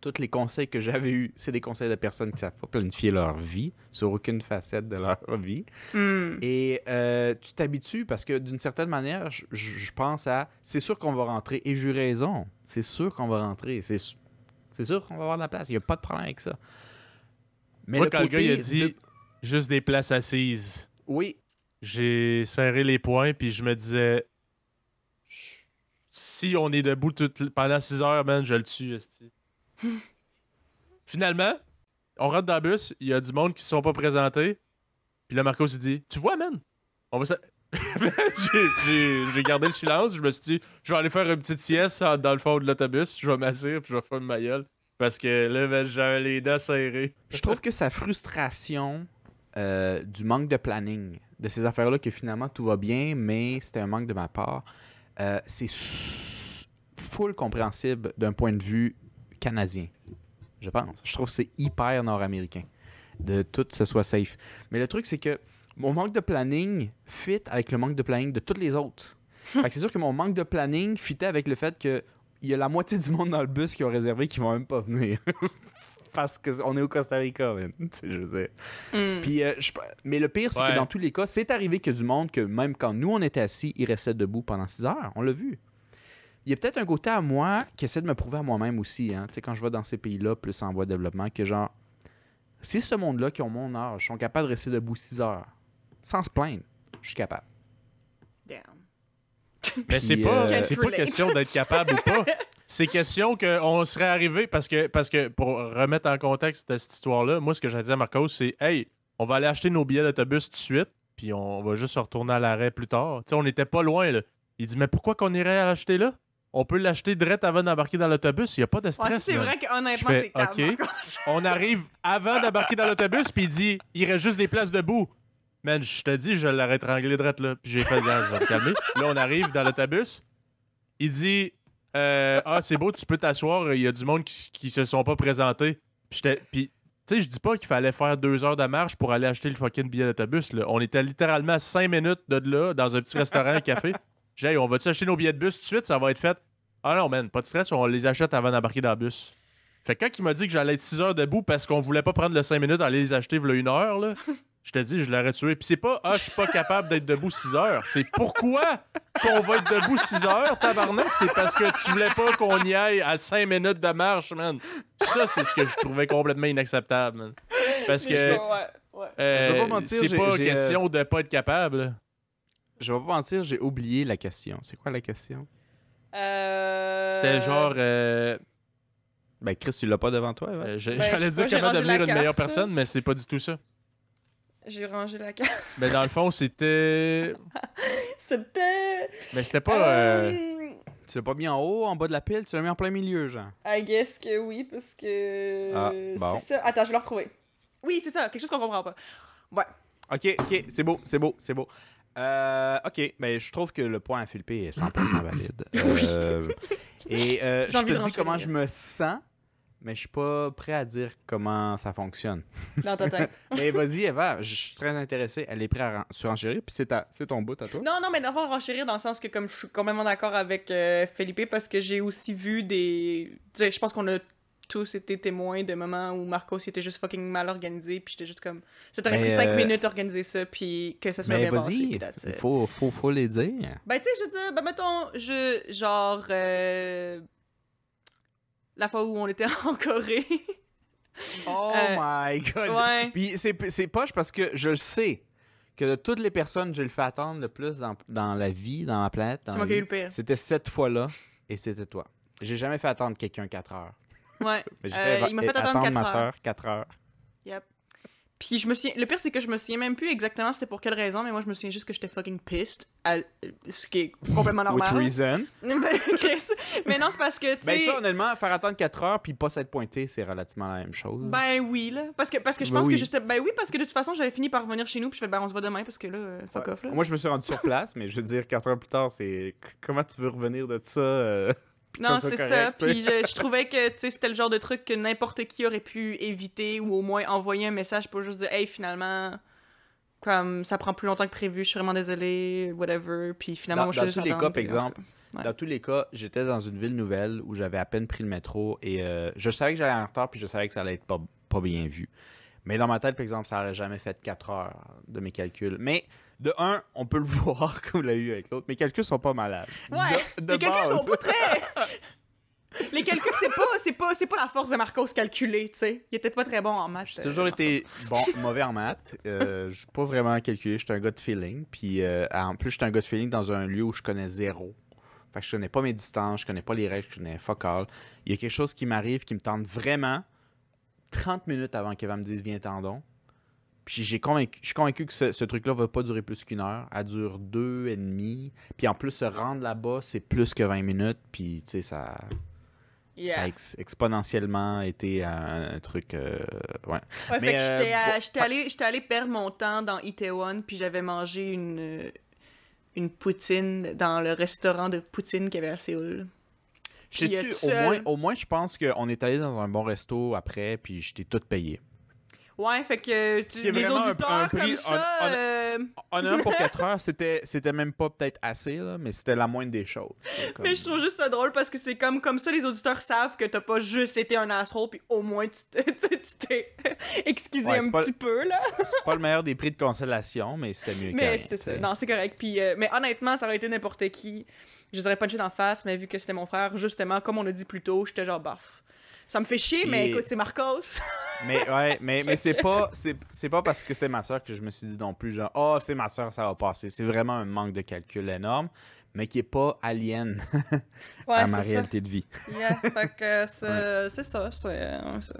Tous les conseils que j'avais eus, c'est des conseils de personnes qui savent pas planifier leur vie sur aucune facette de leur vie. Hmm. Et euh, tu t'habitues parce que d'une certaine manière, je, je- pense à c'est sûr qu'on va rentrer et j'ai eu raison. C'est sûr qu'on va rentrer. C'est su- c'est sûr qu'on va avoir de la place. Il n'y a pas de problème avec ça. Mais Moi, le quand le gars, il a dit juste des places assises. Oui. j'ai serré les poings, puis je me disais, si on est debout toute- pendant 6 heures, man, je le tue. Finalement, on rentre dans le bus, il y a du monde qui se sont pas présentés. Puis là, Marcos, il dit Tu vois, man, on va. J'ai- J'ai j'ai gardé le silence. Je me suis dit Je vais aller faire une petite sieste dans le fond de l'autobus. Je vais m'asseoir, puis je vais faire ma gueule. Parce que là, man, j'avais les dents serrées. Je trouve que sa frustration euh, du manque de planning, de ces affaires-là, que finalement tout va bien, mais c'était un manque de ma part, euh, c'est full compréhensible d'un point de vue canadien, je pense. Je trouve que c'est hyper nord-américain de tout ce soit safe. Mais le truc, c'est que mon manque de planning fit avec le manque de planning de toutes les autres. Fait que c'est sûr que mon manque de planning fitait avec le fait que il y a la moitié du monde dans le bus qui ont réservé qui vont même pas venir. Parce qu'on est au Costa Rica, sais, je veux dire. Hmm. Puis, euh, je- mais le pire, c'est Ouais. que dans tous les cas, c'est arrivé que du monde que même quand nous, on était assis, il restait debout pendant 6 heures. On l'a vu. Il y a peut-être un côté à moi qui essaie de me prouver à moi-même aussi, hein, tu sais, quand je vais dans ces pays-là, plus en voie de développement, que genre, si ce monde-là qui ont mon âge sont capables de rester debout 6 heures, sans se plaindre, je suis capable. Damn. Mais c'est pas, euh, c'est pas question d'être capable ou pas. C'est question qu'on serait arrivé parce que, parce que pour remettre en contexte cette histoire-là, moi ce que j'ai dit à Marcos, c'est Hey, on va aller acheter nos billets d'autobus tout de suite, puis on va juste se retourner à l'arrêt plus tard. Tu sais, on n'était pas loin là. Il dit Mais pourquoi qu'on irait l'acheter là? On peut l'acheter direct avant d'embarquer dans l'autobus, il n'y a pas de Ouais, stress. c'est vrai qu'honnêtement, c'est calme. OK. encore. On arrive avant d'embarquer dans l'autobus, puis il dit il reste juste des places debout. Man, je te dis, je l'aurais étranglé direct là. Puis j'ai fait, Gars, je vais me calmer. Là, on arrive dans l'autobus. Il dit euh, Ah, c'est beau, tu peux t'asseoir. Il y a du monde qui, se sont pas présentés. Puis, puis tu sais, je dis pas qu'il fallait faire deux heures de marche pour aller acheter le fucking billet d'autobus. On était littéralement à cinq minutes de là, dans un petit restaurant, un café. J'ai dit, on va-tu acheter nos billets de bus tout de suite? Ça va être fait. Ah non, man, pas de stress, on les achète avant d'embarquer dans le bus. Fait que quand il m'a dit que j'allais être 6 heures debout parce qu'on voulait pas prendre le 5 minutes, aller les acheter v'là une heure, là, je te dis, je l'aurais tué. Puis c'est pas, ah, je suis pas capable d'être debout 6 heures. C'est pourquoi qu'on va être debout 6 heures, tabarnak? C'est parce que tu voulais pas qu'on y aille à 5 minutes de marche, man. Ça, c'est ce que je trouvais complètement inacceptable, man. Parce que je- ouais, ouais. euh, Je vais pas mentir, c'est j'ai- pas j'ai, question de pas être capable. Je vais pas mentir, j'ai oublié la question. C'est quoi la question? Euh... C'était genre. euh, Ben, Chris, tu l'as pas devant toi, euh, Ben, je J'allais sais dire comment devenir une meilleure personne, mais c'est pas du tout ça. J'ai rangé la carte. Mais dans le fond, c'était. C'était... Mais c'était pas. euh, Euh, Tu l'as pas mis en haut, en bas de la pile, tu l'as mis en plein milieu, genre. I guess que oui, parce que... Ah, bon. C'est ça. Attends, je vais le retrouver. Oui, c'est ça. Quelque chose qu'on comprend pas. Ouais. Ok, ok, c'est beau, c'est beau, c'est beau. Euh, ok, ben je trouve que le point à Philippe est 100% valide. Euh, et euh, J'ai je envie te de dis comment je me sens, mais je suis pas prêt à dire comment ça fonctionne. Dans ta tête. mais vas-y, Eva, je suis très intéressé. Elle est prête à ren- surenchérir, puis c'est ton bout à toi. Non, non, mais d'abord renchérir dans le sens que comme je suis complètement d'accord avec euh, Felipe parce que j'ai aussi vu des... Je pense qu'on a tous été témoins de moments où Marcos était juste fucking mal organisé puis j'étais juste comme... Ça t'aurait pris 5 euh, minutes d'organiser ça puis que ça soit Mais bien passé. vas-y, faut, faut, faut les dire. Ben, tu sais, je veux dire, ben, mettons, je. Genre. euh, La fois où on était en Corée. Oh Euh, my god! ouais. Puis c'est c'est poche parce que je le sais que de toutes les personnes je le fais attendre le plus dans, dans la vie, dans ma planète, C'est moi qui ai eu le pire. c'était cette fois-là et c'était toi. J'ai jamais fait attendre quelqu'un 4 heures. Ouais. Euh, fait, il m'a fait attendre attendre ma heures. soeur 4 heures. Yep. Puis je me souviens. Le pire, c'est que je me souviens même plus exactement c'était pour quelle raison, mais moi, je me souviens juste que j'étais fucking pissed. à- Ce qui est complètement With normal. reason. Ben, mais non, c'est parce que, tu Ben ça, honnêtement, faire attendre 4 heures puis pas s'être pointé, c'est relativement la même chose. Ben oui, là. Parce que, parce que je Ben pense oui. que juste. Ben oui, parce que de toute façon, j'avais fini par revenir chez nous, puis je fais, ben on se voit demain, parce que là, euh, fuck Ouais. off, là. Moi, je me suis rendu sur place, mais je veux dire, 4 heures plus tard, c'est... Comment tu veux revenir de ça? euh, Non, c'est ça. Puis je, je trouvais que c'était le genre de truc que n'importe qui aurait pu éviter ou au moins envoyer un message pour juste dire Hey, finalement, comme ça prend plus longtemps que prévu, je suis vraiment désolé, whatever. Puis finalement, Dans- moi, je dans suis juste tous les cas, par exemple, ouais. Dans tous les cas, j'étais dans une ville nouvelle où j'avais à peine pris le métro et euh, je savais que j'allais en retard puis je savais que ça allait être pas, pas bien vu. Mais dans ma tête, par exemple, ça n'aurait jamais fait 4 heures de mes calculs. Mais de un, on peut le voir comme l'a eu avec l'autre. Mes calculs sont pas malades. Ouais, De, de les calculs sont pas très. Les calculs, c'est pas, c'est pas, c'est pas la force de Marcos calculée, tu sais. Il était pas très bon en maths. J'ai toujours euh, été bon, mauvais en maths. Euh, je suis pas vraiment calculé. J'éis un gars de feeling. Puis euh, en plus, j'éis un gars de feeling dans un lieu où je connais zéro. Fait que je connais pas mes distances, je connais pas les règles, je connais fuck all. Il y a quelque chose qui m'arrive qui me tente vraiment 30 minutes avant qu'elle me dise viens tendon. Puis j'ai convaincu, je suis convaincu que ce, ce truc-là va pas durer plus qu'une heure. Elle dure deux et demi. Puis en plus, se rendre là-bas, c'est plus que 20 minutes. Puis tu sais, ça, Yeah. ça a ex- exponentiellement été un, un truc. euh, ouais. Ouais, Mais, fait que euh, j'étais allé, perdre mon temps dans Itaewon, puis j'avais mangé une, une poutine dans le restaurant de poutine qu'il y avait à Séoul. Euh, au, seul- moins, au moins, je pense qu'on est allé dans un bon resto après, puis je t'ai tout payé. Ouais, fait que Ce tu- les vraiment un- auditeurs un prix- comme ça, on- on- euh, Honnêtement, pour 4 heures, c'était, c'était même pas peut-être assez, là, mais c'était la moindre des choses. Comme- mais je trouve juste ça drôle parce que c'est comme, comme ça les auditeurs savent que t'as pas juste été un asshole, puis au moins tu t'es, tu tu t'es excusé Ouais, un petit peu, là. C'est pas le meilleur des prix de consolation, mais c'était mieux que Mais rien, tu sais. Non, c'est correct. Puis, euh, mais honnêtement, ça aurait été n'importe qui. Je dirais pas de en face, mais vu que c'était mon frère, justement, comme on a dit plus tôt, j'étais genre baf. Ça me fait chier, mais Et- écoute, c'est Marcos. Mais ouais, mais, mais c'est pas c'est, c'est pas parce que c'était ma soeur que je me suis dit non plus genre oh c'est ma soeur ça va passer. C'est vraiment un manque de calcul énorme, mais qui est pas alien Ouais, à ma ça. réalité de vie. Yeah, fait que c'est c'est ça. c'est, euh, c'est-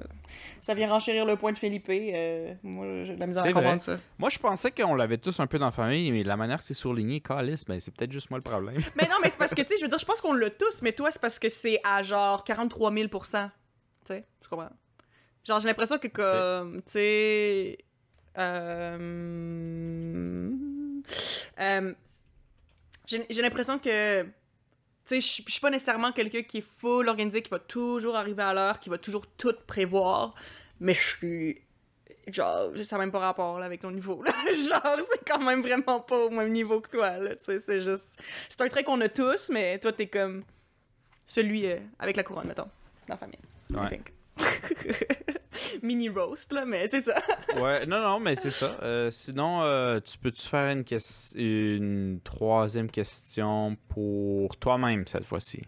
ça vient renchérir le point de Felipe. euh, moi, j'ai de la misère à C'est vrai. comprendre ça. Moi je pensais qu'on l'avait tous un peu dans la famille, mais la manière que c'est surligné, Calis, ben c'est peut-être juste moi le problème. Mais non, mais c'est parce que, tu sais, je veux dire, je pense qu'on l'a tous, mais toi, c'est parce que c'est à genre 43 000% Tu sais, tu comprends? Genre, j'ai l'impression que, comme, tu sais. Euh... euh, j'ai l'impression que. Tu sais, je suis pas nécessairement quelqu'un qui est full organisé, qui va toujours arriver à l'heure, qui va toujours tout prévoir, mais je suis. Genre, ça n'a même pas rapport là, avec ton niveau. Là. Genre, c'est quand même vraiment pas au même niveau que toi. Là. Tu sais, c'est juste. C'est un trait qu'on a tous, mais toi, t'es comme celui euh, avec la couronne, mettons, dans la famille. I Ouais. think. Mini roast, là, mais c'est ça. Ouais, non, non, mais c'est ça. Euh, sinon, euh, tu peux-tu faire une, une troisième question pour toi-même cette fois-ci?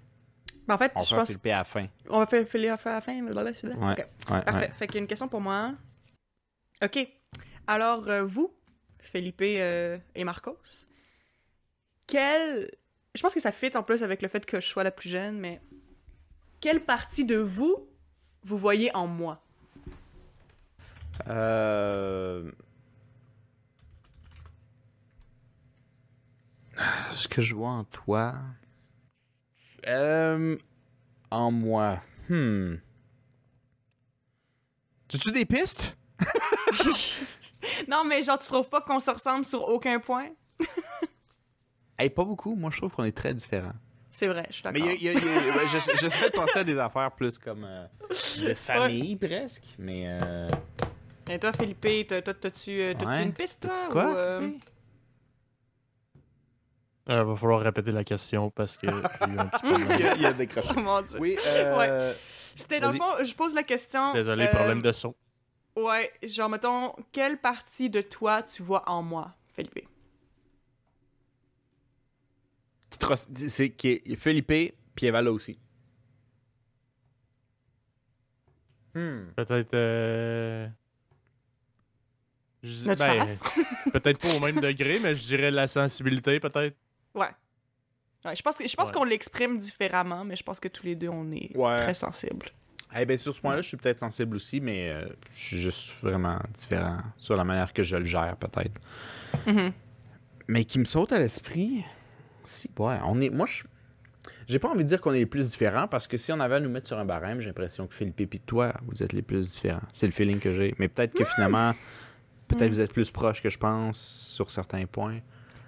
Mais en fait, On va je faire pense Philippe à la fin. On va faire filer à la fin, mais là, c'est là. Ouais, Ok. ouais, Parfait. ouais. Fait qu'il y a une question pour moi. OK. Alors, euh, vous, Felipe et Marcos, quelle... Je pense que ça fit en plus avec le fait que je sois la plus jeune, mais quelle partie de vous vous voyez en moi? Euh... Ce que je vois en toi. Euh... En moi. Hmm. As-tu des pistes? non, mais genre, tu trouves pas qu'on se ressemble sur aucun point? Hey, pas beaucoup. Moi, je trouve qu'on est très différents. C'est vrai, je suis Mais d'accord. il y a- il y a- y a- je, je penser à des affaires plus comme euh, de famille, presque. Mais. Euh... Et toi, Felipe, t'as- toi, t'as-tu euh, t'as-tu ouais. une piste, toi? T'as-tu quoi? ou, euh, Philippe? Euh, va falloir répéter la question parce que j'ai eu un petit il, problème. y a, il y a décroché. Oh mon dieu. Oui, euh... C'était dans le fond, je pose la question. Désolé, euh, problème de son. Ouais, genre, mettons, quelle partie de toi tu vois en moi, Felipe? qui te res- c'est qui Philippe puis Eva là aussi. Hmm. Peut-être. Je- Notre ben, face? peut-être pas au même degré, mais je dirais la sensibilité, peut-être. Ouais. Ouais, je pense, que- je pense Ouais. qu'on l'exprime différemment, mais je pense que tous les deux, on est Ouais. très sensibles. Eh ben, sur ce point-là, je suis peut-être sensible aussi, mais euh, je suis juste vraiment différent sur la manière que je le gère, peut-être. Mhm. Mais qui me saute à l'esprit, si, ouais, on est. Moi, je. J'ai pas envie de dire qu'on est les plus différents parce que si on avait à nous mettre sur un barème, j'ai l'impression que Philippe et toi, vous êtes les plus différents. C'est le feeling que j'ai. Mais peut-être que finalement, peut-être Mm. vous êtes plus proches que je pense sur certains points.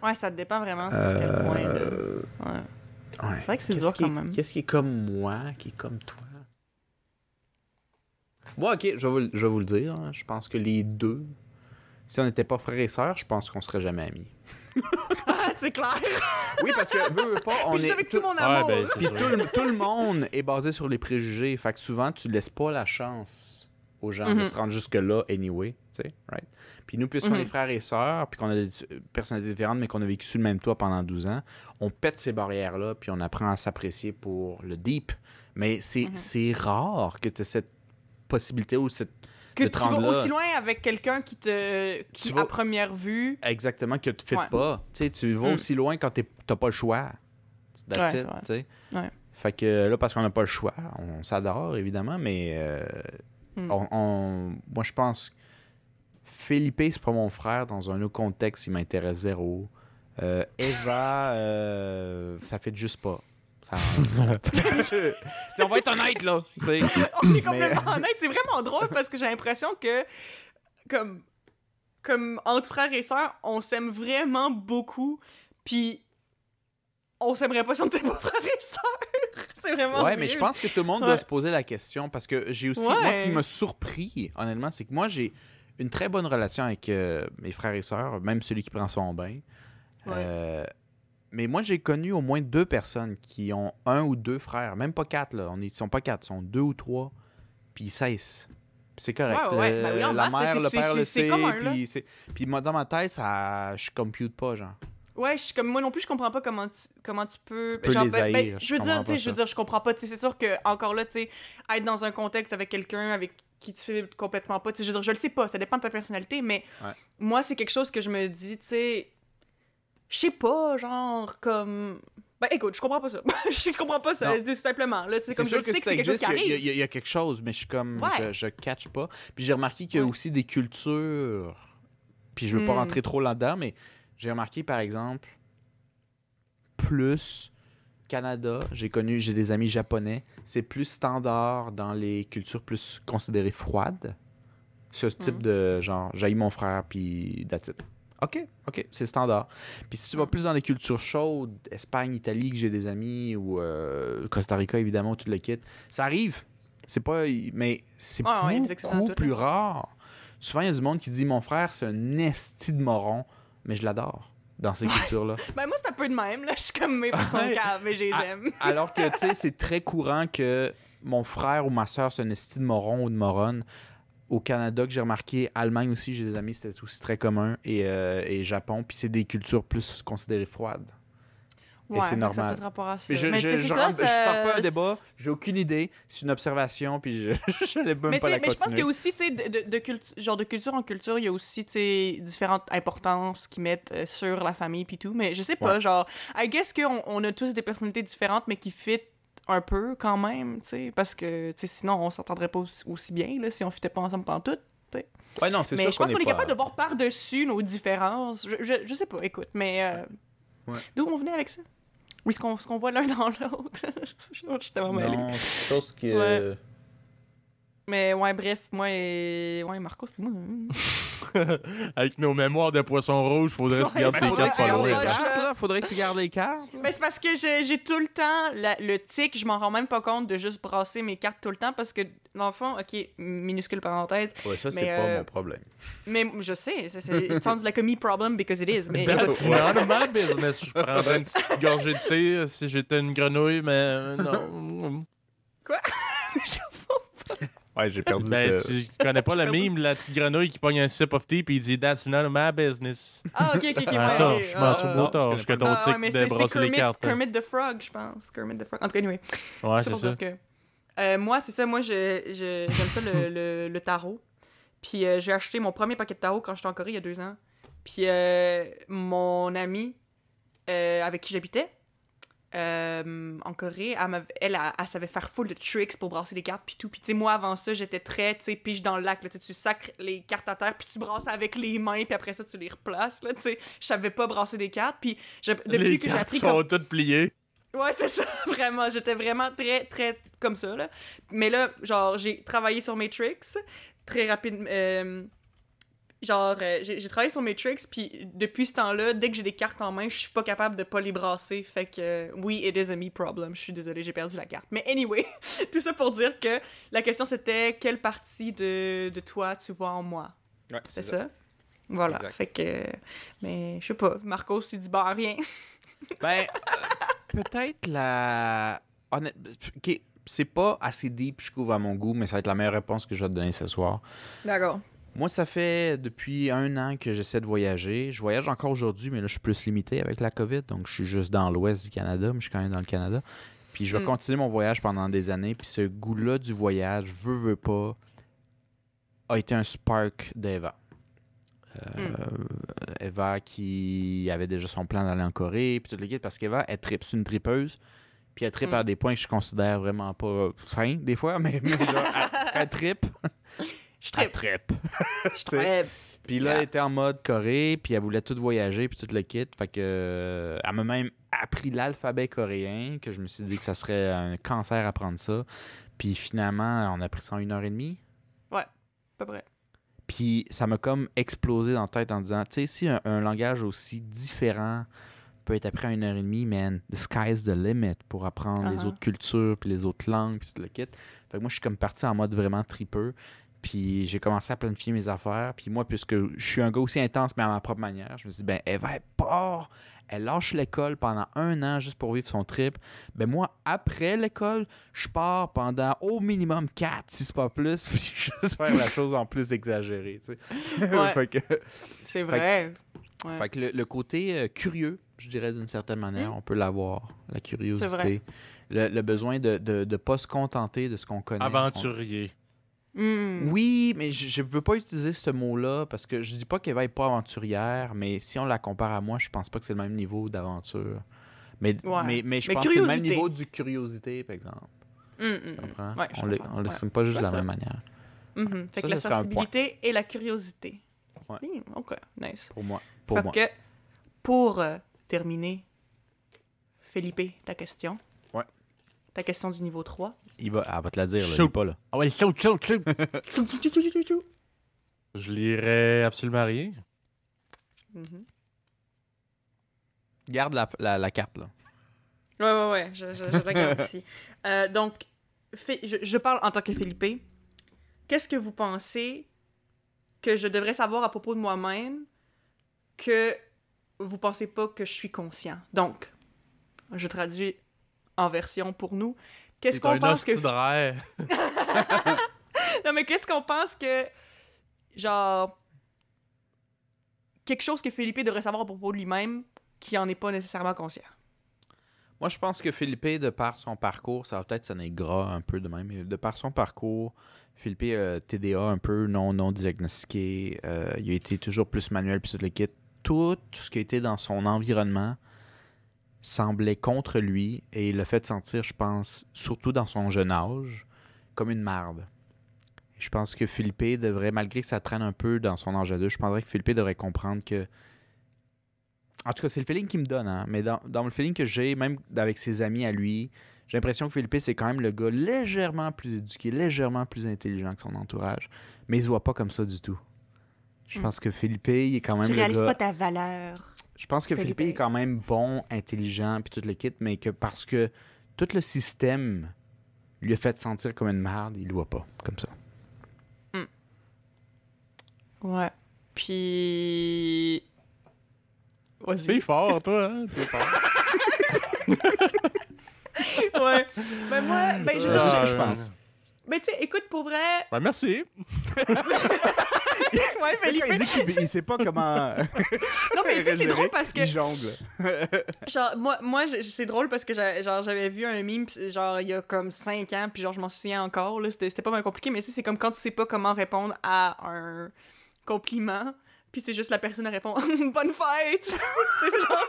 Ouais, ça dépend vraiment sur quel point. là. Euh, Ouais. ouais. C'est vrai que c'est Qu'est-ce dur qui quand même. Qu'est-ce qui est comme moi, qui est comme toi? Moi, ok, je vais vous, le- je vais vous le dire. hein. Je pense que les deux, si on n'était pas frères et sœurs, je pense qu'on serait jamais amis. Ah, c'est clair! Oui, parce que veux, veux pas, on Puis je est. avec tout- tout mon Ouais, amour! ben, c'est Puis sûr. tout le, tout le monde est basé sur les préjugés. Fait que souvent, tu laisses pas la chance aux gens de Mhm. se rendre jusque-là anyway. Tu sais, right? Puis nous, puisqu'on Mhm. est frères et sœurs, puis qu'on a des euh, personnalités différentes, mais qu'on a vécu sous le même toit pendant 12 ans, on pète ces barrières-là, puis on apprend à s'apprécier pour le deep, Mais c'est c'est rare que tu aies cette possibilité ou cette. Que tu vas aussi loin avec quelqu'un qui te. qui, Tu vas- à première vue. Exactement, que tu ne Ouais. pas. Tu sais, tu vas Mm. aussi loin quand tu n'as pas le choix. That's it. Ouais. Fait que là, parce qu'on n'a pas le choix, on s'adore, évidemment, mais euh, Mm. on, on- moi, je pense. Philippe, c'est pas mon frère. Dans un autre contexte, il m'intéresse zéro. Euh, Eva, euh, ça fait juste pas. Ça- on va être honnête, là. t'sais. On est complètement honnête. C'est vraiment drôle parce que j'ai l'impression que, comme, comme entre frères et sœurs, on s'aime vraiment beaucoup. Puis, on s'aimerait pas si on était pas frères et sœurs. C'est vraiment. Ouais, mais je pense que tout le monde Ouais. doit se poser la question parce que j'ai aussi. Ouais. Moi, ce qui m'a surpris, honnêtement, c'est que moi, j'ai une très bonne relation avec euh, mes frères et sœurs, même celui qui prend son bain. Ouais. Euh, mais moi, j'ai connu au moins deux personnes qui ont un ou deux frères, même pas quatre, là. On est, ils sont pas quatre, ils sont deux ou trois, puis ils cessent. Puis C'est correct. Ouais, ouais, Le- ben oui, la masse, mère, le père le sait, puis dans ma tête, ça, je compute pas, genre. Ouais, je suis comme moi non plus, je comprends pas comment tu, comment tu peux. Tu peux les ben- ben, je veux dire, tu je veux dire, je comprends pas. C'est sûr que encore là, tu sais, être dans un contexte avec quelqu'un avec qui tu fais complètement pas. Je veux dire, je le sais pas, ça dépend de ta personnalité, mais Ouais. moi, c'est quelque chose que je me dis, tu sais, je sais pas, genre comme. Ben écoute, je comprends pas ça. je comprends pas ça, tout simplement. C'est comme je sûr le que sais que c'est quelque chose qui arrive. il y, a- il y a quelque chose, mais je suis comme, Ouais. je, je catch pas. Puis j'ai remarqué qu'il y a Ouais. aussi des cultures, puis je veux pas Hmm. rentrer trop là-dedans, mais j'ai remarqué, par exemple, plus Canada, j'ai connu, j'ai des amis japonais, c'est plus standard dans les cultures plus considérées froides. Ce type Mhm. de genre, j'haïs mon frère, puis that's it. OK, OK, c'est standard. Puis si tu vas plus dans les cultures chaudes, Espagne, Italie, que j'ai des amis, ou euh, Costa Rica, évidemment, tout le kit, ça arrive. C'est pas... Mais c'est Ouais, beaucoup plus rare. Souvent, il y a du monde qui dit « Mon frère, c'est un esti de moron », mais je l'adore dans ces cultures-là. Ben moi, c'est un peu de même. Là, je suis comme mes Ouais. caves, mais je les aime. Alors que, tu sais, c'est très courant que mon frère ou ma soeur, c'est un esti de moron ou de moronne. Au Canada, que j'ai remarqué, Allemagne aussi, j'ai des amis, c'était aussi très commun, et, euh, et Japon, puis c'est des cultures plus considérées froides. Ouais, c'est normal. Mais je, Mais je, je, ça, je pars pas un débat, j'ai aucune idée, c'est une observation, puis je je n'allais même mais, pas la mais je pense qu'il y a aussi, tu sais, de, de, de cultu- genre de culture en culture, il y a aussi, tu sais, différentes importances qu'ils mettent euh, sur la famille puis tout. Mais je sais pas, Ouais. genre, I guess qu'on on a tous des personnalités différentes, mais qui fit un peu quand même, tu sais, parce que, tu sais, sinon on s'entendrait pas aussi, aussi bien, là, si on fitait pas ensemble pendant tout. Ouais, non, c'est Mais sûr je pense qu'on est pas- capable de voir par-dessus nos différences. Je, je, je sais pas, écoute, mais euh, Ouais. d'où on venait avec ça? Oui, ce qu'on qu'on voit l'un dans l'autre. J'étais vraiment mêlée. Non, chose que... Ouais. Mais ouais, bref, moi et. Ouais, Marcos, moi. hein. Avec nos mémoires de poisson rouge, faudrait se Ouais, garder c'est tes vrai, cartes c'est pas loin. Ouais, cartes, je- là. Faudrait que tu gardes les cartes. là. Mais c'est parce que j'ai tout le temps la- le tic, je m'en rends même pas compte de juste brasser mes cartes tout le temps parce que, dans le fond, ok, minuscule parenthèse, Ouais, ça, c'est pas euh, mon problème. mais je sais, c'est- c'est- it sounds like a me problem because it is. Mais That's écoute, none of my business. Je prendrais une petite gorgée de thé euh, si j'étais une grenouille, mais euh, non. Ouais, j'ai perdu Ben, ça. tu connais pas le mime, la petite grenouille qui pogne un sip of tea puis il dit That's none of my business. Ah, ok, ok, ok. ouais, Un ok, torche, je ah, m'en ah, ah. beau torche je que ton Ah, tic ouais, mais de brasser les Kermit, cartes. Kermit the Frog, je pense. Kermit the Frog. En tout cas, anyway. Ouais, C'est ça. que. Euh, moi, c'est ça. Moi, je- je- j'aime ça, le, le, le tarot. Puis euh, j'ai acheté mon premier paquet de tarot quand j'étais en Corée il y a deux ans. Puis euh, mon amie euh, avec qui j'habitais euh, en Corée, elle, elle, elle, elle savait faire full de tricks pour brasser les cartes puis tout. Puis tu sais, moi, avant ça, j'étais très, tu sais, pige dans le lac. Là, Tu sacres les cartes à terre puis tu brasses avec les mains puis après ça, tu les replaces. Là, tu sais, je savais pas brasser des cartes. Puis depuis les que j'ai cartes appris sont comme- toutes pliées. Ouais, c'est ça, vraiment. J'étais vraiment très, très comme ça, là. Mais là, genre, j'ai travaillé sur mes tricks très rapidement. euh, genre, euh, j'ai travaillé sur mes tricks, puis depuis ce temps-là, dès que j'ai des cartes en main, je suis pas capable de pas les brasser. Fait que, euh, oui, it is a me problem. Je suis désolée, j'ai perdu la carte. Mais anyway, tout ça pour dire que la question c'était quelle partie de, de toi tu vois en moi? Ouais, C'est ça? Voilà. Exact. Fait que. Mais je sais pas, Marcos, il dit bah rien. Ben, euh, peut-être la. Honnête... ok, c'est pas assez deep, je trouve, à mon goût, mais ça va être la meilleure réponse que je vais te donner ce soir. D'accord. Moi, ça fait depuis un an que j'essaie de voyager. Je voyage encore aujourd'hui, mais là, je suis plus limité avec la COVID, donc je suis juste dans l'ouest du Canada, mais je suis quand même dans le Canada. Puis je vais Mm. continuer mon voyage pendant des années. Puis ce goût-là du voyage, veux, veux pas, a été un spark d'Eva. Euh, Eva qui avait déjà son plan d'aller en Corée, puis tout le kit, parce qu'Eva, elle tripe, c'est une tripeuse. Puis elle tripe Mm. à des points que je considère vraiment pas sains, des fois, mais, mais genre, elle, elle tripe. Je tripe. Je trippe. Puis là, Yeah. elle était en mode Corée, puis elle voulait tout voyager, puis tout le kit. Fait que euh, elle m'a même appris l'alphabet coréen, que je me suis dit que ça serait un cancer apprendre ça. Puis finalement, on a pris ça en une heure et demie. À peu près. Puis ça m'a comme explosé dans la tête en disant, tu sais, si un, un langage aussi différent peut être appris en une heure et demie, man, the sky's the limit pour apprendre les Uh-huh. autres cultures, puis les autres langues, puis tout le kit. Fait que moi, je suis comme parti en mode vraiment tripeux. Puis j'ai commencé à planifier mes affaires. Puis moi, puisque je suis un gars aussi intense, mais à ma propre manière, je me suis dit, ben, elle va être part. Elle lâche l'école pendant un an juste pour vivre son trip. Ben moi, après l'école, je pars pendant au minimum 4, si c'est pas plus, puis juste faire la chose en plus exagérée, tu sais. Ouais. C'est vrai. Ouais. fait que le, le côté euh, curieux, je dirais d'une certaine manière, on peut l'avoir, la curiosité. vrai. Le, le besoin de ne de, pas se contenter de ce qu'on connaît. Aventurier. Mm. Oui, mais je, je veux pas utiliser ce mot-là parce que je dis pas qu'elle va être pas aventurière, mais si on la compare à moi, je pense pas que c'est le même niveau d'aventure. Mais, Ouais. mais, mais je Mais pense que c'est le même niveau du curiosité, par exemple. Mm, mm, Tu mm. comprends? Ouais, on ne comprends. l'estime pas juste de la ça. même manière, Mhm. Fait Ça, que la sensibilité et la curiosité. Hmm, ok, nice. pour moi. Pour fait moi. que, pour euh, terminer, Felipe, ta question. Ouais. Ta question du niveau 3. Il va, elle va te la dire, là, Chaud. dis pas là. Ah ouais, chaud, chaud, chaud. Je lirais absolument rien. Mhm. Garde la, la, la carte, là. Ouais, ouais, ouais, je, je, je regarde ici. Euh, donc, je, je parle en tant que Philippe. Qu'est-ce que vous pensez que je devrais savoir à propos de moi-même que vous pensez pas que je suis conscient? Donc, je traduis en version pour nous. Qu'est-ce qu'on pense que... Non, mais qu'est-ce qu'on pense que... Genre... Quelque chose que Philippe devrait savoir à propos de lui-même qui en est pas nécessairement conscient? Moi, je pense que Philippe, de par son parcours, ça va peut-être sonner gras un peu de même, mais de par son parcours, Philippe, euh, TDA un peu non, non diagnostiqué, euh, il a été toujours plus manuel, puis tout le kit. Tout ce qui a été dans son environnement semblait contre lui et le fait sentir, je pense, surtout dans son jeune âge, comme une marde. Je pense que Philippe devrait, malgré que ça traîne un peu dans son âge adulte, je penserais que Philippe devrait comprendre que en tout cas, c'est le feeling qu'il me donne, hein. mais dans, dans le feeling que j'ai, même avec ses amis à lui, j'ai l'impression que Philippe, c'est quand même le gars légèrement plus éduqué, légèrement plus intelligent que son entourage. Mais il se voit pas comme ça du tout. Je Mm. pense que Philippe, il est quand même Tu le réalises gars... pas ta valeur. Je pense que Philippe. Philippe est quand même bon, intelligent, puis tout le kit, mais que parce que tout le système lui a fait sentir comme une merde, il le voit pas comme ça. Ouais. Puis. T'es fort, toi, hein? T'es fort. ouais. Ben moi, ben je veux C'est dire, ce que Ah, je pense. Ben tu sais, écoute, pour vrai. Ben, merci. Ouais, Felipe. il dit qu'il il sait pas comment Non, mais tu sais, c'est drôle parce que. il jongle. Genre, moi, moi c'est drôle parce que j'avais vu un meme, genre, il y a comme 5 ans, puis genre, je m'en souviens encore, là. C'était pas mal compliqué, mais tu sais, c'est comme quand tu sais pas comment répondre à un compliment, puis c'est juste la personne à répondre Bonne fête! tu sais, genre.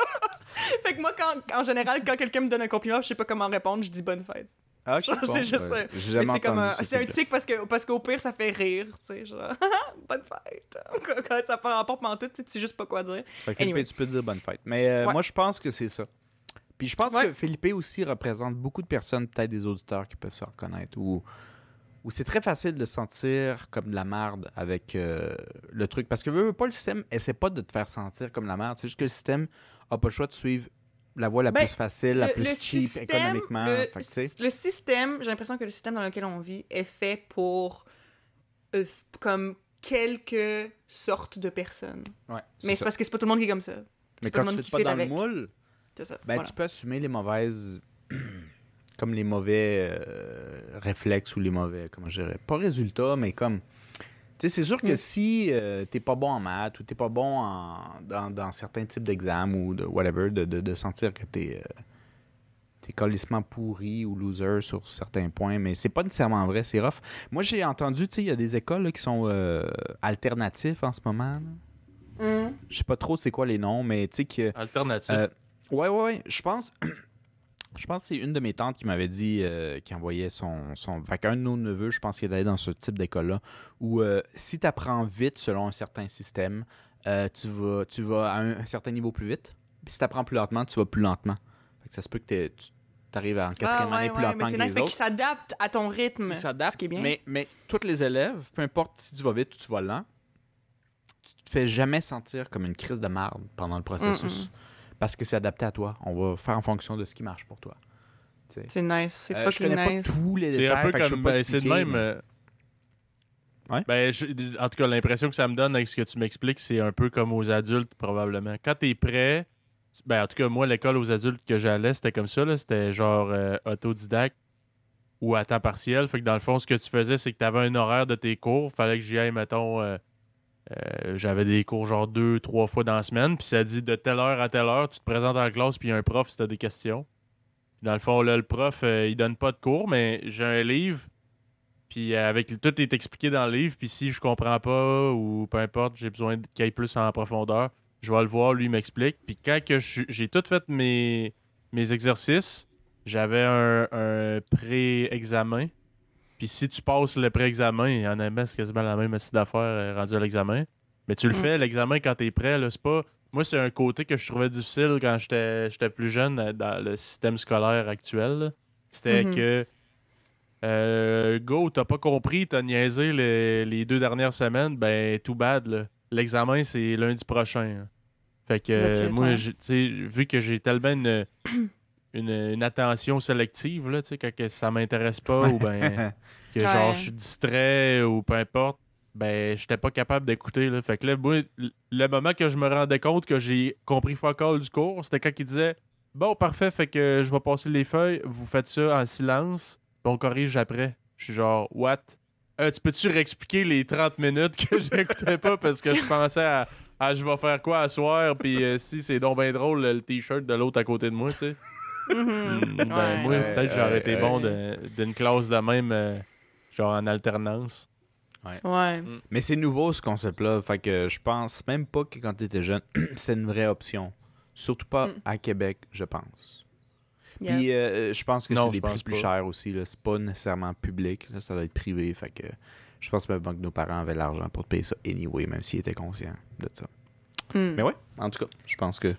fait que moi, quand, en général, quand quelqu'un me donne un compliment, je sais pas comment répondre, je dis bonne fête. Ah, ok, Genre, bon, c'est juste ouais. jamais c'est comme un, ce c'est un tic parce que parce qu'au pire ça fait rire, tu sais, genre bonne fête. Quand- ça part rapport pendant tout, tu sais, juste pas quoi dire. Fait que Philippe, Anyway. tu peux dire bonne fête. Mais euh, Ouais. moi, je pense que c'est ça. Puis je pense Ouais. que Philippe aussi représente beaucoup de personnes, peut-être des auditeurs qui peuvent se reconnaître, ou où c'est très facile de se sentir comme de la merde avec euh, le truc. Parce que veux, veux pas, le système essaie pas de te faire sentir comme la merde. C'est juste que le système a pas le choix de suivre la voie la Ben, plus facile, la Le- plus le cheap système- économiquement. Le, Fait système, j'ai l'impression que le système dans lequel on vit est fait pour euh, comme quelques sortes de personnes. ouais, Mais c'est parce que c'est pas tout le monde qui est comme ça. Mais quand le tu qui pas dans avec. le moule, ça. Ben, voilà. tu peux assumer les mauvaises. comme les mauvais euh, réflexes ou les mauvais. Comment je dirais Pas résultats, mais comme. Tu sais, c'est sûr que Mm. si euh, t'es pas bon en maths ou t'es pas bon en- dans, dans certains types d'examens ou de whatever, de, de, de sentir que t'es. euh, t'es colissement pourri ou loser sur certains points, mais c'est pas nécessairement vrai, c'est rough. Moi, j'ai entendu, tu sais, il y a des écoles là, qui sont euh, alternatifs en ce moment. Hum. Je sais pas trop c'est quoi les noms, mais tu sais que. Alternatif. Euh, ouais, ouais, ouais. Je pense. Je pense que c'est une de mes tantes qui m'avait dit, euh, qui envoyait son. son... Fait qu'un de nos neveux, je pense qu'il allait dans ce type d'école-là, où euh, si tu apprends vite selon un certain système, euh, tu, vas, tu vas à un, un certain niveau plus vite. Puis si tu apprends plus lentement, tu vas plus lentement. Fait que ça se peut que tu arrives en quatrième Ah, ouais, année plus ouais, lentement mais c'est que nice, les fait autres. qu'ils s'adaptent à ton rythme. Ils s'adaptent, Ce qui est bien. mais, mais tous les élèves, peu importe si tu vas vite ou tu vas lent, tu te fais jamais sentir comme une crise de marde pendant le processus. Parce que c'est adapté à toi. On va faire en fonction de ce qui marche pour toi. Tu. C'est nice, c'est Euh, je fucking connais nice. pas tous les C'est un peu comme. ben, c'est de même. mais- euh, Ouais. Ben, je- en tout cas, l'impression que ça me donne avec ce que tu m'expliques, c'est un peu comme aux adultes, probablement. Quand t'es prêt, ben, en tout cas, moi, l'école aux adultes que j'allais, c'était comme ça. là. C'était genre euh, autodidacte ou à temps partiel. Fait que dans le fond, ce que tu faisais, c'est que t'avais un horaire de tes cours. Fallait que j'y aille, mettons. Euh, j'avais des cours genre deux, trois fois dans la semaine. Puis ça dit de telle heure à telle heure, tu te présentes en classe, puis il y a un prof si t'as des questions. Dans le fond, là, le prof, euh, il donne pas de cours, mais j'ai un livre. Puis avec tout est expliqué dans le livre. Puis si je comprends pas ou peu importe, j'ai besoin qu'il aille plus en profondeur, je vais le voir, lui m'explique. Puis quand que j'ai tout fait mes, mes exercices, j'avais un pré-examen. Puis si tu passes le pré-examen, il y en a c'est quasiment la même astuce d'affaires euh, rendu à l'examen. Mais tu le Mm. fais, l'examen, quand t'es prêt, là, c'est pas. Moi, c'est un côté que je trouvais difficile quand j'étais j'étais plus jeune euh, dans le système scolaire actuel. C'était Mhm. que. euh, go, t'as pas compris, t'as niaisé les, les deux dernières semaines, ben, tout bad, là. L'examen, c'est lundi prochain. hein. Fait que, euh, moi, sais, vu que j'ai tellement une, une, une attention sélective, là, tu sais, quand que ça m'intéresse pas ou ben que Ouais. genre je suis distrait ou peu importe, ben j'étais pas capable d'écouter là. Fait que là, moi, le moment que je me rendais compte que j'ai compris fuck all du cours, c'était quand il disait Bon, parfait, fait que je vais passer les feuilles, vous faites ça en silence, puis on corrige après. Je suis genre What? Euh, tu peux-tu réexpliquer les 30 minutes que j'écoutais pas parce que je pensais à, à je vais faire quoi à soir, puis euh, si c'est donc bien drôle le t-shirt de l'autre à côté de moi, tu sais. Mhm. Hmm, ben, Ouais. moi, Ouais, peut-être que j'aurais été bon de- d'une classe de même, euh, genre en alternance. Ouais. Mais c'est nouveau ce concept-là. Fait que je pense même pas que quand tu étais jeune, c'était une vraie option. Surtout pas Mm. à Québec, je pense. Yeah. Puis euh, je pense que Non, c'est des prix plus chers aussi. là. C'est pas nécessairement public. là. Ça doit être privé. Fait que je pense même pas que nos parents avaient l'argent pour te payer ça anyway, même s'ils étaient conscients de ça. Mais ouais, en tout cas, je pense que.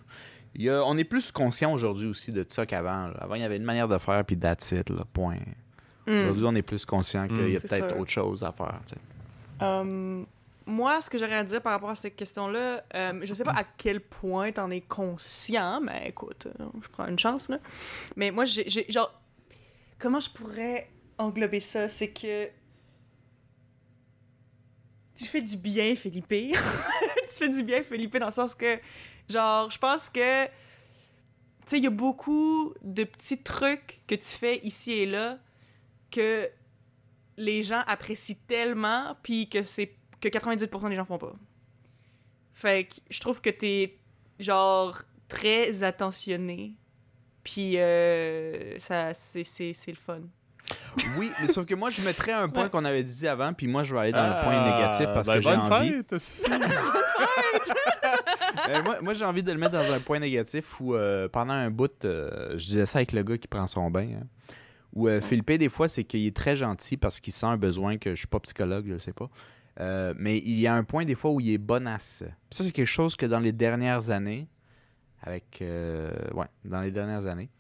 Il y a- on est plus conscient aujourd'hui aussi de ça qu'avant. Avant, il y avait une manière de faire, puis that's it, là, point. Hmm. Aujourd'hui, on est plus conscient qu'il y a C'est peut-être autre chose à faire. Euh, moi, ce que j'aurais à dire par rapport à cette question-là, euh, je sais pas à quel point t'en es conscient, mais écoute, je prends une chance, là. Mais moi, j'ai- genre, comment je pourrais englober ça? C'est que tu fais du bien, Philippe. tu fais du bien, Philippe, dans le sens que, genre, je pense que, tu sais, il y a beaucoup de petits trucs que tu fais ici et là que les gens apprécient tellement, puis que c'est que 98% des gens font pas. Fait que je trouve que t'es, genre, très attentionné, puis euh, ça, c'est, c'est, c'est le fun. Oui, mais sauf que moi, je mettrais un point Ouais. qu'on avait dit avant, puis moi, je vais aller dans le point négatif parce ben, que j'ai bonne envie. fête. Euh, moi, moi, j'ai envie de le mettre dans un point négatif où euh, pendant un bout, euh, je disais ça avec le gars qui prend son bain. hein, où euh, Philippe, des fois, c'est qu'il est très gentil parce qu'il sent un besoin que je suis pas psychologue, je sais pas. Euh, mais il y a un point des fois où il est bonasse. Puis Ça, c'est quelque chose que dans les dernières années, avec. euh, ouais, dans les dernières années,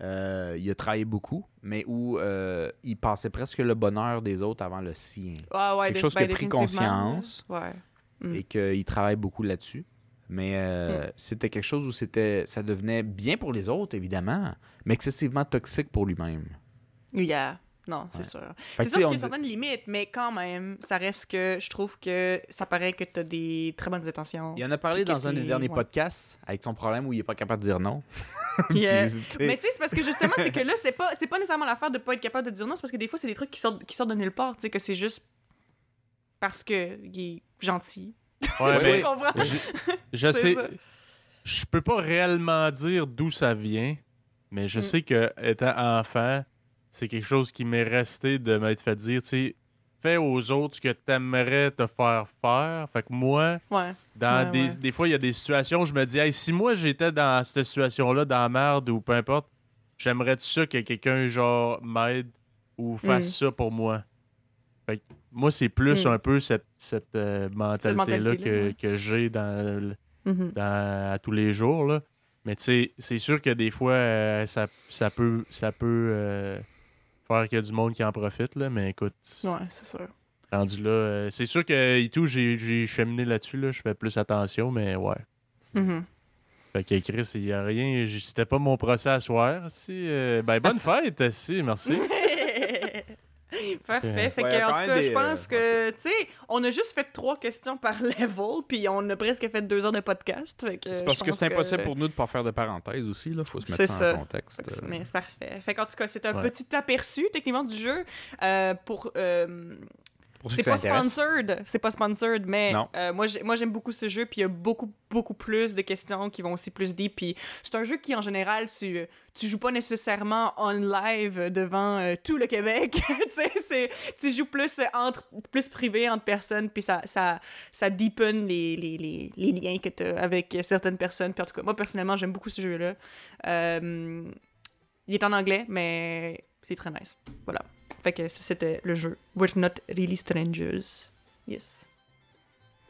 euh, il a travaillé beaucoup, mais où euh, il passait presque le bonheur des autres avant le sien. Ah ouais, Quelque chose ben, qui a pris définitivement, conscience. Ouais. Mm. et qu'il travaille beaucoup là-dessus. Mais euh, c'était quelque chose où c'était, ça devenait bien pour les autres, évidemment, mais excessivement toxique pour lui-même. Yeah. Non, c'est Ouais. sûr. Tu C'est sûr qu'il y a dit- certaines limites, mais quand même, ça reste que je trouve que ça paraît que t'as des très bonnes intentions. Il en a parlé dans un des derniers ouais. podcasts avec son problème où il est pas capable de dire non. Euh, Puis, tu sais, Mais tu sais, c'est parce que justement, c'est que là, c'est pas, c'est pas nécessairement l'affaire de pas être capable de dire non, c'est parce que des fois, c'est des trucs qui sortent, qui sortent de nulle part, tu sais, que c'est juste parce que il est gentil. Ouais, tu mais comprends? je, sais. ça. Je peux pas réellement dire d'où ça vient, Mais je Mm. sais que étant enfant, c'est quelque chose qui m'est resté de m'être fait dire, tu sais, fais aux autres ce que t'aimerais te faire faire. Fait que moi, Ouais. dans Ouais, des, ouais. des fois, il y a des situations où je me dis, hey, si moi j'étais dans cette situation-là, dans la merde ou peu importe, j'aimerais ça que quelqu'un, genre, m'aide ou fasse Mm. ça pour moi? Fait que moi, c'est plus Mm. un peu cette, cette euh, mentalité-là que, que j'ai dans, Mhm. dans- à tous les jours. Là. Mais tu sais, c'est sûr que des fois, euh, ça, ça peut, ça peut euh, faire qu'il y a du monde qui en profite. Là, mais écoute, Ouais, c'est sûr. rendu là, euh, c'est sûr que et tout, j'ai, cheminé là-dessus. Là, je fais plus attention, mais ouais. Mhm. Fait que Chris, il n'y a rien. C'était pas mon procès à soir. Si, euh, ben, bonne fête, si, merci. Parfait. Fait Ouais, que, en tout cas, des, je pense euh, que, tu sais, on a juste fait trois questions par level, puis on a presque fait deux heures de podcast. C'est parce que c'est impossible pour nous de pas faire de parenthèses aussi, là. Faut se mettre ça, en contexte. Fait que c'est- euh. Mais c'est parfait. Fait qu'en tout cas, c'est un Ouais. petit aperçu, techniquement, du jeu. euh, pour. euh, c'est pas sponsored, c'est pas sponsored, mais euh, moi j'ai- moi j'aime beaucoup ce jeu, puis il y a beaucoup beaucoup plus de questions qui vont aussi plus deep, puis c'est un jeu qui en général tu tu joues pas nécessairement en live devant euh, tout le Québec, tu joues plus entre plus privé entre personnes, puis ça ça ça deepen les, les, les, les liens que tu as avec certaines personnes. Puis en tout cas moi personnellement j'aime beaucoup ce jeu là. Euh, il est en anglais, mais c'est très nice. Voilà. Fait que ça, c'était le jeu. We're not really strangers. Yes.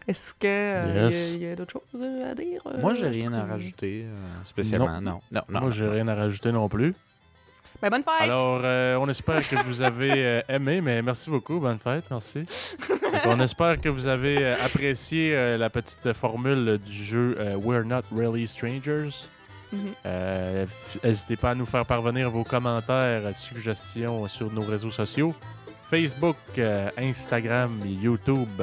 Est-ce que euh, Yes. y a, d'autres choses à dire? euh, Moi, j'ai rien à rajouter euh, spécialement. Non, non, non. Moi, j'ai non. rien à rajouter non plus. Ben, bonne fête! Alors, euh, on espère que vous avez euh, aimé, mais merci beaucoup. Bonne fête, merci. Donc, on espère que vous avez apprécié euh, la petite formule du jeu euh, We're Not Really Strangers. Euh, f- N'hésitez pas à nous faire parvenir vos commentaires, suggestions sur nos réseaux sociaux Facebook, euh, Instagram, YouTube.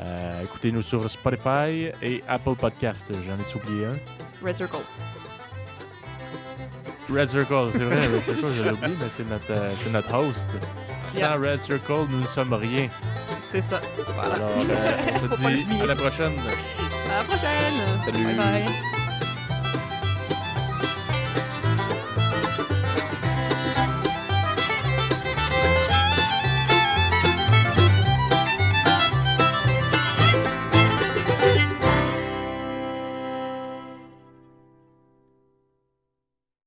Euh, Écoutez-nous sur Spotify et Apple Podcast. J'en ai oublié un. Red Circle. Red Circle, c'est vrai, Red Circle, je oublié, mais c'est notre, euh, notre host. Sans Yeah. Red Circle, nous ne sommes rien. C'est ça. Voilà. Alors, on se dit à la prochaine. À la prochaine! Salut. Bye bye!